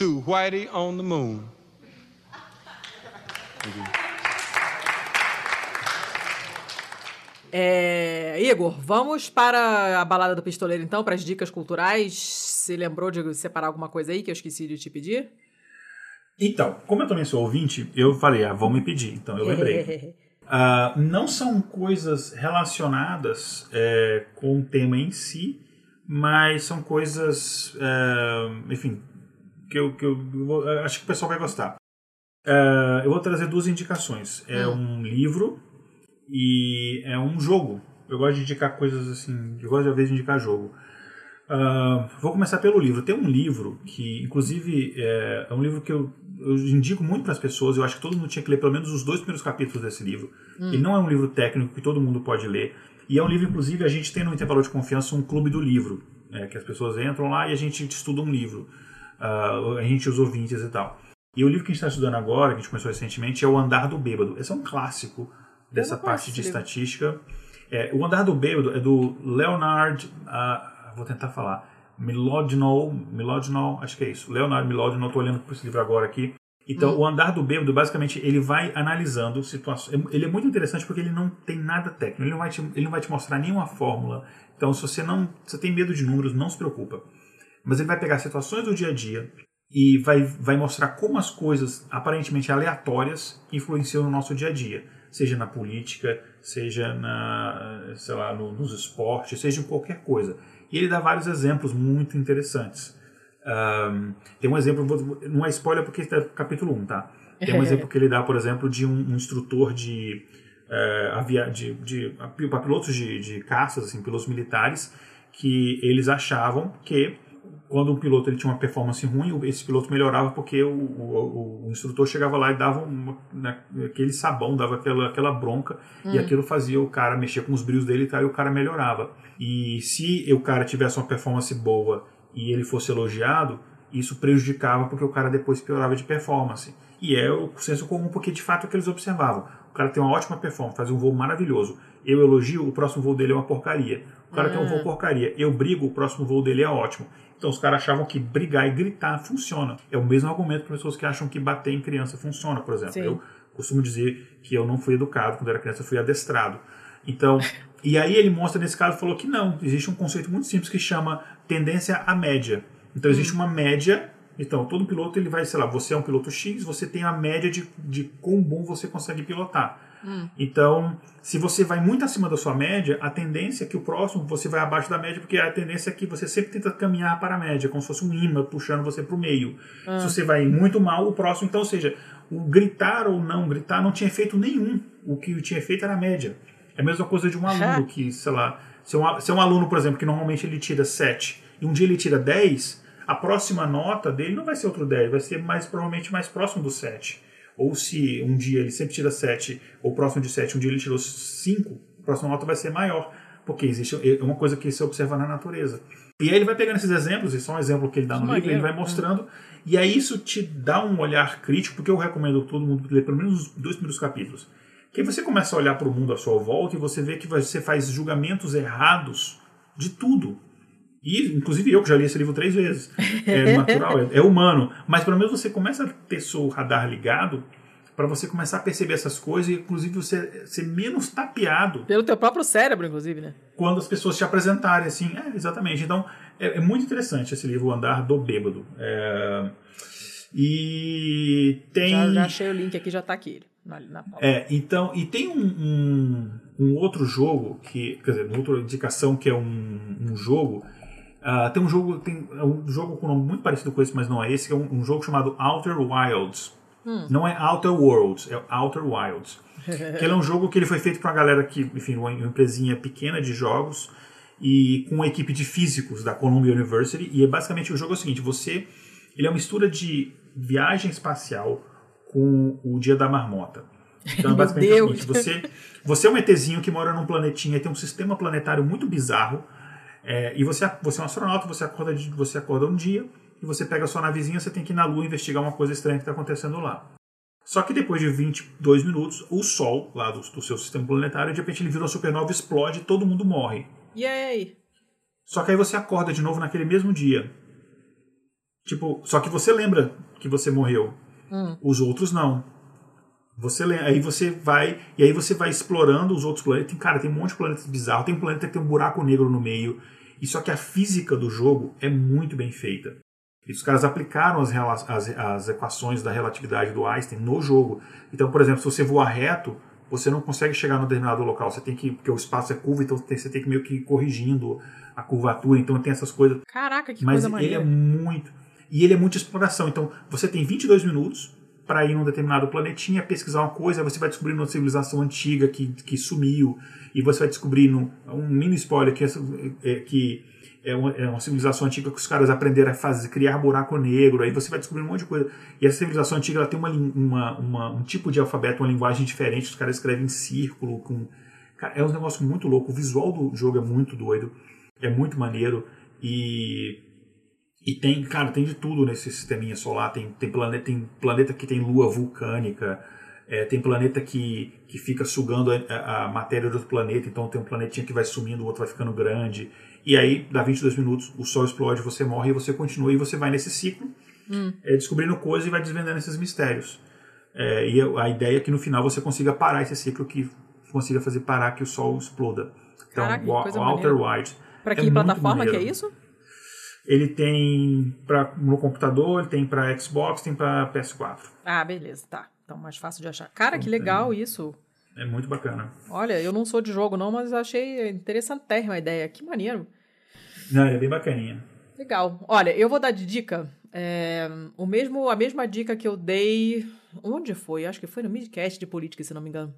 To Whitey on the moon. É, Igor, vamos para a balada do pistoleiro então, para as dicas culturais. Você lembrou de separar alguma coisa aí que eu esqueci de te pedir? Então, como eu também sou ouvinte, eu falei, ah, vão me pedir, então eu lembrei. uh, não são coisas relacionadas é, com o tema em si, mas são coisas, é, enfim, que eu, que eu, eu, acho que o pessoal vai gostar. Uh, eu vou trazer duas indicações. É hum. um livro e é um jogo. Eu gosto de indicar coisas assim, eu gosto de, às vezes de indicar jogo. Uh, vou começar pelo livro. Tem um livro que, inclusive, é, é um livro que eu, eu indico muito para as pessoas. Eu acho que todo mundo tinha que ler pelo menos os dois primeiros capítulos desse livro. Hum. Ele não é um livro técnico que todo mundo pode ler. E é um livro, inclusive, a gente tem no Intervalo de Confiança um clube do livro, é, que as pessoas entram lá e a gente estuda um livro. Uh, a gente, os ouvintes e tal. E o livro que a gente está estudando agora, que a gente começou recentemente, é O Andar do Bêbado. Esse é um clássico dessa parte de estatística. É, o Andar do Bêbado é do Leonard. Uh, vou tentar falar. Milodinol, Milodinol, acho que é isso. Leonardo Milodinol, estou olhando para esse livro agora aqui. Então, hum. o andar do bêbado, basicamente, ele vai analisando situações. Ele é muito interessante porque ele não tem nada técnico. Ele não vai te, ele não vai te mostrar nenhuma fórmula. Então, se você não, você tem medo de números, não se preocupa. Mas ele vai pegar situações do dia a dia e vai, vai mostrar como as coisas aparentemente aleatórias influenciam no nosso dia a dia, seja na política, seja na, sei lá, no, nos esportes, seja em qualquer coisa. E ele dá vários exemplos muito interessantes. Um, tem um exemplo, não é spoiler porque é capítulo 1, tá? Tem um exemplo que ele dá, por exemplo, de um, um instrutor de, uh, avia, de, de, de para pilotos de, de caças, assim, pilotos militares, que eles achavam que quando um piloto ele tinha uma performance ruim, esse piloto melhorava porque o, o, o instrutor chegava lá e dava uma, né, aquele sabão, dava aquela, aquela bronca, hum. e aquilo fazia o cara mexer com os brilhos dele e, tal, e o cara melhorava. E se o cara tivesse uma performance boa e ele fosse elogiado, isso prejudicava porque o cara depois piorava de performance. E é o senso comum porque de fato é o que eles observavam. O cara tem uma ótima performance, faz um voo maravilhoso. Eu elogio, o próximo voo dele é uma porcaria. O cara tem um voo hum. porcaria. Eu brigo, o próximo voo dele é ótimo. Então os caras achavam que brigar e gritar funciona. É o mesmo argumento para pessoas que acham que bater em criança funciona, por exemplo. Sim. Eu costumo dizer que eu não fui educado quando era criança, eu fui adestrado. Então, e aí ele mostra nesse caso, falou que não, existe um conceito muito simples que chama tendência à média. Então existe hum. uma média, então todo piloto ele vai, sei lá, você é um piloto X, você tem a média de, de quão bom você consegue pilotar. Hum. Então, se você vai muito acima da sua média, a tendência é que o próximo você vai abaixo da média, porque a tendência é que você sempre tenta caminhar para a média, como se fosse um imã puxando você para o meio. Hum. Se você vai muito mal, o próximo, então, ou seja, o gritar ou não gritar não tinha efeito nenhum. O que tinha efeito era a média. É a mesma coisa de um aluno que, sei lá, se um, se um aluno, por exemplo, que normalmente ele tira 7 e um dia ele tira 10, a próxima nota dele não vai ser outro 10, vai ser mais provavelmente mais próximo do 7 ou se um dia ele sempre tira 7, ou próximo de 7, um dia ele tirou 5, a próxima nota vai ser maior. porque existe é uma coisa que se observa na natureza. E aí ele vai pegando esses exemplos, e só um exemplo que ele dá no Que livro, ele vai mostrando, e aí isso te dá um olhar crítico, porque eu recomendo todo mundo ler pelo menos os dois primeiros capítulos. Que aí você começa a olhar para o mundo à sua volta e você vê que você faz julgamentos errados de tudo. E, inclusive eu, que já li esse livro três vezes. É natural, é, é humano. Mas pelo menos você começa a ter seu radar ligado para você começar a perceber essas coisas e, inclusive, você ser menos tapeado Pelo teu próprio cérebro, inclusive, né? quando as pessoas te apresentarem assim. É, exatamente. Então, é, é muito interessante esse livro, O Andar do Bêbado. É, e tem. Já, já achei o link aqui, já tá aqui ele, na, na. É, então, e tem um, um, um outro jogo, que, quer dizer, uma outra indicação que é um, um jogo. Ah, tem um jogo, tem um jogo com um nome muito parecido com esse, mas não é esse, que é um, um jogo chamado Outer Wilds. Não é Outer Worlds, é Outer Wilds. que ele é um jogo que ele foi feito para uma galera que, enfim, uma empresinha pequena de jogos e com uma equipe de físicos da Columbia University. E é basicamente o jogo é o seguinte: você, ele é uma mistura de viagem espacial com o Dia da Marmota. Então, é basicamente o seguinte, você, você é um ETzinho que mora num planetinha, tem um sistema planetário muito bizarro. É, e você, você é um astronauta, você acorda, de- você acorda um dia e você pega a sua navezinha, você tem que ir na Lua investigar uma coisa estranha que está acontecendo lá. Só que depois de 22 minutos, o Sol, lá do, do seu sistema planetário, de repente ele vira uma supernova, explode e todo mundo morre. E aí? Só que aí você acorda de novo naquele mesmo dia. Tipo, só que você lembra que você morreu. Os outros não. Você aí você vai e aí você vai explorando os outros planetas. Tem, cara, tem um monte de planetas bizarros. Tem um planeta que tem um buraco negro no meio. E só que a física do jogo é muito bem feita. E os caras aplicaram as, as, as equações da relatividade do Einstein no jogo. Então, por exemplo, se você voar reto, você não consegue chegar no determinado local. Você tem que, porque o espaço é curva, então você tem que meio que ir corrigindo a curvatura. Então tem essas coisas. Caraca, que Mas coisa ele é maneira. muito. E ele é muito exploração. Então, você tem 22 minutos para ir num determinado planetinha, pesquisar uma coisa, você vai descobrir uma civilização antiga que, que sumiu, e você vai descobrir no, um mini spoiler que, essa, é, que é, uma, é uma civilização antiga que os caras aprenderam a fazer, criar buraco negro, aí você vai descobrir um monte de coisa. E essa civilização antiga ela tem uma, uma, uma- um tipo de alfabeto, uma linguagem diferente, os caras escrevem em círculo, com. Cara, é um negócio muito louco. O visual do jogo é muito doido, é muito maneiro. E e tem, cara, tem de tudo nesse sisteminha solar. Tem, tem, planeta, tem planeta que tem lua vulcânica, é, tem planeta que, que fica sugando a, a- matéria do outro planeta, então tem um planetinha que vai sumindo, o outro vai ficando grande. E aí, dá 22 minutos, o Sol explode, você morre e você continua e você vai nesse ciclo, é, descobrindo coisas e vai desvendando esses mistérios. É, e a ideia é que no final você consiga parar esse ciclo, que consiga fazer parar que o Sol exploda. Então, Caraca, Outer maneira. Wilds. Pra é que plataforma que é isso? Ele tem pra, no computador, ele tem para Xbox, tem para PS4. Ah, beleza, tá. Então mais fácil de achar. Cara, que legal isso. É muito bacana. Olha, eu não sou de jogo não, mas achei interessantérrima a ideia. Que maneiro. Não, é bem bacaninha. Legal. Olha, eu vou dar de dica é, o mesmo, a mesma dica que eu dei. Onde foi? Acho que foi no midcast de política, se não me engano.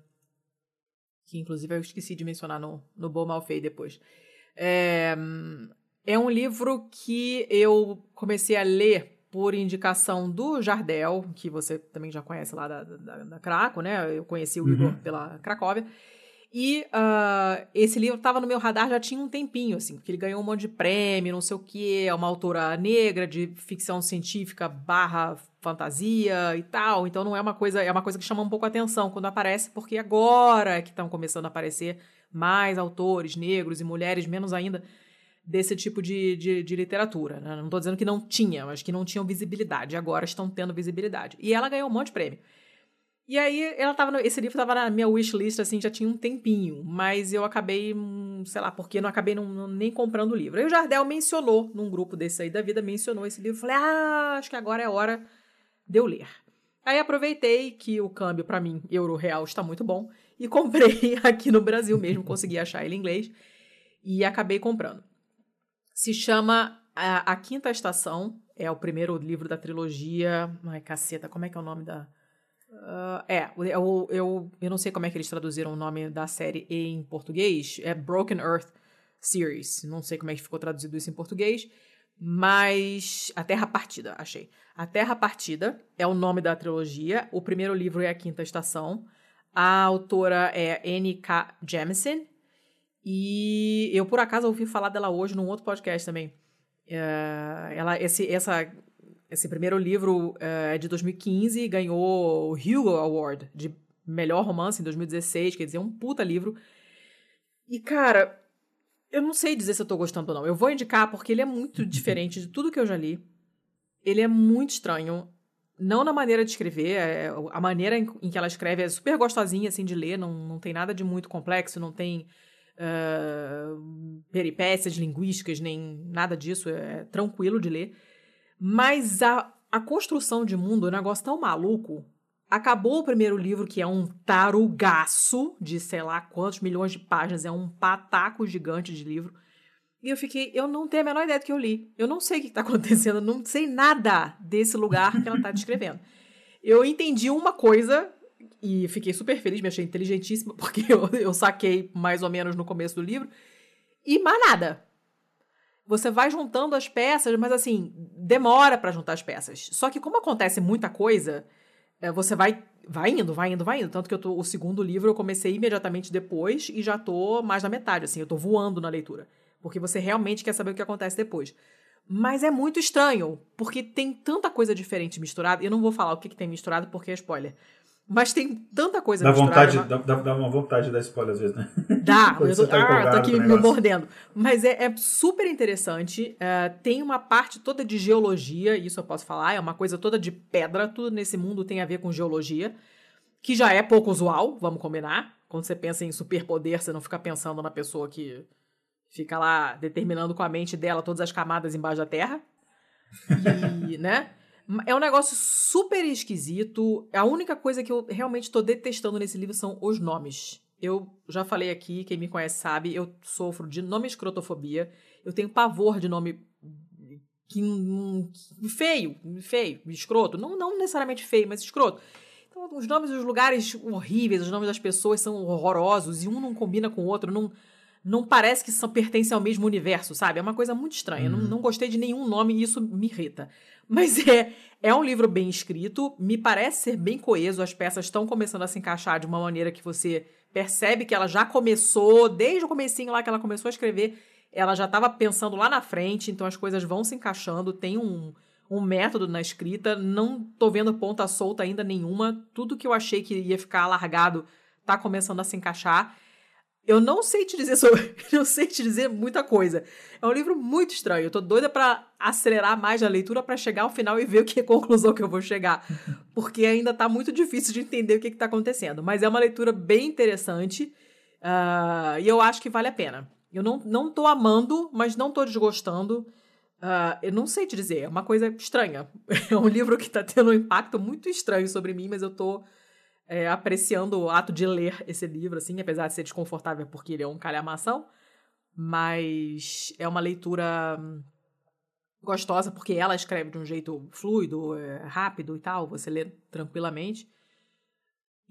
Que inclusive eu esqueci de mencionar no, no Bom Mal Feio depois. É, é um livro que eu comecei a ler por indicação do Jardel, que você também já conhece lá da, da, da Craco, né? Eu conheci o Igor pela Cracóvia. E ah, esse livro estava no meu radar já tinha um tempinho, assim, porque ele ganhou um monte de prêmio, não sei o quê, é uma autora negra de ficção científica barra fantasia e tal. Então não é uma coisa, é uma coisa que chama um pouco a atenção quando aparece, porque agora é que estão começando a aparecer mais autores negros e mulheres, menos ainda, desse tipo de, de, de literatura. né? Não estou dizendo que não tinha, mas que não tinham visibilidade. Agora estão tendo visibilidade. E ela ganhou um monte de prêmio. E aí, ela tava no- esse livro estava na minha wishlist, assim, já tinha um tempinho. Mas eu acabei, hum, sei lá, porque não acabei não- nem comprando o livro. Aí o Jardel mencionou, num grupo desse aí da vida, mencionou esse livro. Falei, ah, acho que agora é hora de eu ler. Aí aproveitei que o câmbio, para mim, euro real, está muito bom. E comprei aqui no Brasil mesmo, consegui achar ele em inglês. E acabei comprando. Se chama a, a Quinta Estação. É o primeiro livro da trilogia. Ai, caceta, como é que é o nome da. Ah, é, eu, eu, eu não sei como é que eles traduziram o nome da série em português. É Broken Earth Series. Não sei como é que ficou traduzido isso em português. Mas. A Terra Partida, achei. A Terra Partida é o nome da trilogia. O primeiro livro é A Quinta Estação. A autora é N.K. Jemisin. E eu, por acaso, ouvi falar dela hoje num outro podcast também. Uh, ela, esse, essa, esse primeiro livro uh, é de 2015 ganhou o Hugo Award de melhor romance em 2016, quer dizer, um puta livro. E, cara, eu não sei dizer se eu tô gostando ou não. Eu vou indicar porque ele é muito diferente de tudo que eu já li. Ele é muito estranho. Não na maneira de escrever, é, a maneira em, em, que ela escreve é super gostosinha, assim, de ler, não, não tem nada de muito complexo, não tem uh, peripécias linguísticas, nem nada disso, é tranquilo de ler. Mas a, a construção de mundo é um negócio tão maluco. Acabou o primeiro livro, que é um tarugaço de sei lá quantos milhões de páginas, é um pataco gigante de livro. E eu fiquei, eu não tenho a menor ideia do que eu li. Eu não sei o que está acontecendo, não sei nada desse lugar que ela está descrevendo. Eu entendi uma coisa e fiquei super feliz, me achei inteligentíssima, porque eu, eu saquei mais ou menos no começo do livro. E mais nada. Você vai juntando as peças, mas assim, demora para juntar as peças. Só que como acontece muita coisa, é, você vai vai indo, vai indo, vai indo. Tanto que eu tô, o segundo livro eu comecei imediatamente depois e já tô mais na metade, assim, eu tô voando na leitura. Porque você realmente quer saber o que acontece depois. Mas é muito estranho, porque tem tanta coisa diferente misturada. Eu não vou falar o que, que tem misturado porque é spoiler. Mas tem tanta coisa dá vontade, dá, dá, dá, uma vontade de dar spoiler às vezes, né? Dá, eu tô, tá ah, tô aqui me mordendo. Mas é, é super interessante. Uh, tem uma parte toda de geologia, isso eu posso falar, é uma coisa toda de pedra, tudo nesse mundo tem a ver com geologia, que já é pouco usual, vamos combinar. Quando você pensa em superpoder, você não fica pensando na pessoa que fica lá determinando com a mente dela todas as camadas embaixo da terra. E, né? É um negócio super esquisito. A única coisa que eu realmente estou detestando nesse livro são os nomes. Eu já falei aqui, quem me conhece sabe, eu sofro de nome escrotofobia. Eu tenho pavor de nome que, que, feio, feio, escroto. Não, não necessariamente feio, mas escroto. Então, os nomes dos lugares horríveis, os nomes das pessoas são horrorosos e um não combina com o outro, não não parece que são, pertencem ao mesmo universo, sabe? É uma coisa muito estranha. Uhum. Não, não gostei de nenhum nome e isso me irrita. Mas é, é um livro bem escrito, me parece ser bem coeso, as peças estão começando a se encaixar de uma maneira que você percebe que ela já começou, desde o comecinho lá que ela começou a escrever, ela já estava pensando lá na frente, então as coisas vão se encaixando, tem um, um método na escrita, não tô vendo ponta solta ainda nenhuma, tudo que eu achei que ia ficar largado tá começando a se encaixar. Eu não sei te dizer sobre, não sei te dizer muita coisa. É um livro muito estranho. Eu tô doida para acelerar mais a leitura para chegar ao final e ver o que é conclusão que eu vou chegar, porque ainda tá muito difícil de entender o que, que tá acontecendo. Mas é uma leitura bem interessante uh, e eu acho que vale a pena. Eu não, não tô amando, mas não tô desgostando. Uh, eu não sei te dizer, é uma coisa estranha. É um livro que tá tendo um impacto muito estranho sobre mim, mas eu tô é, apreciando o ato de ler esse livro, assim, apesar de ser desconfortável porque ele é um calhamação. Mas é uma leitura hum, gostosa porque ela escreve de um jeito fluido, é, rápido e tal, você lê tranquilamente.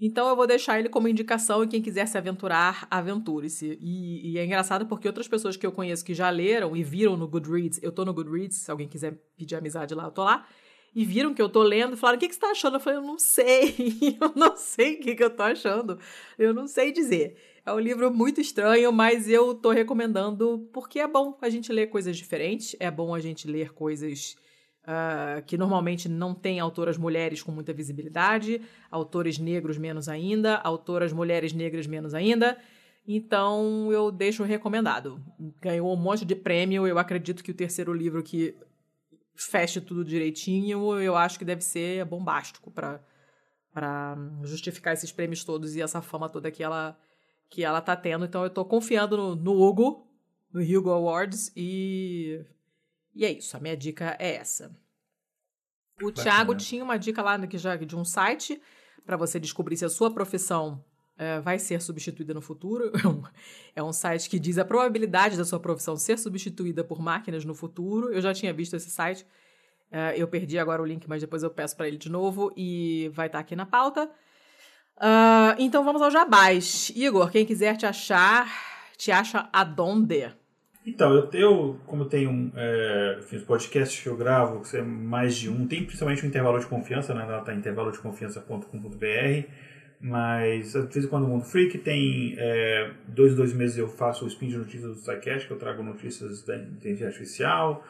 Então eu vou deixar ele como indicação e quem quiser se aventurar, aventure-se. E, e, é engraçado porque outras pessoas que eu conheço que já leram e viram no Goodreads, eu tô no Goodreads, se alguém quiser pedir amizade lá, eu tô lá e viram que eu tô lendo falaram: o que, que você tá achando? Eu falei: eu não sei, eu não sei o que, que eu tô achando, eu não sei dizer. É um livro muito estranho, mas eu tô recomendando porque é bom a gente ler coisas diferentes, é bom a gente ler coisas uh, que normalmente não tem autoras mulheres com muita visibilidade, autores negros menos ainda, autoras mulheres negras menos ainda. Então eu deixo recomendado. Ganhou um monte de prêmio. Eu acredito que o terceiro livro que feche tudo direitinho, eu acho que deve ser bombástico para para justificar esses prêmios todos e essa fama toda que ela que ela tá tendo. Então eu tô confiando no, no Hugo, no Hugo Awards e e é isso, a minha dica é essa. O Bacana. Thiago tinha uma dica lá que já de um site para você descobrir se a sua profissão é, vai ser substituída no futuro. É, é um site que diz a probabilidade da sua profissão ser substituída por máquinas no futuro. Eu já tinha visto esse site. É, eu perdi agora o link, mas depois eu peço para ele de novo e vai estar tá aqui na pauta. Uh, então vamos ao jabás. Igor, quem quiser te achar, te acha aonde? Então, eu, eu como tenho é, enfim, que eu gravo, que é mais de um, tem principalmente um intervalo de confiança, né? Ela tá intervalodeconfiança.com.br Mas de vez em quando o Mundo Freak tem é, dois dois meses eu faço o spin de notícias do SciCast, que eu trago notícias da inteligência artificial.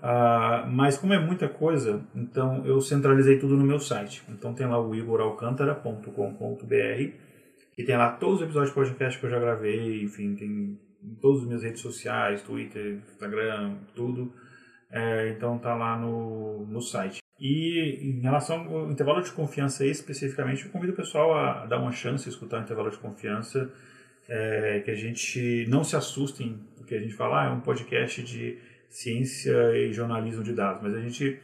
Uh, mas como é muita coisa, então eu centralizei tudo no meu site. Então tem lá o igoralcantara.com.br que tem lá todos os episódios de podcast que eu já gravei, enfim, tem em todas as minhas redes sociais, Twitter, Instagram, tudo. É, então tá lá no, no site. E em relação ao intervalo de confiança especificamente, eu convido o pessoal a dar uma chance escutar o intervalo de confiança, é, que a gente não se assustem, porque a gente fala, ah, é um podcast de ciência e jornalismo de dados, mas a gente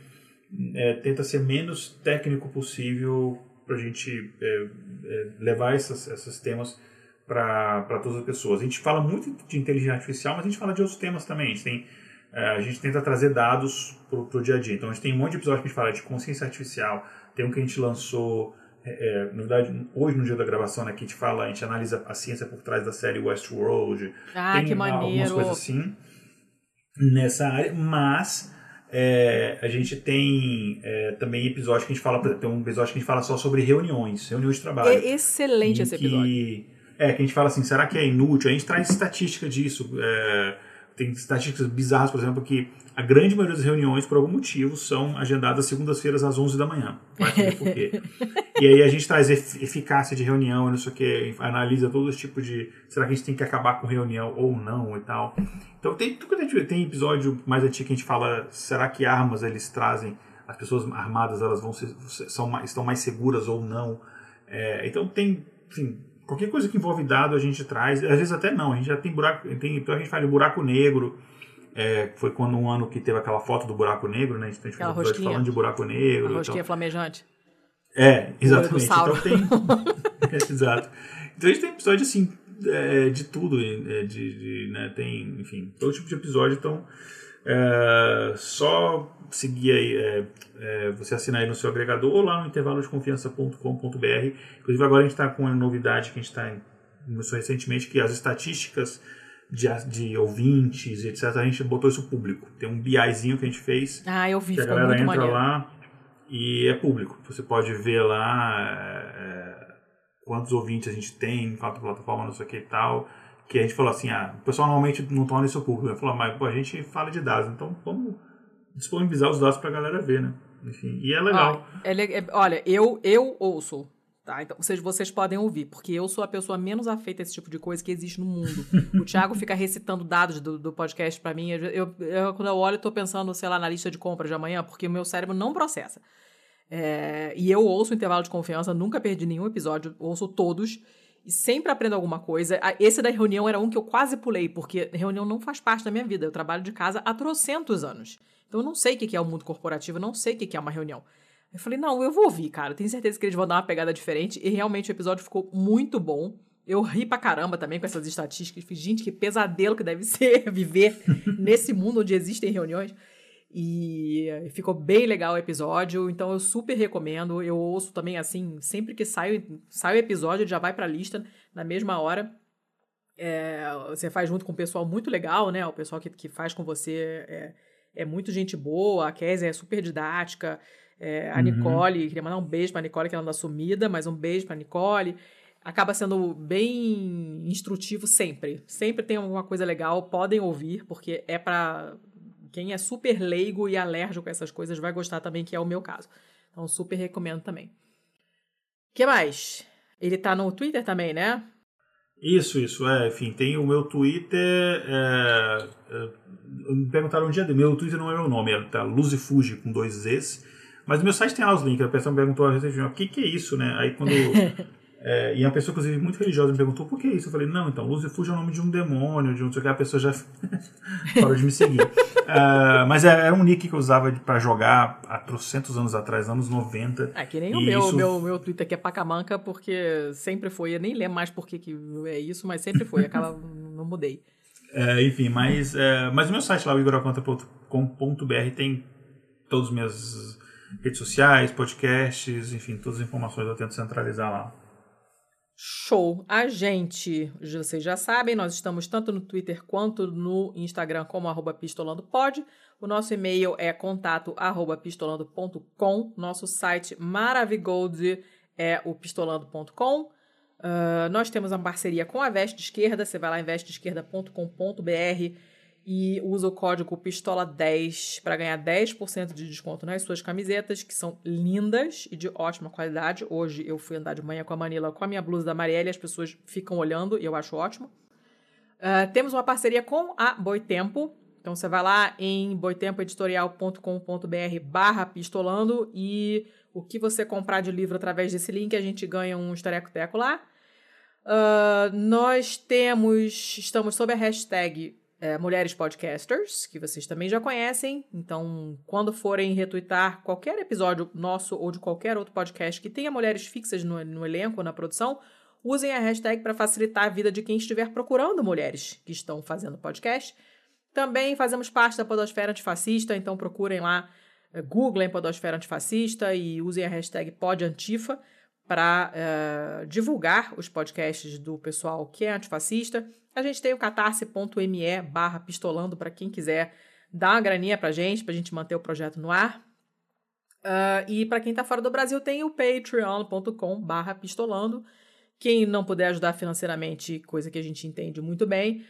é, tenta ser menos técnico possível para a gente é, é, levar essas, esses temas para todas as pessoas. A gente fala muito de inteligência artificial, mas a gente fala de outros temas também. A gente tem a gente tenta trazer dados para o dia a dia. Então a gente tem um monte de episódios que a gente fala de consciência artificial, tem um que a gente lançou, é, é, na verdade, hoje no dia da gravação, né, que a gente fala, a gente analisa a ciência por trás da série Westworld. Ah, tem que maneiro. algumas coisas assim nessa área, mas é, a gente tem é, também episódios que a gente fala, tem um episódio que a gente fala só sobre reuniões, reuniões de trabalho. É excelente esse episódio. Que, é, que a gente fala assim, será que é inútil? A gente traz estatística disso. É, tem estatísticas bizarras, por exemplo, que a grande maioria das reuniões, por algum motivo, são agendadas segundas-feiras às 11 da manhã. Por quê. e aí a gente traz eficácia de reunião, não sei o que, analisa todo esse tipo de. Será que a gente tem que acabar com reunião ou não e tal. Então tem, tem episódio mais antigo que a gente fala, será que armas eles trazem, as pessoas armadas elas vão ser, são, estão mais seguras ou não. É, então tem, enfim, Qualquer coisa que envolve dado a gente traz, às vezes até não, a gente já tem buraco, tem, então a gente fala de buraco negro, é, foi quando um ano que teve aquela foto do buraco negro, né? A gente, a gente falando de buraco negro. A rosquinha então. flamejante. É, exatamente. Então tem. exato. Então a gente tem episódio assim, é, de tudo, é, de, de, né, tem, enfim, todo tipo de episódio, então é, só seguir aí, é, é, você assinar aí no seu agregador ou lá no intervalodeconfiança.com.br. Inclusive agora a gente está com uma novidade que a gente está começou recentemente, que as estatísticas de, de ouvintes, etc., a gente botou isso público. Tem um BIzinho que a gente fez. Ah, eu vi, que a galera entra maneiro. lá e é público. Você pode ver lá é, quantos ouvintes a gente tem em cada plataforma, não sei o que e tal que a gente falou assim, ah, o pessoal normalmente não torna isso público. Ele falou, mas pô, a gente fala de dados, então vamos disponibilizar os dados para a galera ver, né? Enfim, e é legal. Ah, é, é, olha, eu, eu ouço, tá? Então vocês, vocês podem ouvir, porque eu sou a pessoa menos afeita a esse tipo de coisa que existe no mundo. o Thiago fica recitando dados do, do podcast para mim. Eu, eu, quando eu olho, eu tô pensando, sei lá, na lista de compras de amanhã, porque o meu cérebro não processa. É, e eu ouço o intervalo de confiança, nunca perdi nenhum episódio, ouço todos e sempre aprendo alguma coisa. Esse da reunião era um que eu quase pulei, porque reunião não faz parte da minha vida. Eu trabalho de casa há trocentos anos. Então eu não sei o que é o mundo corporativo, eu não sei o que é uma reunião. Eu falei, não, eu vou ouvir, cara. Tenho certeza que eles vão dar uma pegada diferente. E realmente o episódio ficou muito bom. Eu ri pra caramba também com essas estatísticas. Gente, que pesadelo que deve ser viver nesse mundo onde existem reuniões. E ficou bem legal o episódio, então eu super recomendo. Eu ouço também assim, sempre que sai, sai o episódio, já vai pra lista na mesma hora. É, você faz junto com um pessoal muito legal, né? O pessoal que, que faz com você é, é muito gente boa. A Kézia é super didática. É, a uhum. Nicole, queria mandar um beijo pra Nicole, que ela anda sumida, mas um beijo pra Nicole. Acaba sendo bem instrutivo sempre. Sempre tem alguma coisa legal, podem ouvir, porque é para quem é super leigo e alérgico a essas coisas vai gostar também, que é o meu caso. Então, super recomendo também. O que mais? Ele tá no Twitter também, né? Isso, isso. É, enfim, tem o meu Twitter. É, é, me perguntaram um dia dele. Meu Twitter não é meu nome, é tá Luzifuji com dois Zs. Mas no meu site tem lá os links. A pessoa me perguntou a recentemente, o que, que é isso, né? Aí quando É, e a pessoa, inclusive, muito religiosa me perguntou por que isso. Eu falei, não, então, Luz e Fuji é o nome de um demônio, de um sei que, a pessoa já parou de me seguir. Uh, mas era, é, era, um nick que eu usava para jogar há trocentos anos atrás, anos 90. É que nem o meu, isso... meu, meu Twitter aqui é Pacamanca, porque sempre foi, eu nem lembro mais por que, que é isso, mas sempre foi, acaba, não mudei. É, enfim, mas, é, mas o meu site lá, o tem todas as minhas redes sociais, podcasts, enfim, todas as informações eu tento centralizar lá. Show! A gente, vocês já sabem, nós estamos tanto no Twitter quanto no Instagram como arroba pistolandopod. O nosso e-mail é contato arroba pistolando.com. Nosso site Maravigold é o pistolando.com. Uh, nós temos uma parceria com a Veste Esquerda, você vai lá em vesteesquerda.com.br e usa o código PISTOLA10 para ganhar 10% de desconto nas suas camisetas, que são lindas e de ótima qualidade. Hoje eu fui andar de manhã com a Manila com a minha blusa da Marielle as pessoas ficam olhando e eu acho ótimo. Uh, temos uma parceria com a Boitempo. Então você vai lá em boitempoeditorial.com.br barra pistolando e o que você comprar de livro através desse link, a gente ganha um estareco-teco lá. Uh, nós temos, estamos sob a hashtag é, Mulheres Podcasters, que vocês também já conhecem. Então, quando forem retweetar qualquer episódio nosso ou de qualquer outro podcast que tenha mulheres fixas no, no elenco, na produção, usem a hashtag para facilitar a vida de quem estiver procurando mulheres que estão fazendo podcast. Também fazemos parte da Podosfera Antifascista, então procurem lá, é, googlem Podosfera Antifascista e usem a hashtag PodAntifa para uh, divulgar os podcasts do pessoal que é antifascista. A gente tem o catarse.me barra pistolando para quem quiser dar uma graninha para gente, para a gente manter o projeto no ar. Uh, e para quem está fora do Brasil, tem o patreon.com barra pistolando. Quem não puder ajudar financeiramente, coisa que a gente entende muito bem,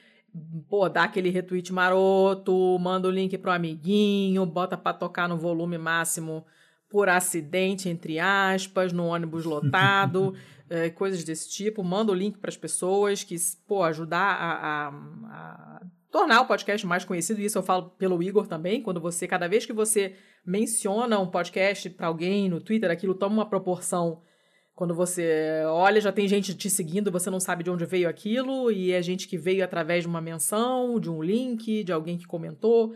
pô, dá aquele retweet maroto, manda o link pro amiguinho, bota para tocar no volume máximo por acidente, entre aspas, no ônibus lotado, é, coisas desse tipo. Manda o link para as pessoas que, pô, ajudar a, a, a, tornar o podcast mais conhecido. Isso eu falo pelo Igor também. Quando você, cada vez que você menciona um podcast para alguém no Twitter, aquilo toma uma proporção. Quando você olha, já tem gente te seguindo, você não sabe de onde veio aquilo, e é gente que veio através de uma menção, de um link, de alguém que comentou.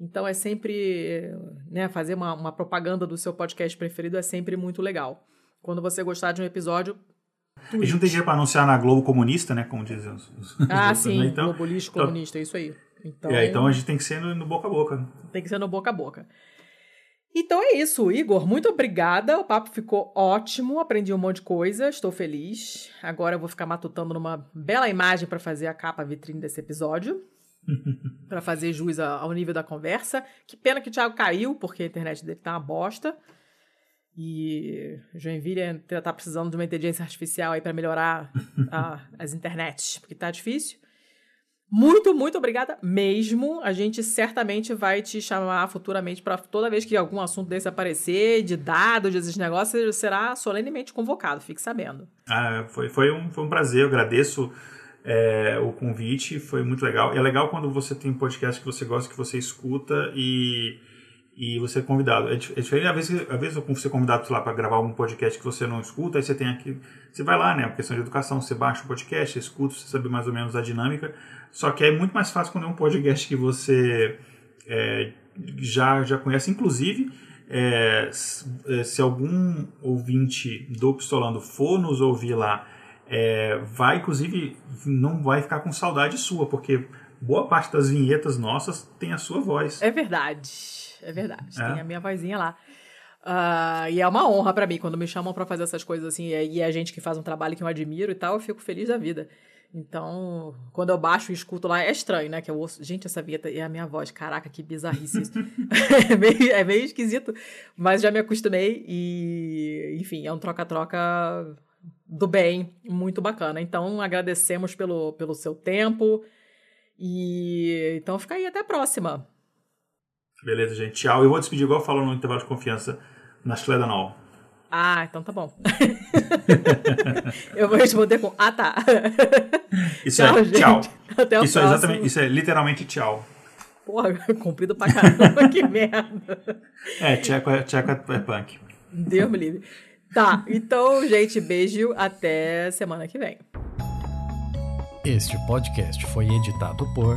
Então é sempre, né, fazer uma, uma propaganda do seu podcast preferido é sempre muito legal. Quando você gostar de um episódio, a gente não tem dinheiro para anunciar na Globo Comunista, né? Como dizem os, os Ah, outros, sim, né? então, Globo Lixo então, Comunista, é isso aí. Então, é, então a gente tem que ser no, no, boca a boca. Tem que ser no boca a boca. Então é isso, Igor. Muito obrigada. O papo ficou ótimo. Aprendi um monte de coisa. Estou feliz. Agora eu vou ficar matutando numa bela imagem para fazer a capa vitrine desse episódio. para fazer jus ao nível da conversa. Que pena que o Thiago caiu, porque a internet dele tá uma bosta. E Joinville tá precisando de uma inteligência artificial aí para melhorar a, as internets, porque tá difícil. Muito, muito obrigada mesmo. A gente certamente vai te chamar futuramente para toda vez que algum assunto desse aparecer, de dados, desses negócios, será solenemente convocado, fique sabendo. Ah, foi, foi, um, foi um prazer, eu agradeço é, o convite, foi muito legal. E é legal quando você tem um podcast que você gosta, que você escuta e, e você é convidado. É, é diferente, às vezes, às vezes você é convidado lá para gravar um podcast que você não escuta, aí você tem aqui, você vai lá, né, questão de educação, você baixa o podcast, escuta, você sabe mais ou menos a dinâmica. Só que é muito mais fácil quando é um podcast que você é, já, já conhece, inclusive. É, é se algum ouvinte do Pistolando for nos ouvir lá é, vai, inclusive, não vai ficar com saudade sua, porque boa parte das vinhetas nossas tem a sua voz. É verdade, é verdade. É. Tem a minha vozinha lá. Uh, e é uma honra para mim quando me chamam para fazer essas coisas assim, e é gente que faz um trabalho que eu admiro e tal, eu fico feliz da vida. Então, quando eu baixo e escuto lá, é estranho, né? Que eu ouço, gente, essa vinheta é a minha voz. Caraca, que bizarrice isso. é, meio, é meio esquisito, mas já me acostumei e, enfim, é um troca-troca do bem, muito bacana. Então, agradecemos pelo, pelo seu tempo. E então fica aí, até a próxima. Beleza, gente. Tchau. Eu vou despedir igual eu falo no intervalo de confiança na Schledanol. Ah, então tá bom. eu vou responder com ah tá. Isso tchau, é gente. tchau. Até o isso próximo. É exatamente, isso é literalmente tchau. Porra, comprido pra caramba, que merda. É, tcheco é, tcheco é punk. Deus me livre. Tá, então, gente, beijo. Até semana que vem. Este podcast foi editado por